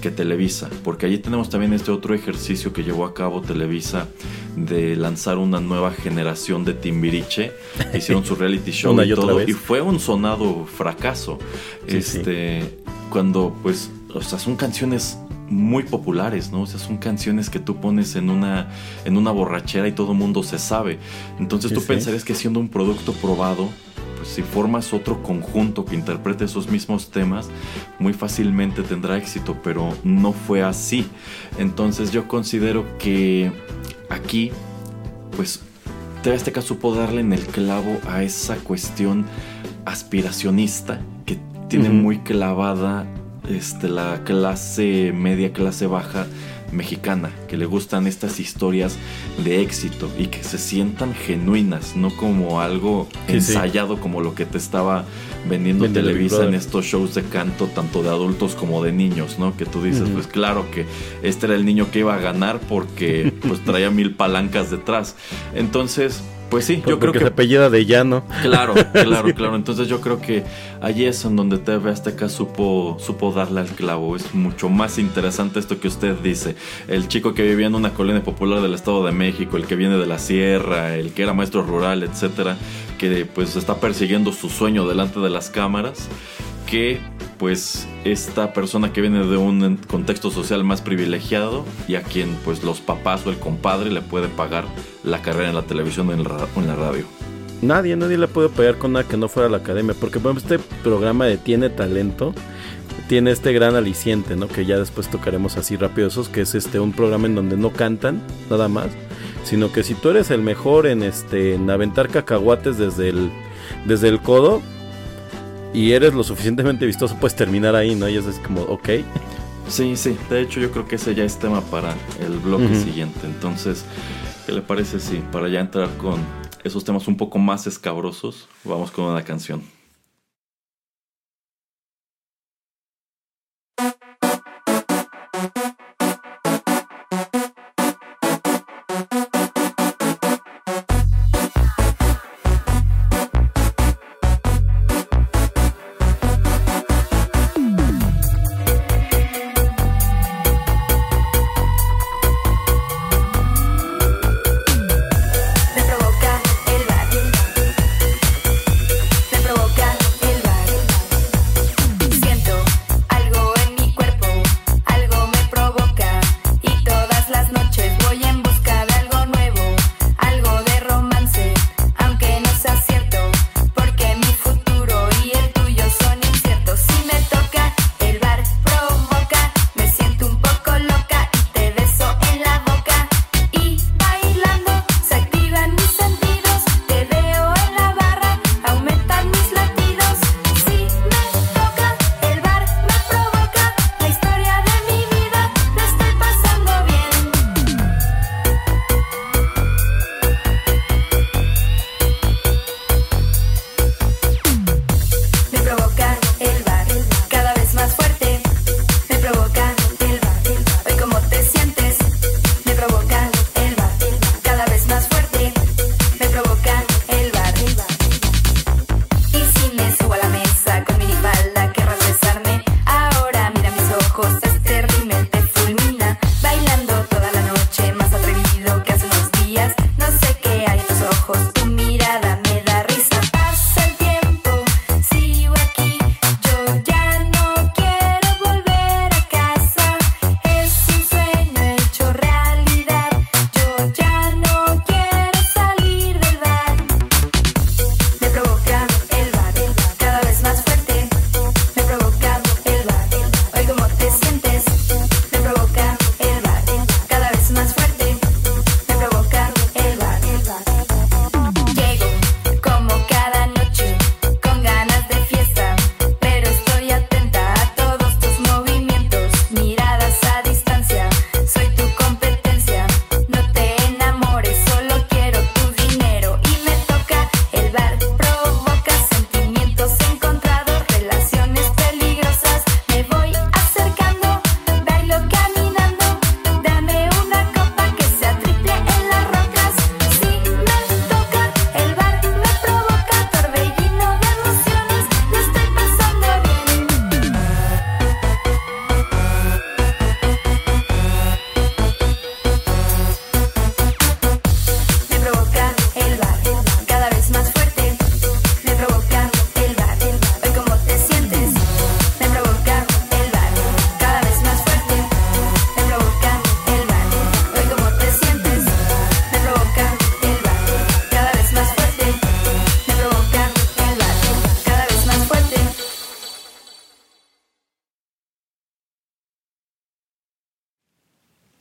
Speaker 1: que Televisa, porque allí tenemos también este otro ejercicio que llevó a cabo Televisa de lanzar una nueva generación de Timbiriche, hicieron su reality show y todo, y fue un sonado fracaso.
Speaker 2: Sí,
Speaker 1: este, cuando pues, o sea, son canciones muy populares, ¿no? O sea, son canciones que tú pones en una en una borrachera y todo el mundo se sabe. Entonces
Speaker 2: Sí,
Speaker 1: tú pensarías que siendo un producto probado, si formas otro conjunto que interprete esos mismos temas, muy fácilmente tendrá éxito, pero no fue así. Entonces yo considero que aquí, pues TV Azteca supo darle en el clavo a esa cuestión aspiracionista que tiene muy clavada este, la clase media, clase baja mexicana, que le gustan estas historias de éxito y que se sientan genuinas, no como algo
Speaker 2: Sí, sí.
Speaker 1: ensayado como lo que te estaba vendiendo Televisa en estos shows de canto, tanto de adultos como de niños, ¿no? Que tú dices, pues claro que este era el niño que iba a ganar porque pues traía mil palancas detrás. Entonces, pues sí, yo creo que
Speaker 2: se apellida de llano.
Speaker 1: Claro, claro, claro. Entonces yo creo que allí es en donde TV Azteca supo, supo darle al clavo. Es mucho más interesante esto que usted dice. El chico que vivía en una colonia popular del Estado de México, el que viene de la sierra, el que era maestro rural, etcétera, que pues está persiguiendo su sueño delante de las cámaras, que pues esta persona que viene de un contexto social más privilegiado y a quien pues los papás o el compadre le puede pagar la carrera en la televisión o en la radio.
Speaker 2: Nadie, nadie le puede pegar con nada que no fuera la academia. Porque, por ejemplo, este programa de Tiene Talento tiene este gran aliciente, ¿no? Que ya después tocaremos así rápido esos, que es este un programa en donde no cantan, nada más. Sino que si tú eres el mejor en este en aventar cacahuates desde el desde el codo y eres lo suficientemente vistoso, puedes terminar ahí, ¿no? Y es como, ok.
Speaker 7: Sí, sí, de hecho yo creo que ese ya es tema para el bloque siguiente. Entonces, ¿qué le parece si para ya entrar con esos temas un poco más escabrosos, vamos con una canción?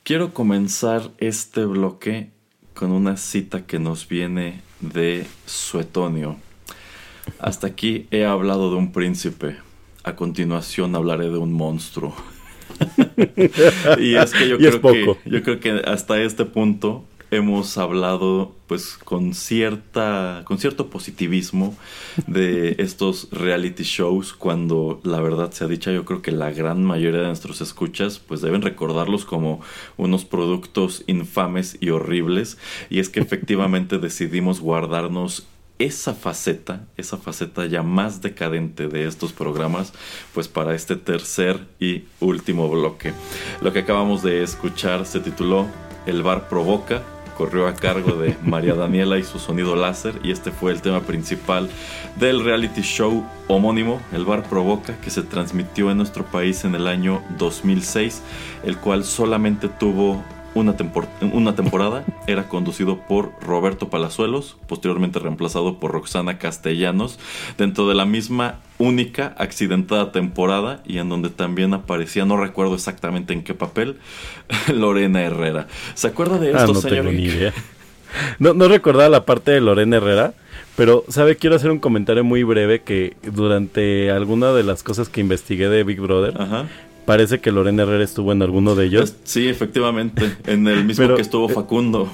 Speaker 7: Quiero comenzar este bloque con una cita que nos viene de Suetonio. Hasta aquí he hablado de un príncipe. A continuación hablaré de un monstruo. y es que yo creo que yo creo que hasta este punto hemos hablado pues con cierta con cierto positivismo de estos reality shows cuando la verdad se ha dicha yo creo que la gran mayoría de nuestros escuchas pues deben recordarlos como unos productos infames y horribles y es que efectivamente decidimos guardarnos esa faceta, esa faceta ya más decadente de estos programas, pues para este tercer y último bloque. Lo que acabamos de escuchar se tituló El bar provoca corrió a cargo de María Daniela y su sonido láser y este fue el tema principal del reality show homónimo El Bar Provoca que se transmitió en nuestro país en el año 2006, el cual solamente tuvo una, una, temporada. Era conducido por Roberto Palazuelos, posteriormente reemplazado por Roxana Castellanos, dentro de la misma única accidentada temporada y en donde también aparecía, no recuerdo exactamente en qué papel, Lorena Herrera. ¿Se acuerda de
Speaker 2: ah,
Speaker 7: esto,
Speaker 2: no
Speaker 7: señor?
Speaker 2: Tengo ni idea. no, no recordaba la parte de Lorena Herrera, pero, ¿sabe? Quiero hacer un comentario muy breve que durante alguna de las cosas que investigué de Big Brother,
Speaker 1: Ajá.
Speaker 2: Parece que Lorena Herrera estuvo en alguno de ellos.
Speaker 1: Sí, efectivamente, en el mismo
Speaker 2: Pero,
Speaker 1: que estuvo
Speaker 2: eh,
Speaker 1: Facundo.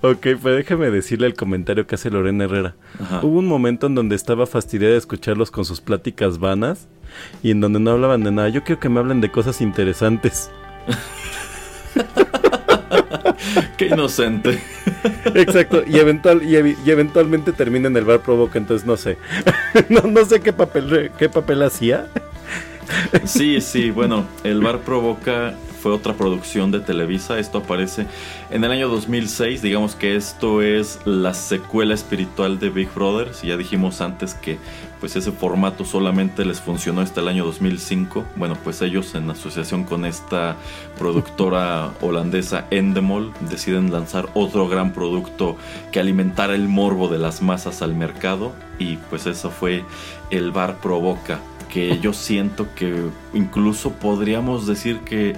Speaker 2: Ok, pues déjeme decirle el comentario que hace Lorena Herrera.
Speaker 1: Ajá.
Speaker 2: Hubo un momento en donde estaba fastidiada de escucharlos con sus pláticas vanas y en donde no hablaban de nada. Yo quiero que me hablen de cosas interesantes.
Speaker 1: Qué inocente.
Speaker 2: Exacto, y, eventual, y eventualmente termina en el bar provoca, entonces no sé. no, no sé qué papel, qué papel hacía.
Speaker 1: Sí, sí, bueno, El Bar Provoca fue otra producción de Televisa. Esto aparece en el año 2006. Digamos que esto es la secuela espiritual de Big Brother. Ya dijimos antes que pues ese formato solamente les funcionó hasta el año 2005. Bueno, pues ellos en asociación con esta productora holandesa Endemol deciden lanzar otro gran producto que alimentara el morbo de las masas al mercado y pues eso fue El Bar Provoca que yo siento que incluso podríamos decir que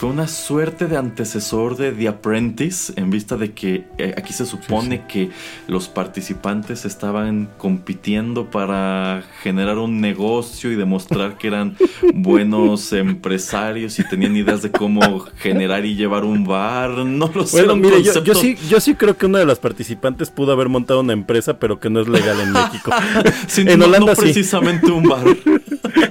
Speaker 1: fue una suerte de antecesor de The Apprentice en vista de que eh, aquí se supone que los participantes estaban compitiendo para generar un negocio y demostrar que eran buenos empresarios y tenían ideas de cómo generar y llevar un bar. No lo sé.
Speaker 2: Bueno, mire, yo, sí, yo sí creo que una de las participantes pudo haber montado una empresa, pero que no es legal en México.
Speaker 1: Sí,
Speaker 2: en
Speaker 1: no-
Speaker 2: Holanda
Speaker 1: no precisamente un bar.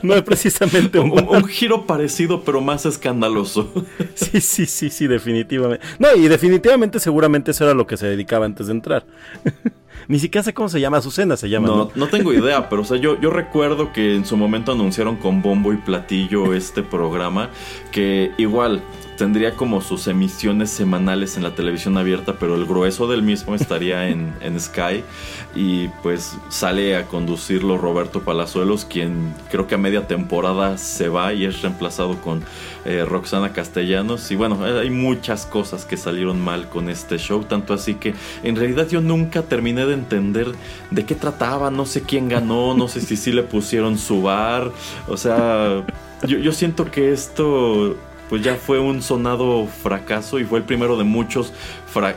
Speaker 2: No es precisamente un
Speaker 1: un, un giro parecido pero más escandaloso.
Speaker 2: Sí, sí, sí, sí, definitivamente. No, y definitivamente seguramente eso era lo que se dedicaba antes de entrar. Ni siquiera sé cómo se llama, Azucena se llama.
Speaker 1: No,
Speaker 2: ¿no?
Speaker 1: no tengo idea, pero o sea, yo, yo recuerdo que en su momento anunciaron con bombo y platillo este programa, que igual tendría como sus emisiones semanales en la televisión abierta, pero el grueso del mismo estaría en, en Sky. Y pues sale a conducirlo Roberto Palazuelos, quien creo que a media temporada se va y es reemplazado con eh, Roxana Castellanos. Y bueno, eh, hay muchas cosas que salieron mal con este show, tanto así que en realidad yo nunca terminé de entender de qué trataba, no sé quién ganó, no sé si sí le pusieron su bar, o sea, yo, yo siento que esto pues ya fue un sonado fracaso y fue el primero de muchos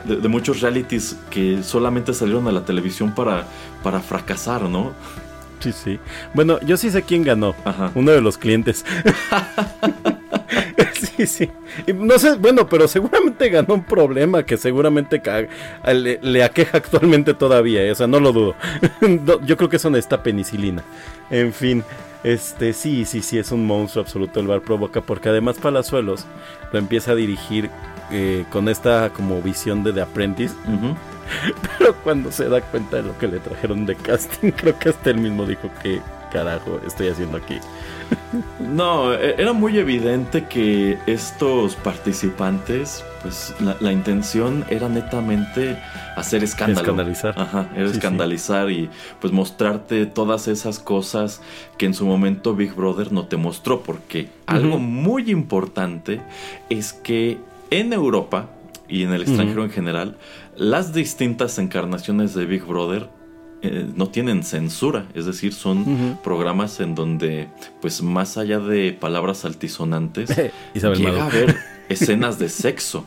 Speaker 1: de, de muchos realities que solamente salieron a la televisión para, para fracasar, ¿no?
Speaker 2: Sí, sí. Bueno, yo sí sé quién ganó.
Speaker 1: Ajá.
Speaker 2: Uno de los clientes. sí, sí. No sé, bueno, pero seguramente ganó un problema que seguramente le, le aqueja actualmente todavía. eh, O sea, no lo dudo. No, yo creo que eso necesita penicilina. En fin. Este, sí, sí, sí, es un monstruo absoluto el bar provoca, porque además Palazuelos lo empieza a dirigir eh, con esta como visión de The Apprentice, pero cuando se da cuenta de lo que le trajeron de casting, creo que hasta él mismo dijo que carajo estoy haciendo aquí.
Speaker 1: No, e- era muy evidente que estos participantes, pues la, la intención era netamente hacer escándalo.
Speaker 2: Escandalizar.
Speaker 1: Ajá, era
Speaker 2: Sí, sí.
Speaker 1: escandalizar y pues mostrarte todas esas cosas que en su momento Big Brother no te mostró, porque algo muy importante es que en Europa y en el extranjero en general, las distintas encarnaciones de Big Brother eh, no tienen censura, es decir, son programas en donde, pues más allá de palabras altisonantes, llega
Speaker 2: Mado.
Speaker 1: a haber escenas de sexo.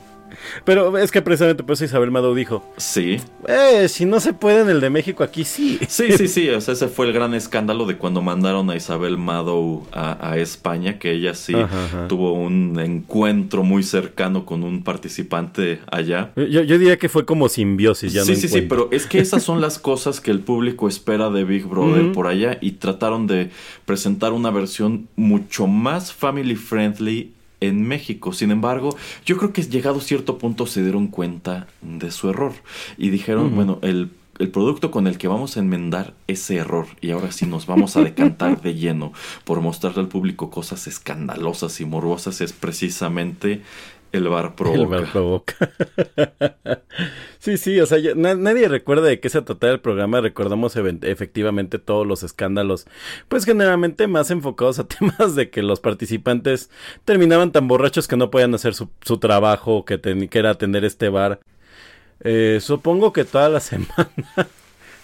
Speaker 2: Pero es que precisamente por eso Isabel Mado dijo,
Speaker 1: Sí,
Speaker 2: eh, si no se puede en el de México, aquí sí.
Speaker 1: sí, sí, sí. O sea, ese fue el gran escándalo de cuando mandaron a Isabel Madow a, a España, que ella sí
Speaker 2: Ajá, ajá.
Speaker 1: tuvo un encuentro muy cercano con un participante allá.
Speaker 2: Yo, yo diría que fue como simbiosis, ya
Speaker 1: sí,
Speaker 2: no
Speaker 1: sí, sí,
Speaker 2: encuentro.
Speaker 1: pero es que esas son las cosas que el público espera de Big Brother por allá y trataron de presentar una versión mucho más family friendly en México. Sin embargo, yo creo que llegado a cierto punto se dieron cuenta de su error y dijeron, bueno, el el producto con el que vamos a enmendar ese error y ahora sí nos vamos a decantar de lleno por mostrarle al público cosas escandalosas y morbosas es precisamente el bar provoca.
Speaker 2: El bar provoca. sí, sí, o sea, ya- na- nadie recuerda de qué se trataba el programa. Recordamos efectivamente todos los escándalos, pues generalmente más enfocados a temas de que los participantes terminaban tan borrachos que no podían hacer su, su trabajo, que, que era atender este bar. Eh, supongo que toda la semana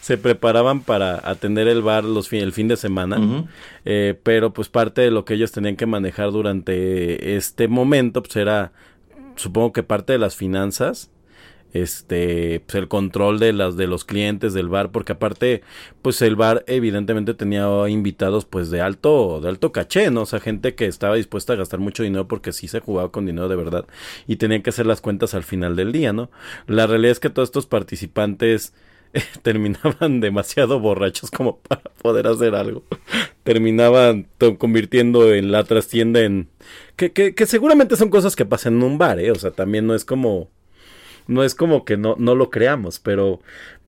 Speaker 2: se preparaban para atender el bar los fi- el fin de semana. Eh, pero pues parte de lo que ellos tenían que manejar durante este momento pues era supongo que parte de las finanzas este pues el control de las de los clientes del bar porque aparte pues el bar evidentemente tenía invitados pues de alto de alto caché no o sea gente que estaba dispuesta a gastar mucho dinero porque sí se jugaba con dinero de verdad y tenían que hacer las cuentas al final del día no la realidad es que todos estos participantes terminaban demasiado borrachos como para poder hacer algo. Terminaban convirtiendo en la trastienda en... Que, que, que seguramente son cosas que pasan en un bar, ¿eh? O sea, también no es como no es como que no, no lo creamos, pero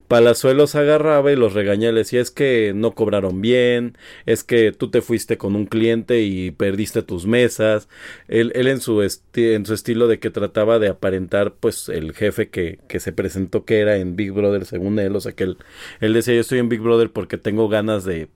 Speaker 2: Palazuelos agarraba y los regañaba y decía es que no cobraron bien, es que tú te fuiste con un cliente y perdiste tus mesas. Él, él en, su en su estilo de que trataba de aparentar pues el jefe que, que se presentó que era en Big Brother según él, o sea que él, él decía yo estoy en Big Brother porque tengo ganas de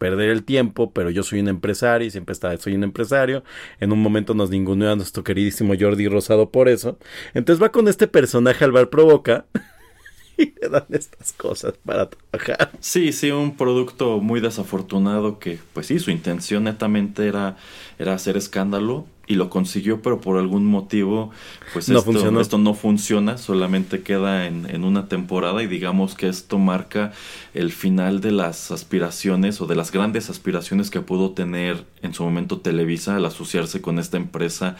Speaker 2: perder el tiempo, pero yo soy un empresario y siempre está, soy un empresario. En un momento nos ninguneó a nuestro queridísimo Jordi Rosado por eso. Entonces va con este personaje al bar provoca. y le dan estas cosas para trabajar.
Speaker 1: Sí, sí, un producto muy desafortunado que, pues sí, su intención netamente era, era hacer escándalo y lo consiguió, pero por algún motivo, pues
Speaker 2: No
Speaker 1: esto,
Speaker 2: funcionó.
Speaker 1: esto no funciona, solamente queda en, en una temporada y digamos que esto marca el final de las aspiraciones o de las grandes aspiraciones que pudo tener en su momento Televisa al asociarse con esta empresa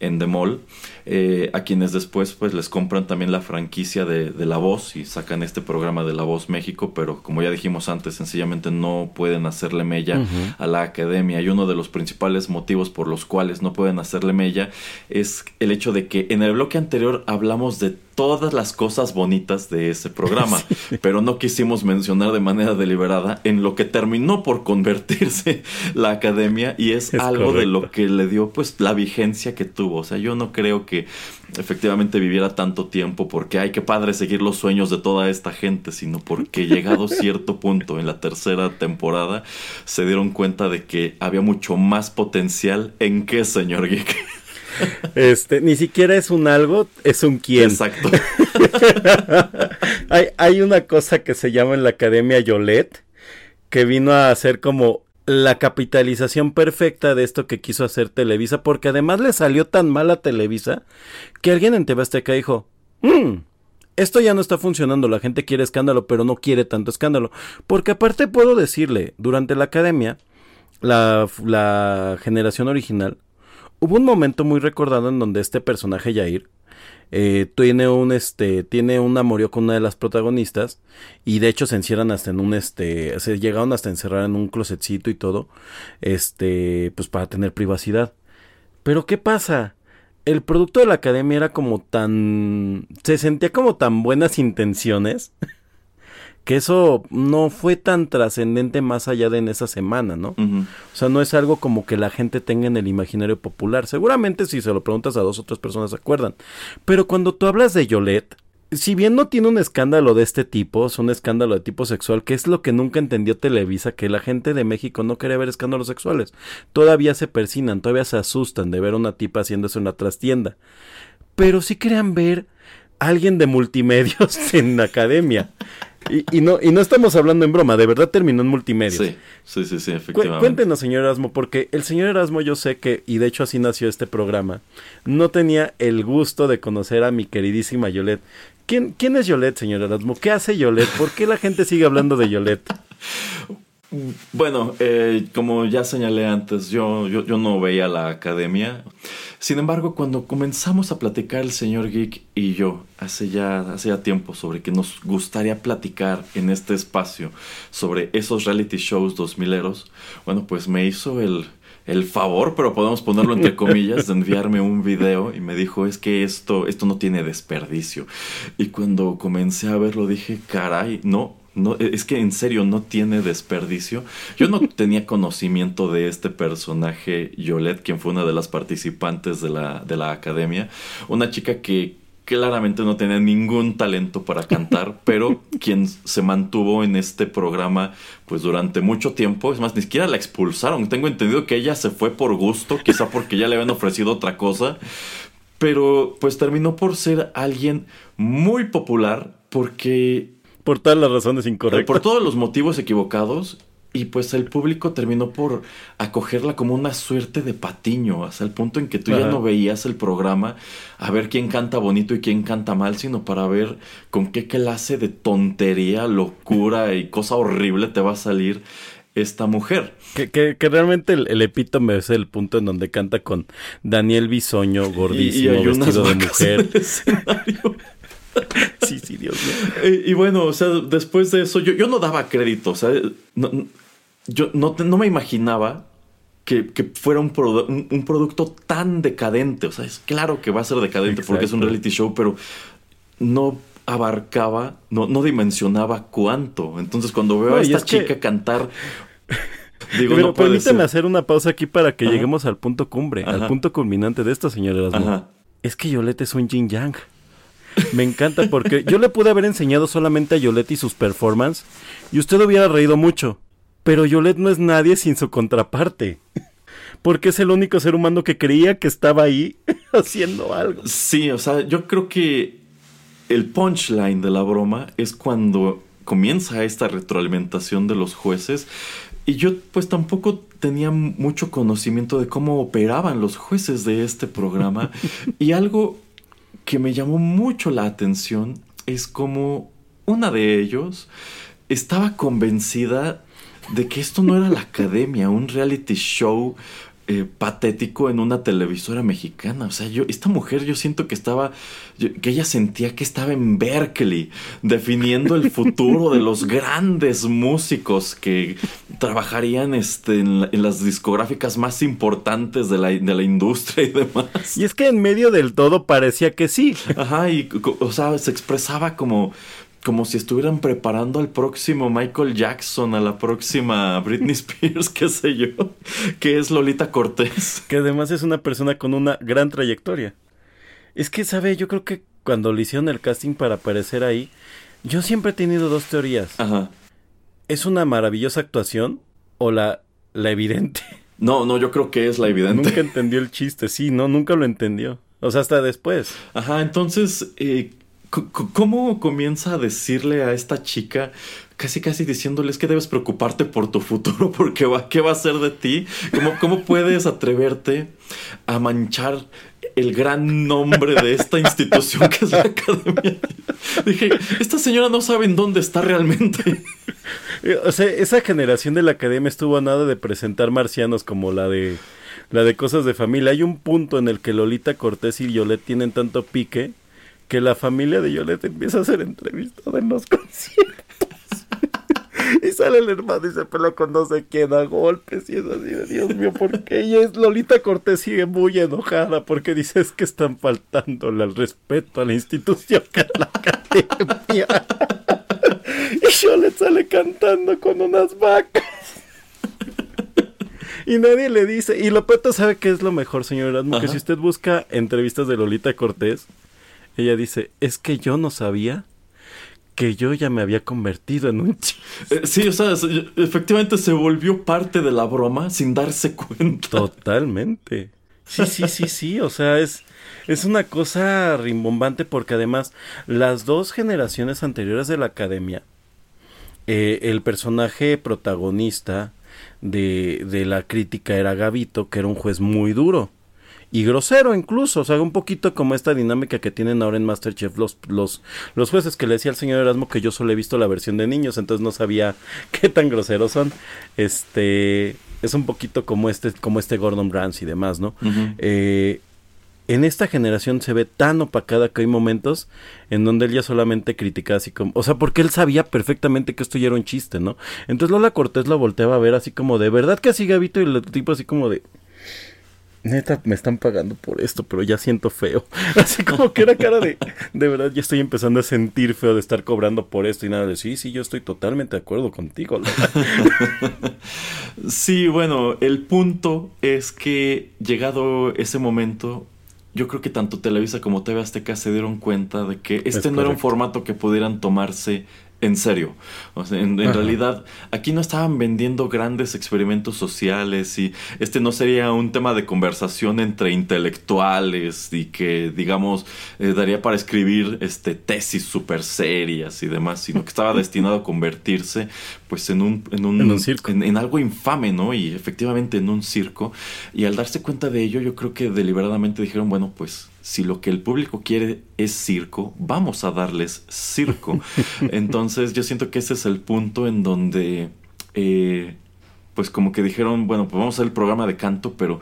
Speaker 1: Endemol, eh, a quienes después pues les compran también la franquicia de, de La Voz y sacan este programa de La Voz México, pero como ya dijimos antes, sencillamente no pueden hacerle mella a la academia y uno de los principales motivos por los cuales no pueden hacerle mella es el hecho de que en el bloque anterior hablamos de todas las cosas bonitas de ese programa, pero no quisimos mencionar de manera deliberada en lo que terminó por convertirse la academia y es,
Speaker 2: Es
Speaker 1: algo de lo que le dio pues la vigencia que tuvo. O sea, yo no creo que efectivamente viviera tanto tiempo porque hay que padre seguir los sueños de toda esta gente, sino porque llegado cierto punto en la tercera temporada se dieron cuenta de que había mucho más potencial en qué, señor Geek.
Speaker 2: Este, ni siquiera es un algo, es un quién.
Speaker 1: Exacto.
Speaker 2: hay, hay una cosa que se llama en la Academia Yolet, que vino a hacer como la capitalización perfecta de esto que quiso hacer Televisa, porque además le salió tan mal a Televisa que alguien en TV Azteca dijo, "Mm, esto ya no está funcionando, la gente quiere escándalo, pero no quiere tanto escándalo. Porque aparte puedo decirle, durante la academia, la, la generación original, hubo un momento muy recordado en donde este personaje Jair eh, tiene un este tiene un amorío con una de las protagonistas y de hecho se encierran hasta en un este se llegaron hasta encerrar en un closetcito y todo este pues para tener privacidad. Pero qué pasa el producto de la academia era como tan se sentía como tan buenas intenciones que eso no fue tan trascendente más allá de en esa semana, ¿no? O sea, no es algo como que la gente tenga en el imaginario popular. Seguramente si se lo preguntas a dos o tres personas se acuerdan. Pero cuando tú hablas de Yolette, si bien no tiene un escándalo de este tipo, es un escándalo de tipo sexual, que es lo que nunca entendió Televisa, que la gente de México no quiere ver escándalos sexuales. Todavía se persinan, todavía se asustan de ver a una tipa haciéndose una trastienda. Pero sí querían ver a alguien de multimedios en la academia. Y, y no, y no estamos hablando en broma, de verdad terminó en multimedios.
Speaker 1: Sí, sí, sí, efectivamente.
Speaker 2: Cuéntenos, señor Erasmo, porque el señor Erasmo yo sé que, y de hecho así nació este programa, no tenía el gusto de conocer a mi queridísima Yolette. ¿Quién, quién es Yolette, señor Erasmo? ¿Qué hace Yolette? ¿Por qué la gente sigue hablando de Yolette?
Speaker 1: Bueno, eh, como ya señalé antes, yo, yo, yo no veía la academia. Sin embargo, cuando comenzamos a platicar el señor Geek y yo, hace ya, hace ya tiempo, sobre que nos gustaría platicar en este espacio sobre esos reality shows dos mileros, bueno, pues me hizo el, el favor, pero podemos ponerlo entre comillas, de enviarme un video y me dijo, es que esto, esto no tiene desperdicio. Y cuando comencé a verlo dije, caray, no, no, es que en serio no tiene desperdicio. Yo no tenía conocimiento de este personaje, Yolette, quien fue una de las participantes de la, de la academia. Una chica que claramente no tenía ningún talento para cantar, pero quien se mantuvo en este programa pues durante mucho tiempo. Es más, ni siquiera la expulsaron. Tengo entendido que ella se fue por gusto, quizá porque ya le habían ofrecido otra cosa. Pero pues terminó por ser alguien muy popular porque
Speaker 2: Por todas las razones incorrectas.
Speaker 1: por todos los motivos equivocados y pues el público terminó por acogerla como una suerte de patiño, hasta el punto en que tú ya no veías el programa a ver quién canta bonito y quién canta mal, sino para ver con qué clase de tontería, locura y cosa horrible te va a salir esta mujer.
Speaker 2: Que, que, que realmente el, el epítome es el punto en donde canta con Daniel Bisoño, gordísimo,
Speaker 1: hay unas
Speaker 2: vestido de
Speaker 1: en
Speaker 2: mujer.
Speaker 1: el escenario.
Speaker 2: Sí, sí, Dios mío.
Speaker 1: Eh, y bueno, o sea, después de eso, yo, yo no daba crédito, o sea, no- no- yo no, no me imaginaba que, que fuera un, produ- un, un producto tan decadente. O sea, es claro que va a ser decadente porque es un reality show, pero no abarcaba, no, no dimensionaba cuánto. Entonces, cuando veo
Speaker 2: No,
Speaker 1: a esta
Speaker 2: es que-
Speaker 1: chica cantar, digo,
Speaker 2: Pero
Speaker 1: no
Speaker 2: permíteme hacer una pausa aquí para que
Speaker 1: Ajá.
Speaker 2: lleguemos al punto cumbre, al punto culminante de esto, señor Erasmo. Es que Yolette es un yin yang. Me encanta porque yo le pude haber enseñado solamente a Yolette y sus performances y usted hubiera reído mucho. Pero Yolette no es nadie sin su contraparte. Porque es el único ser humano que creía que estaba ahí haciendo algo.
Speaker 1: Sí, o sea, yo creo que el punchline de la broma es cuando comienza esta retroalimentación de los jueces. Y yo pues tampoco tenía mucho conocimiento de cómo operaban los jueces de este programa. y algo que me llamó mucho la atención es como una de ellos estaba convencida de que esto no era la academia, un reality show eh, patético en una televisora mexicana. O sea, yo, esta mujer yo siento que estaba, yo- que ella sentía que estaba en Berkeley, definiendo el futuro de los grandes músicos que trabajarían este, en, la- en las discográficas más importantes de la, de la industria y demás.
Speaker 2: Y es que en medio del todo parecía que sí.
Speaker 1: Ajá, y o sea, se expresaba como, como si estuvieran preparando al próximo Michael Jackson, a la próxima Britney Spears, qué sé yo, que es Lolita Cortés.
Speaker 2: Que además es una persona con una gran trayectoria. Es que, ¿sabe? Yo creo que cuando le hicieron el casting para aparecer ahí, yo siempre he tenido dos teorías.
Speaker 1: Ajá.
Speaker 2: ¿Es una maravillosa actuación o la, la evidente?
Speaker 1: No, no, yo creo que es la evidente.
Speaker 2: Nunca entendió el chiste, sí, no, nunca lo entendió. O sea, hasta después.
Speaker 1: Ajá, entonces, eh, ¿cómo comienza a decirle a esta chica, casi casi diciéndole, es que debes preocuparte por tu futuro, porque va, ¿qué va a ser de ti? ¿Cómo, ¿Cómo puedes atreverte a manchar el gran nombre de esta institución que es la academia? Dije, esta señora no sabe en dónde está realmente.
Speaker 2: O sea, esa generación de la academia estuvo a nada de presentar marcianos como la de la de cosas de familia. Hay un punto en el que Lolita Cortés y Yolette tienen tanto pique que la familia de Yolette empieza a hacer entrevistas en los conciertos. y sale el hermano y se pelea con no sé quién a golpes y es así de Dios mío, ¿por qué? Y es Lolita Cortés sigue muy enojada porque dice es que están faltándole al respeto a la institución que es la academia. Y Yolette sale cantando con unas vacas. Y nadie le dice. Y Lopeta sabe que es lo mejor, señor Erasmo. Que si usted busca entrevistas de Lolita Cortés, ella dice: Es que yo no sabía que yo ya me había convertido en un.
Speaker 1: Eh, Sí, o sea, se- efectivamente se volvió parte de la broma sin darse cuenta.
Speaker 2: Totalmente. Sí, sí, sí, sí. O sea, es, es una cosa rimbombante porque además las dos generaciones anteriores de la academia, eh, el personaje protagonista de, de la crítica era Gavito, que era un juez muy duro. Y grosero incluso, o sea, un poquito como esta dinámica que tienen ahora en Masterchef los, los, los jueces que le decía al señor Erasmo que yo solo he visto la versión de niños, entonces no sabía qué tan groseros son. Este es un poquito como este, como este Gordon Ramsay y demás, ¿no? Eh, en esta generación se ve tan opacada que hay momentos en donde él ya solamente critica así como, o sea, porque él sabía perfectamente que esto ya era un chiste, ¿no? Entonces Lola Cortés lo volteaba a ver así como de, ¿verdad que así Gabito? Y el tipo así como de, neta, me están pagando por esto, pero ya siento feo. Así como que era cara de, de verdad, ya estoy empezando a sentir feo de estar cobrando por esto y nada de, sí, sí, yo estoy totalmente de acuerdo contigo. Lola".
Speaker 1: Sí, bueno, el punto es que llegado ese momento, yo creo que tanto Televisa como TV Azteca se dieron cuenta de que este
Speaker 2: Es
Speaker 1: no era un formato que pudieran tomarse en serio. O sea, en, realidad, aquí no estaban vendiendo grandes experimentos sociales y este no sería un tema de conversación entre intelectuales y que, digamos, eh, daría para escribir este, tesis súper serias y demás, sino que estaba destinado a convertirse pues en un, en un, circo. En, algo infame, ¿no? Y efectivamente en un circo. Y al darse cuenta de ello, yo creo que deliberadamente dijeron, bueno, pues si lo que el público quiere es circo, vamos a darles circo. Entonces yo siento que ese es el punto en donde, eh, pues como que dijeron, bueno, pues vamos a hacer el programa de canto, pero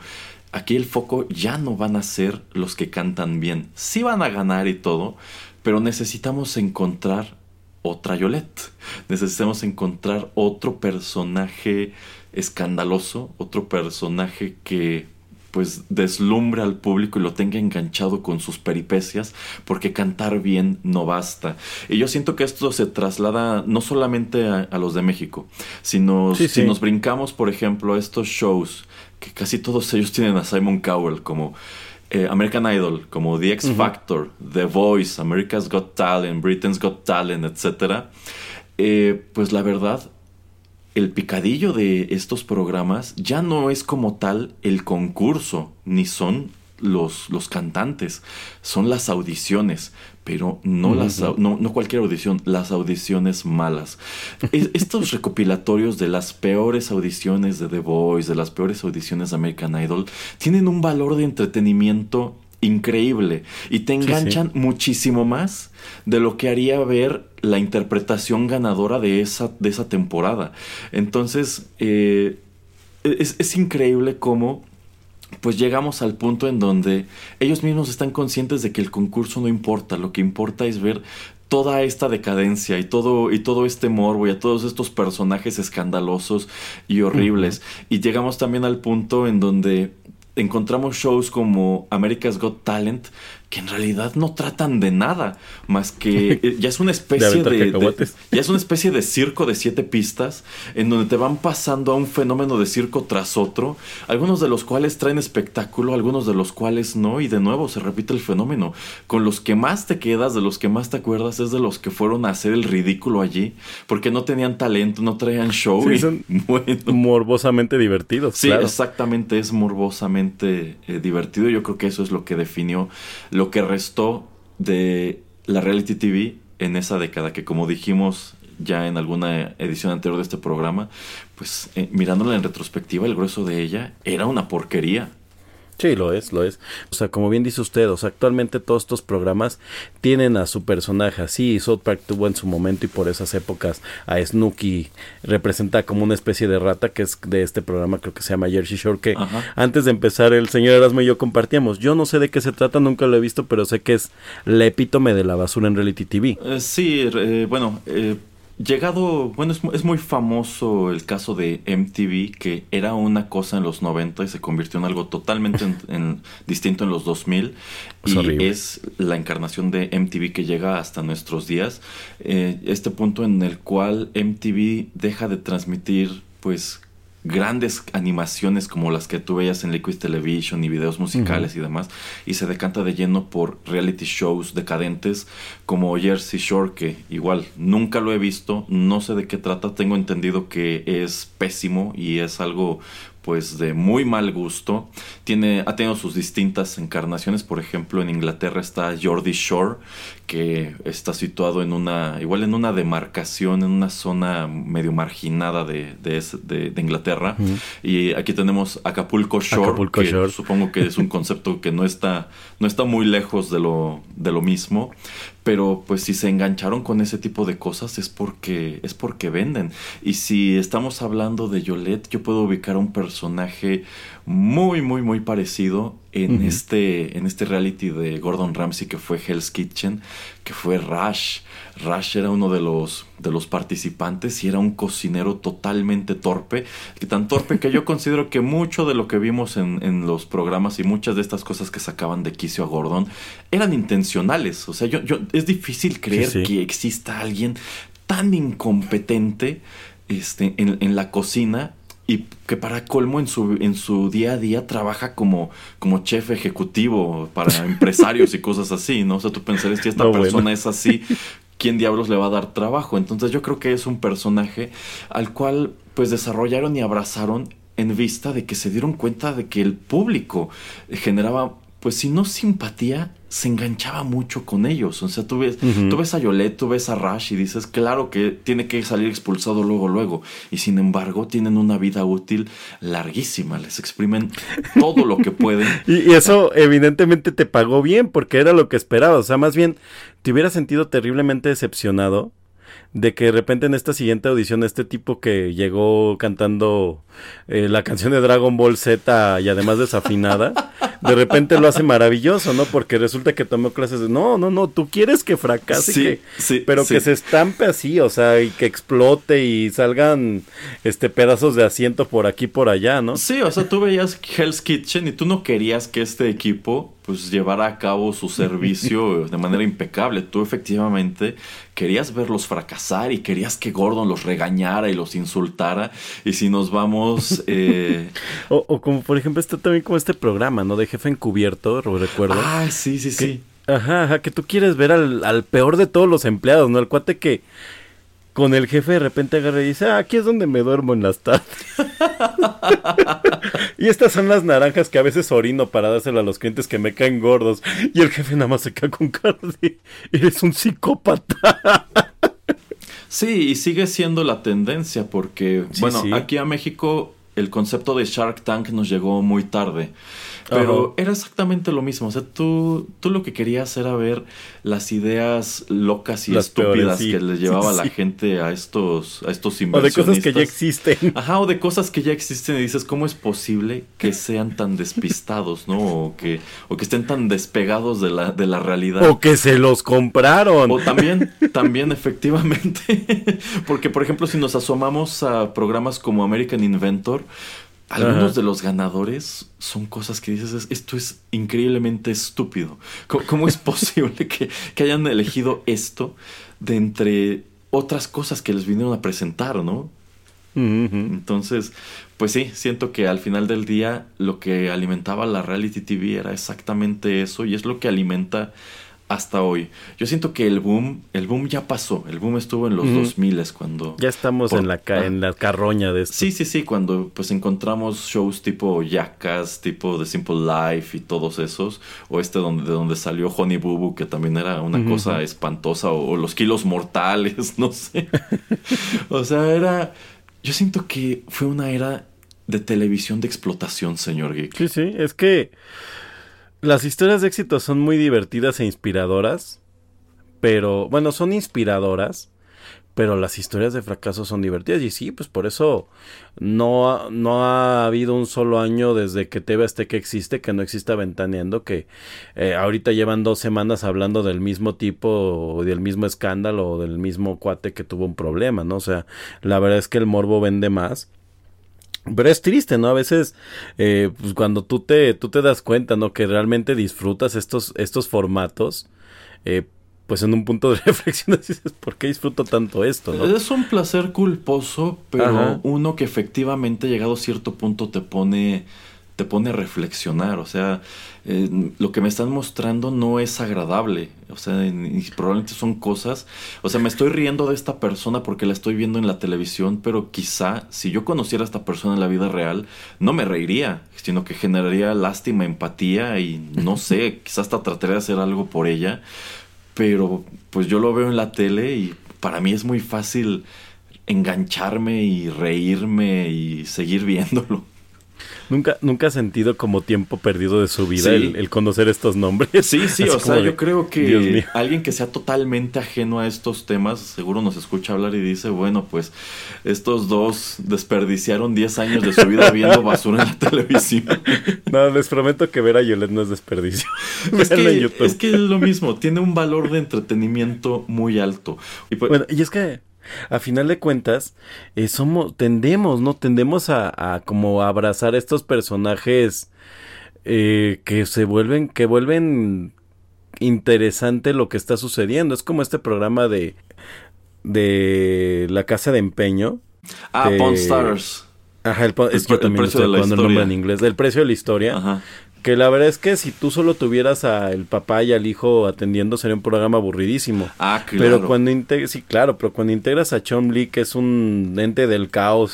Speaker 1: aquí el foco ya no van a ser los que cantan bien. Sí van a ganar y todo, pero necesitamos encontrar otra Yolette. Necesitamos encontrar otro personaje escandaloso, otro personaje que pues deslumbre al público y lo tenga enganchado con sus peripecias, porque cantar bien no basta. Y yo siento que esto se traslada no solamente a, los de México, sino si nos brincamos, por ejemplo, a estos shows, que casi todos ellos tienen a Simon Cowell como eh, American Idol, como The X Factor, The Voice, America's Got Talent, Britain's Got Talent, etc., eh, pues la verdad, el picadillo de estos programas ya no es como tal el concurso, ni son los, los cantantes, son las audiciones, pero no, las, no, cualquier audición, las audiciones malas. estos recopilatorios de las peores audiciones de The Voice, de las peores audiciones de American Idol, tienen un valor de entretenimiento increíble y te enganchan muchísimo más de lo que haría ver la interpretación ganadora de esa, de esa temporada. Entonces, eh, es, es increíble cómo pues llegamos al punto en donde ellos mismos están conscientes de que el concurso no importa, lo que importa es ver toda esta decadencia y todo y todo este morbo y a todos estos personajes escandalosos y horribles. Y llegamos también al punto en donde encontramos shows como America's Got Talent que en realidad no tratan de nada más que eh, ya es una especie de, ya es una especie de circo de siete pistas en donde te van pasando a un fenómeno de circo tras otro algunos de los cuales traen espectáculo algunos de los cuales no y de nuevo se repite el fenómeno. Con los que más te quedas de los que más te acuerdas es de los que fueron a hacer el ridículo allí porque no tenían talento no traían show
Speaker 2: sí, son morbosamente divertidos
Speaker 1: sí exactamente es morbosamente eh, divertido. Yo creo que eso es lo que definió lo que restó de la reality TV en esa década, que como dijimos ya en alguna edición anterior de este programa, pues eh, mirándola en retrospectiva, el grueso de ella era una porquería.
Speaker 2: Sí, lo es, lo es. O sea, como bien dice usted, o sea, actualmente todos estos programas tienen a su personaje. Sí, South Park tuvo en su momento y por esas épocas a Snooki representa como una especie de rata que es de este programa, creo que se llama Jersey Shore, que antes de empezar el señor Erasmo y yo compartíamos. Yo no sé de qué se trata, nunca lo he visto, pero sé que es la epítome de la basura en reality TV.
Speaker 1: Eh, sí, eh, bueno, eh, Llegado, bueno, es, muy famoso el caso de MTV, que era una cosa en los 90 y se convirtió en algo totalmente en, distinto en los 2000. y es la encarnación de MTV que llega hasta nuestros días. Eh, este punto en el cual MTV deja de transmitir, pues, grandes animaciones como las que tú veías en Liquid Television y videos musicales y demás, y se decanta de lleno por reality shows decadentes como Jersey Shore, que igual nunca lo he visto, no sé de qué trata, tengo entendido que es pésimo y es algo pues de muy mal gusto. Tiene, ha tenido sus distintas encarnaciones, por ejemplo en Inglaterra está Jordi Shore, que está situado en una, igual en una demarcación, en una zona medio marginada de, de, Inglaterra. Y aquí tenemos Acapulco Shore, que supongo que es un concepto que no está, no está muy lejos de lo, de lo mismo. Pero pues si se engancharon con ese tipo de cosas es porque, es porque venden. Y si estamos hablando de Yolette, yo puedo ubicar a un personaje muy, muy, muy parecido en, este, en este reality de Gordon Ramsay que fue Hell's Kitchen, que fue Rush. Rush era uno de los, de los participantes y era un cocinero totalmente torpe, que tan torpe que yo considero que mucho de lo que vimos en, en, los programas y muchas de estas cosas que sacaban de quicio a Gordon eran intencionales. O sea, yo, yo es difícil creer que exista alguien tan incompetente este, en, en la cocina y que para colmo en su, en su día a día trabaja como, como chef ejecutivo para empresarios y cosas así, ¿no? O sea, tú pensarías que esta persona es así. ¿quién diablos le va a dar trabajo? Entonces yo creo que es un personaje al cual pues desarrollaron y abrazaron en vista de que se dieron cuenta de que el público generaba pues si no simpatía, se enganchaba mucho con ellos. O sea, tú ves, tú ves a Yolet, tú ves a Rash y dices, claro que tiene que salir expulsado luego, luego. Y sin embargo, tienen una vida útil larguísima. Les exprimen todo lo que pueden.
Speaker 2: y, eso evidentemente te pagó bien porque era lo que esperaba. O sea, más bien, te hubiera sentido terriblemente decepcionado de que de repente en esta siguiente audición este tipo que llegó cantando eh, la canción de Dragon Ball Z y además desafinada, de repente lo hace maravilloso, ¿no? Porque resulta que tomó clases de, no, no, no, tú quieres que fracase,
Speaker 1: Sí, sí,
Speaker 2: pero
Speaker 1: sí.
Speaker 2: que se estampe así, o sea, y que explote y salgan este pedazos de asiento por aquí por allá, ¿no?
Speaker 1: Sí, o sea, tú veías Hell's Kitchen y tú no querías que este equipo pues llevara a cabo su servicio de manera impecable. Tú efectivamente querías verlos fracasar y querías que Gordon los regañara y los insultara. Y si nos vamos... eh,
Speaker 2: O, o como por ejemplo está también como este programa, ¿no? De jefe encubierto, recuerdo.
Speaker 1: Ah, sí, sí, sí.
Speaker 2: Ajá, ajá, que tú quieres ver al, al peor de todos los empleados, ¿no? El cuate que con el jefe de repente agarra y dice, ah, aquí es donde me duermo en las tardes. y estas son las naranjas que a veces orino para dárselo a los clientes que me caen gordos. Y el jefe nada más se queda con cara de, eres un psicópata.
Speaker 1: Sí, y sigue siendo la tendencia porque,
Speaker 2: Sí,
Speaker 1: bueno,
Speaker 2: sí.
Speaker 1: aquí a México el concepto de Shark Tank nos llegó muy tarde. Pero era exactamente lo mismo. O sea, tú, tú lo que querías era ver las ideas locas y
Speaker 2: Las
Speaker 1: estúpidas
Speaker 2: peores, sí.
Speaker 1: que le llevaba
Speaker 2: Sí,
Speaker 1: la gente a estos, a estos
Speaker 2: o de
Speaker 1: inversionistas.
Speaker 2: cosas que ya existen.
Speaker 1: Ajá, o de cosas que ya existen y dices, ¿cómo es posible que sean tan despistados, no? O que, o que estén tan despegados de la, de la realidad.
Speaker 2: O que se los compraron.
Speaker 1: O también, también efectivamente, porque por ejemplo si nos asomamos a programas como American Inventor, algunos
Speaker 2: Ajá.
Speaker 1: de los ganadores son cosas que dices, "Es- esto es increíblemente estúpido. ¿Cómo, cómo es posible que, que hayan elegido esto de entre otras cosas que les vinieron a presentar, no? Entonces, pues sí, siento que al final del día lo que alimentaba la reality TV era exactamente eso y es lo que alimenta hasta hoy. Yo siento que el boom, el boom ya pasó, el boom estuvo en los
Speaker 2: Ujú.
Speaker 1: 2000 cuando
Speaker 2: Ya estamos
Speaker 1: Por-
Speaker 2: en la, ca-
Speaker 1: ah.
Speaker 2: en la carroña de esto.
Speaker 1: Sí, sí, sí, cuando pues encontramos shows tipo Jackass, tipo The Simple Life y todos esos, o este donde, de donde salió Honey Boo Boo, que también era una cosa espantosa, o, o los kilos mortales, no sé. o sea, era, yo siento que fue una era de televisión de explotación, señor Geek.
Speaker 2: Sí, sí, es que las historias de éxito son muy divertidas e inspiradoras, pero bueno, son inspiradoras, pero las historias de fracaso son divertidas y sí, pues por eso no, ha- no ha habido un solo año desde que TV Azteca existe que no exista Ventaneando, que eh, ahorita llevan dos semanas hablando del mismo tipo, o del mismo escándalo, o del mismo cuate que tuvo un problema, ¿no? O sea, la verdad es que el morbo vende más. Pero es triste, ¿no? A veces, eh, pues cuando tú te, tú te das cuenta, ¿no? Que realmente disfrutas estos, estos formatos, eh, pues en un punto de reflexión dices, ¿por qué disfruto tanto esto, no?
Speaker 1: Es un placer culposo, pero
Speaker 2: Ajá.
Speaker 1: uno que efectivamente llegado a cierto punto te pone te pone a reflexionar, o sea, eh, lo que me están mostrando no es agradable, o sea, y probablemente son cosas, o sea, me estoy riendo de esta persona porque la estoy viendo en la televisión, pero quizá si yo conociera a esta persona en la vida real, no me reiría, sino que generaría lástima, empatía y no sé, quizás hasta trataría de hacer algo por ella, pero pues yo lo veo en la tele y para mí es muy fácil engancharme y reírme y seguir viéndolo.
Speaker 2: Nunca, nunca has sentido como tiempo perdido de su vida
Speaker 1: Sí.
Speaker 2: el, el conocer estos nombres.
Speaker 1: Sí, sí,
Speaker 2: Así
Speaker 1: o sea,
Speaker 2: de,
Speaker 1: yo creo que alguien que sea totalmente ajeno a estos temas seguro nos escucha hablar y dice, bueno, pues estos dos desperdiciaron 10 años de su vida viendo basura en la televisión.
Speaker 2: No, les prometo que ver a Yolet no es desperdicio.
Speaker 1: es, que,
Speaker 2: YouTube.
Speaker 1: es que es lo mismo, tiene un valor de entretenimiento muy alto. Y pues,
Speaker 2: Bueno, y es que a final de cuentas, eh, somos, tendemos, ¿no? Tendemos a, a como abrazar estos personajes eh, que se vuelven, que vuelven interesante lo que está sucediendo. Es como este programa de de la casa de empeño.
Speaker 1: ah, Pawn Stars.
Speaker 2: Ajá, el,
Speaker 1: El
Speaker 2: es yo
Speaker 1: el
Speaker 2: también
Speaker 1: precio
Speaker 2: estoy
Speaker 1: de la
Speaker 2: el
Speaker 1: historia.
Speaker 2: en inglés. El precio de la historia.
Speaker 1: Ajá.
Speaker 2: Que la verdad es que si tú solo tuvieras al papá y al hijo atendiendo sería un programa aburridísimo.
Speaker 1: Ah, claro.
Speaker 2: Pero cuando sí, claro, pero cuando integras a Chom Lee, que es un ente del caos,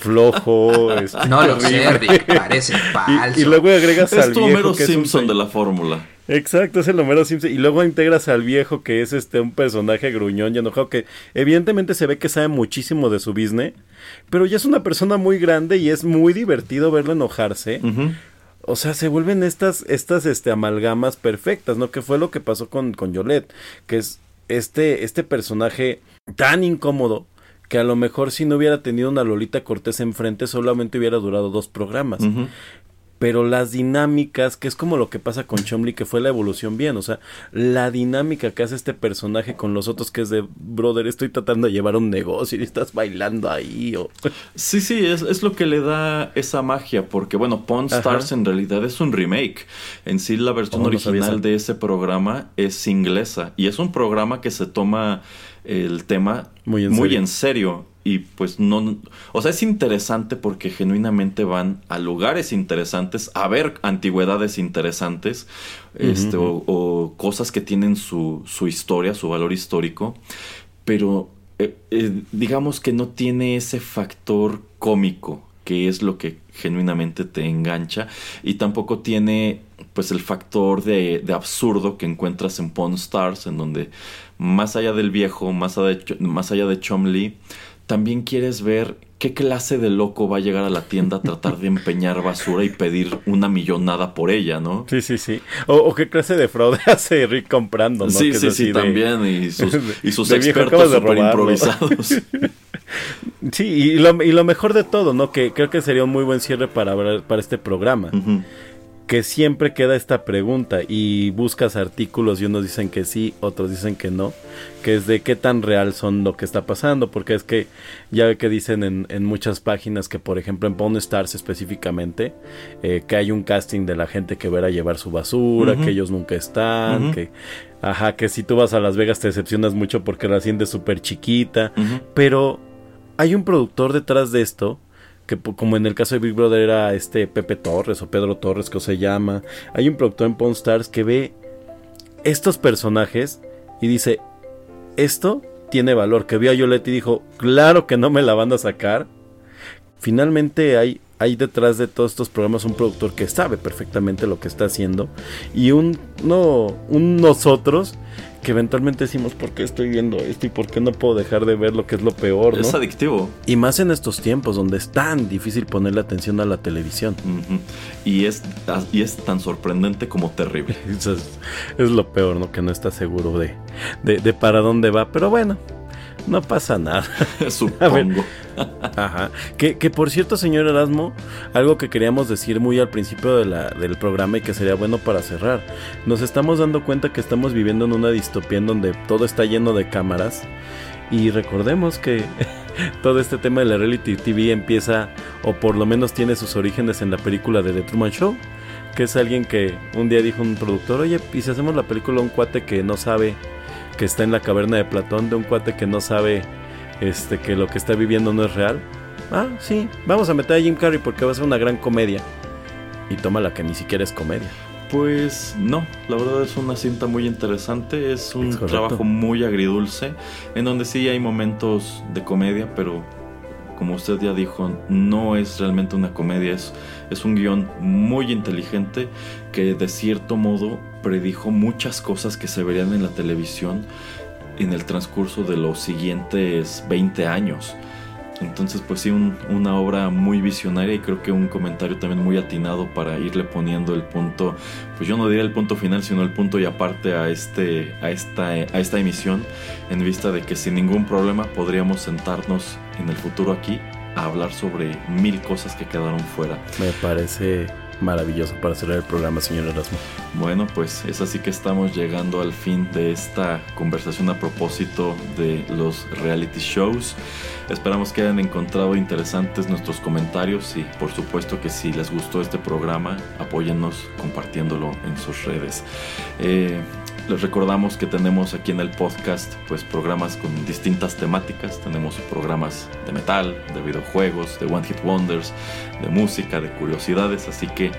Speaker 2: flojo, este,
Speaker 8: No lo sé. Rick, parece falso.
Speaker 2: Y, y luego agregas
Speaker 1: Es
Speaker 2: al
Speaker 1: tu
Speaker 2: viejo
Speaker 1: Homero
Speaker 2: que es un
Speaker 1: Simpson
Speaker 2: se-
Speaker 1: de la fórmula.
Speaker 2: Exacto, es el Homero Simpson. Y luego integras al viejo que es este un personaje gruñón y enojado que evidentemente se ve que sabe muchísimo de su business, pero ya es una persona muy grande y es muy divertido verlo enojarse. O sea, se vuelven estas, estas este, amalgamas perfectas, ¿no? Que fue lo que pasó con, con Yolette, que es este, este personaje tan incómodo que a lo mejor si no hubiera tenido una Lolita Cortés enfrente solamente hubiera durado dos programas. Pero las dinámicas, que es como lo que pasa con Chomley, que fue la evolución bien, o sea, la dinámica que hace este personaje con los otros, que es de, brother, estoy tratando de llevar un negocio y estás bailando ahí, o...
Speaker 1: Sí, sí, es, es lo que le da esa magia, porque bueno, Pawn
Speaker 2: Ajá.
Speaker 1: Stars en realidad es un remake. En sí, la versión
Speaker 2: Oh,
Speaker 1: original de ese programa es inglesa y es un programa que se toma el tema
Speaker 2: Muy en serio.
Speaker 1: en serio. Y pues no, o sea, es interesante porque genuinamente van a lugares interesantes, a ver antigüedades interesantes, este, o, o cosas que tienen su, su historia, su valor histórico, pero eh, eh, digamos que no tiene ese factor cómico que es lo que genuinamente te engancha y tampoco tiene pues el factor de, de absurdo que encuentras en Pawn Stars en donde más allá del viejo más allá de, más allá de Chomley también quieres ver qué clase de loco va a llegar a la tienda a tratar de empeñar basura y pedir una millonada por ella, ¿no?
Speaker 2: Sí, sí, sí. O, o qué clase de fraude hace Rick comprando, ¿no?
Speaker 1: Sí,
Speaker 2: Que
Speaker 1: sí, sí,
Speaker 2: de-
Speaker 1: también. Y sus, y sus expertos
Speaker 2: robarlo.
Speaker 1: improvisados.
Speaker 2: Sí, y lo, y lo mejor de todo, ¿no? Que creo que sería un muy buen cierre para, para este programa.
Speaker 1: Ujú.
Speaker 2: Que siempre queda esta pregunta y buscas artículos y unos dicen que sí, otros dicen que no, que es de qué tan real son lo que está pasando, porque es que ya ve que dicen en, en muchas páginas que por ejemplo en Pawn Stars específicamente, eh, que hay un casting de la gente que verá llevar su basura, que ellos nunca están, que... Ajá, que si tú vas a Las Vegas te decepcionas mucho porque la sientes súper chiquita, pero hay un productor detrás de esto que como en el caso de Big Brother era este Pepe Torres o Pedro Torres que se llama hay un productor en Pawn Stars que ve estos personajes y dice esto tiene valor que vio a Yolette y dijo claro que no me la van a sacar finalmente hay hay detrás de todos estos programas un productor que sabe perfectamente lo que está haciendo y un no un nosotros que eventualmente decimos por qué estoy viendo esto y por qué no puedo dejar de ver lo que es lo peor, ¿no?
Speaker 1: Es adictivo.
Speaker 2: Y más en estos tiempos donde es tan difícil ponerle atención a la televisión.
Speaker 1: Y, es, y es tan sorprendente como terrible.
Speaker 2: Es, es lo peor, ¿no? Que no está seguro de, de, de para dónde va. Pero bueno, no pasa nada.
Speaker 1: Supongo.
Speaker 2: Ajá. Que, que por cierto, señor Erasmo, algo que queríamos decir muy al principio de la, del programa y que sería bueno para cerrar. Nos estamos dando cuenta que estamos viviendo en una distopía en donde todo está lleno de cámaras. Y recordemos que todo este tema de la reality TV empieza, o por lo menos tiene sus orígenes en la película de The Truman Show. Que es alguien que un día dijo un productor, oye, ¿y si hacemos la película un cuate que no sabe que está en la caverna de Platón, de un cuate que no sabe este que lo que está viviendo no es real? Ah, sí, vamos a meter a Jim Carrey porque va a ser una gran comedia. Y toma la que ni siquiera es comedia.
Speaker 1: Pues no, la verdad es una cinta muy interesante, es un
Speaker 2: Es
Speaker 1: trabajo muy agridulce, en donde sí hay momentos de comedia, pero como usted ya dijo, no es realmente una comedia, es, es un guion muy inteligente que de cierto modo predijo muchas cosas que se verían en la televisión en el transcurso de los siguientes 20 años. Entonces, pues sí, un- una obra muy visionaria y creo que un comentario también muy atinado para irle poniendo el punto, pues yo no diría el punto final, sino el punto y aparte a, este, a, esta, a esta emisión, en vista de que sin ningún problema podríamos sentarnos en el futuro aquí a hablar sobre mil cosas que quedaron fuera.
Speaker 2: Me parece maravilloso para cerrar el programa, señor Erasmo.
Speaker 1: Bueno, pues es así que estamos llegando al fin de esta conversación a propósito de los reality shows. Esperamos que hayan encontrado interesantes nuestros comentarios y por supuesto que si les gustó este programa, apóyennos compartiéndolo en sus redes. Eh, Les recordamos que tenemos aquí en el podcast pues programas con distintas temáticas. Tenemos programas de metal, de videojuegos, de One Hit Wonders, de música, de curiosidades, así que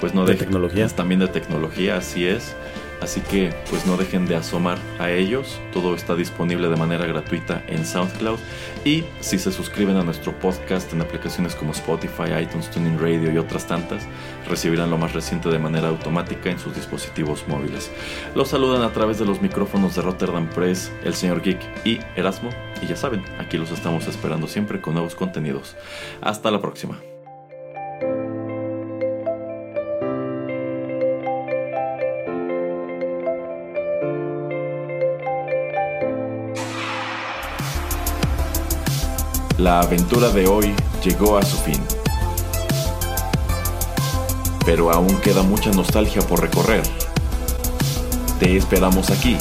Speaker 1: pues no
Speaker 2: De
Speaker 1: dejen-
Speaker 2: tecnología.
Speaker 1: También de tecnología, así es. Así que pues no dejen de asomar a ellos. Todo está disponible de manera gratuita en SoundCloud. Y si se suscriben a nuestro podcast en aplicaciones como Spotify, iTunes, Tuning Radio y otras tantas, recibirán lo más reciente de manera automática en sus dispositivos móviles. Los saludan a través de los micrófonos de Rotterdam Press, el señor Geek y Erasmo. Y ya saben, aquí los estamos esperando siempre con nuevos contenidos. Hasta la próxima. La aventura de hoy llegó a su fin. Pero aún queda mucha nostalgia por recorrer. Te esperamos aquí,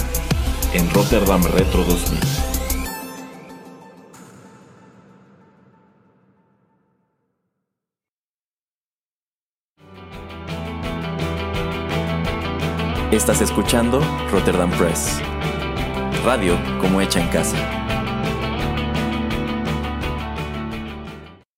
Speaker 1: en Rotterdam Retro 2000.
Speaker 8: Estás escuchando Rotterdam Press. Radio como hecha en casa.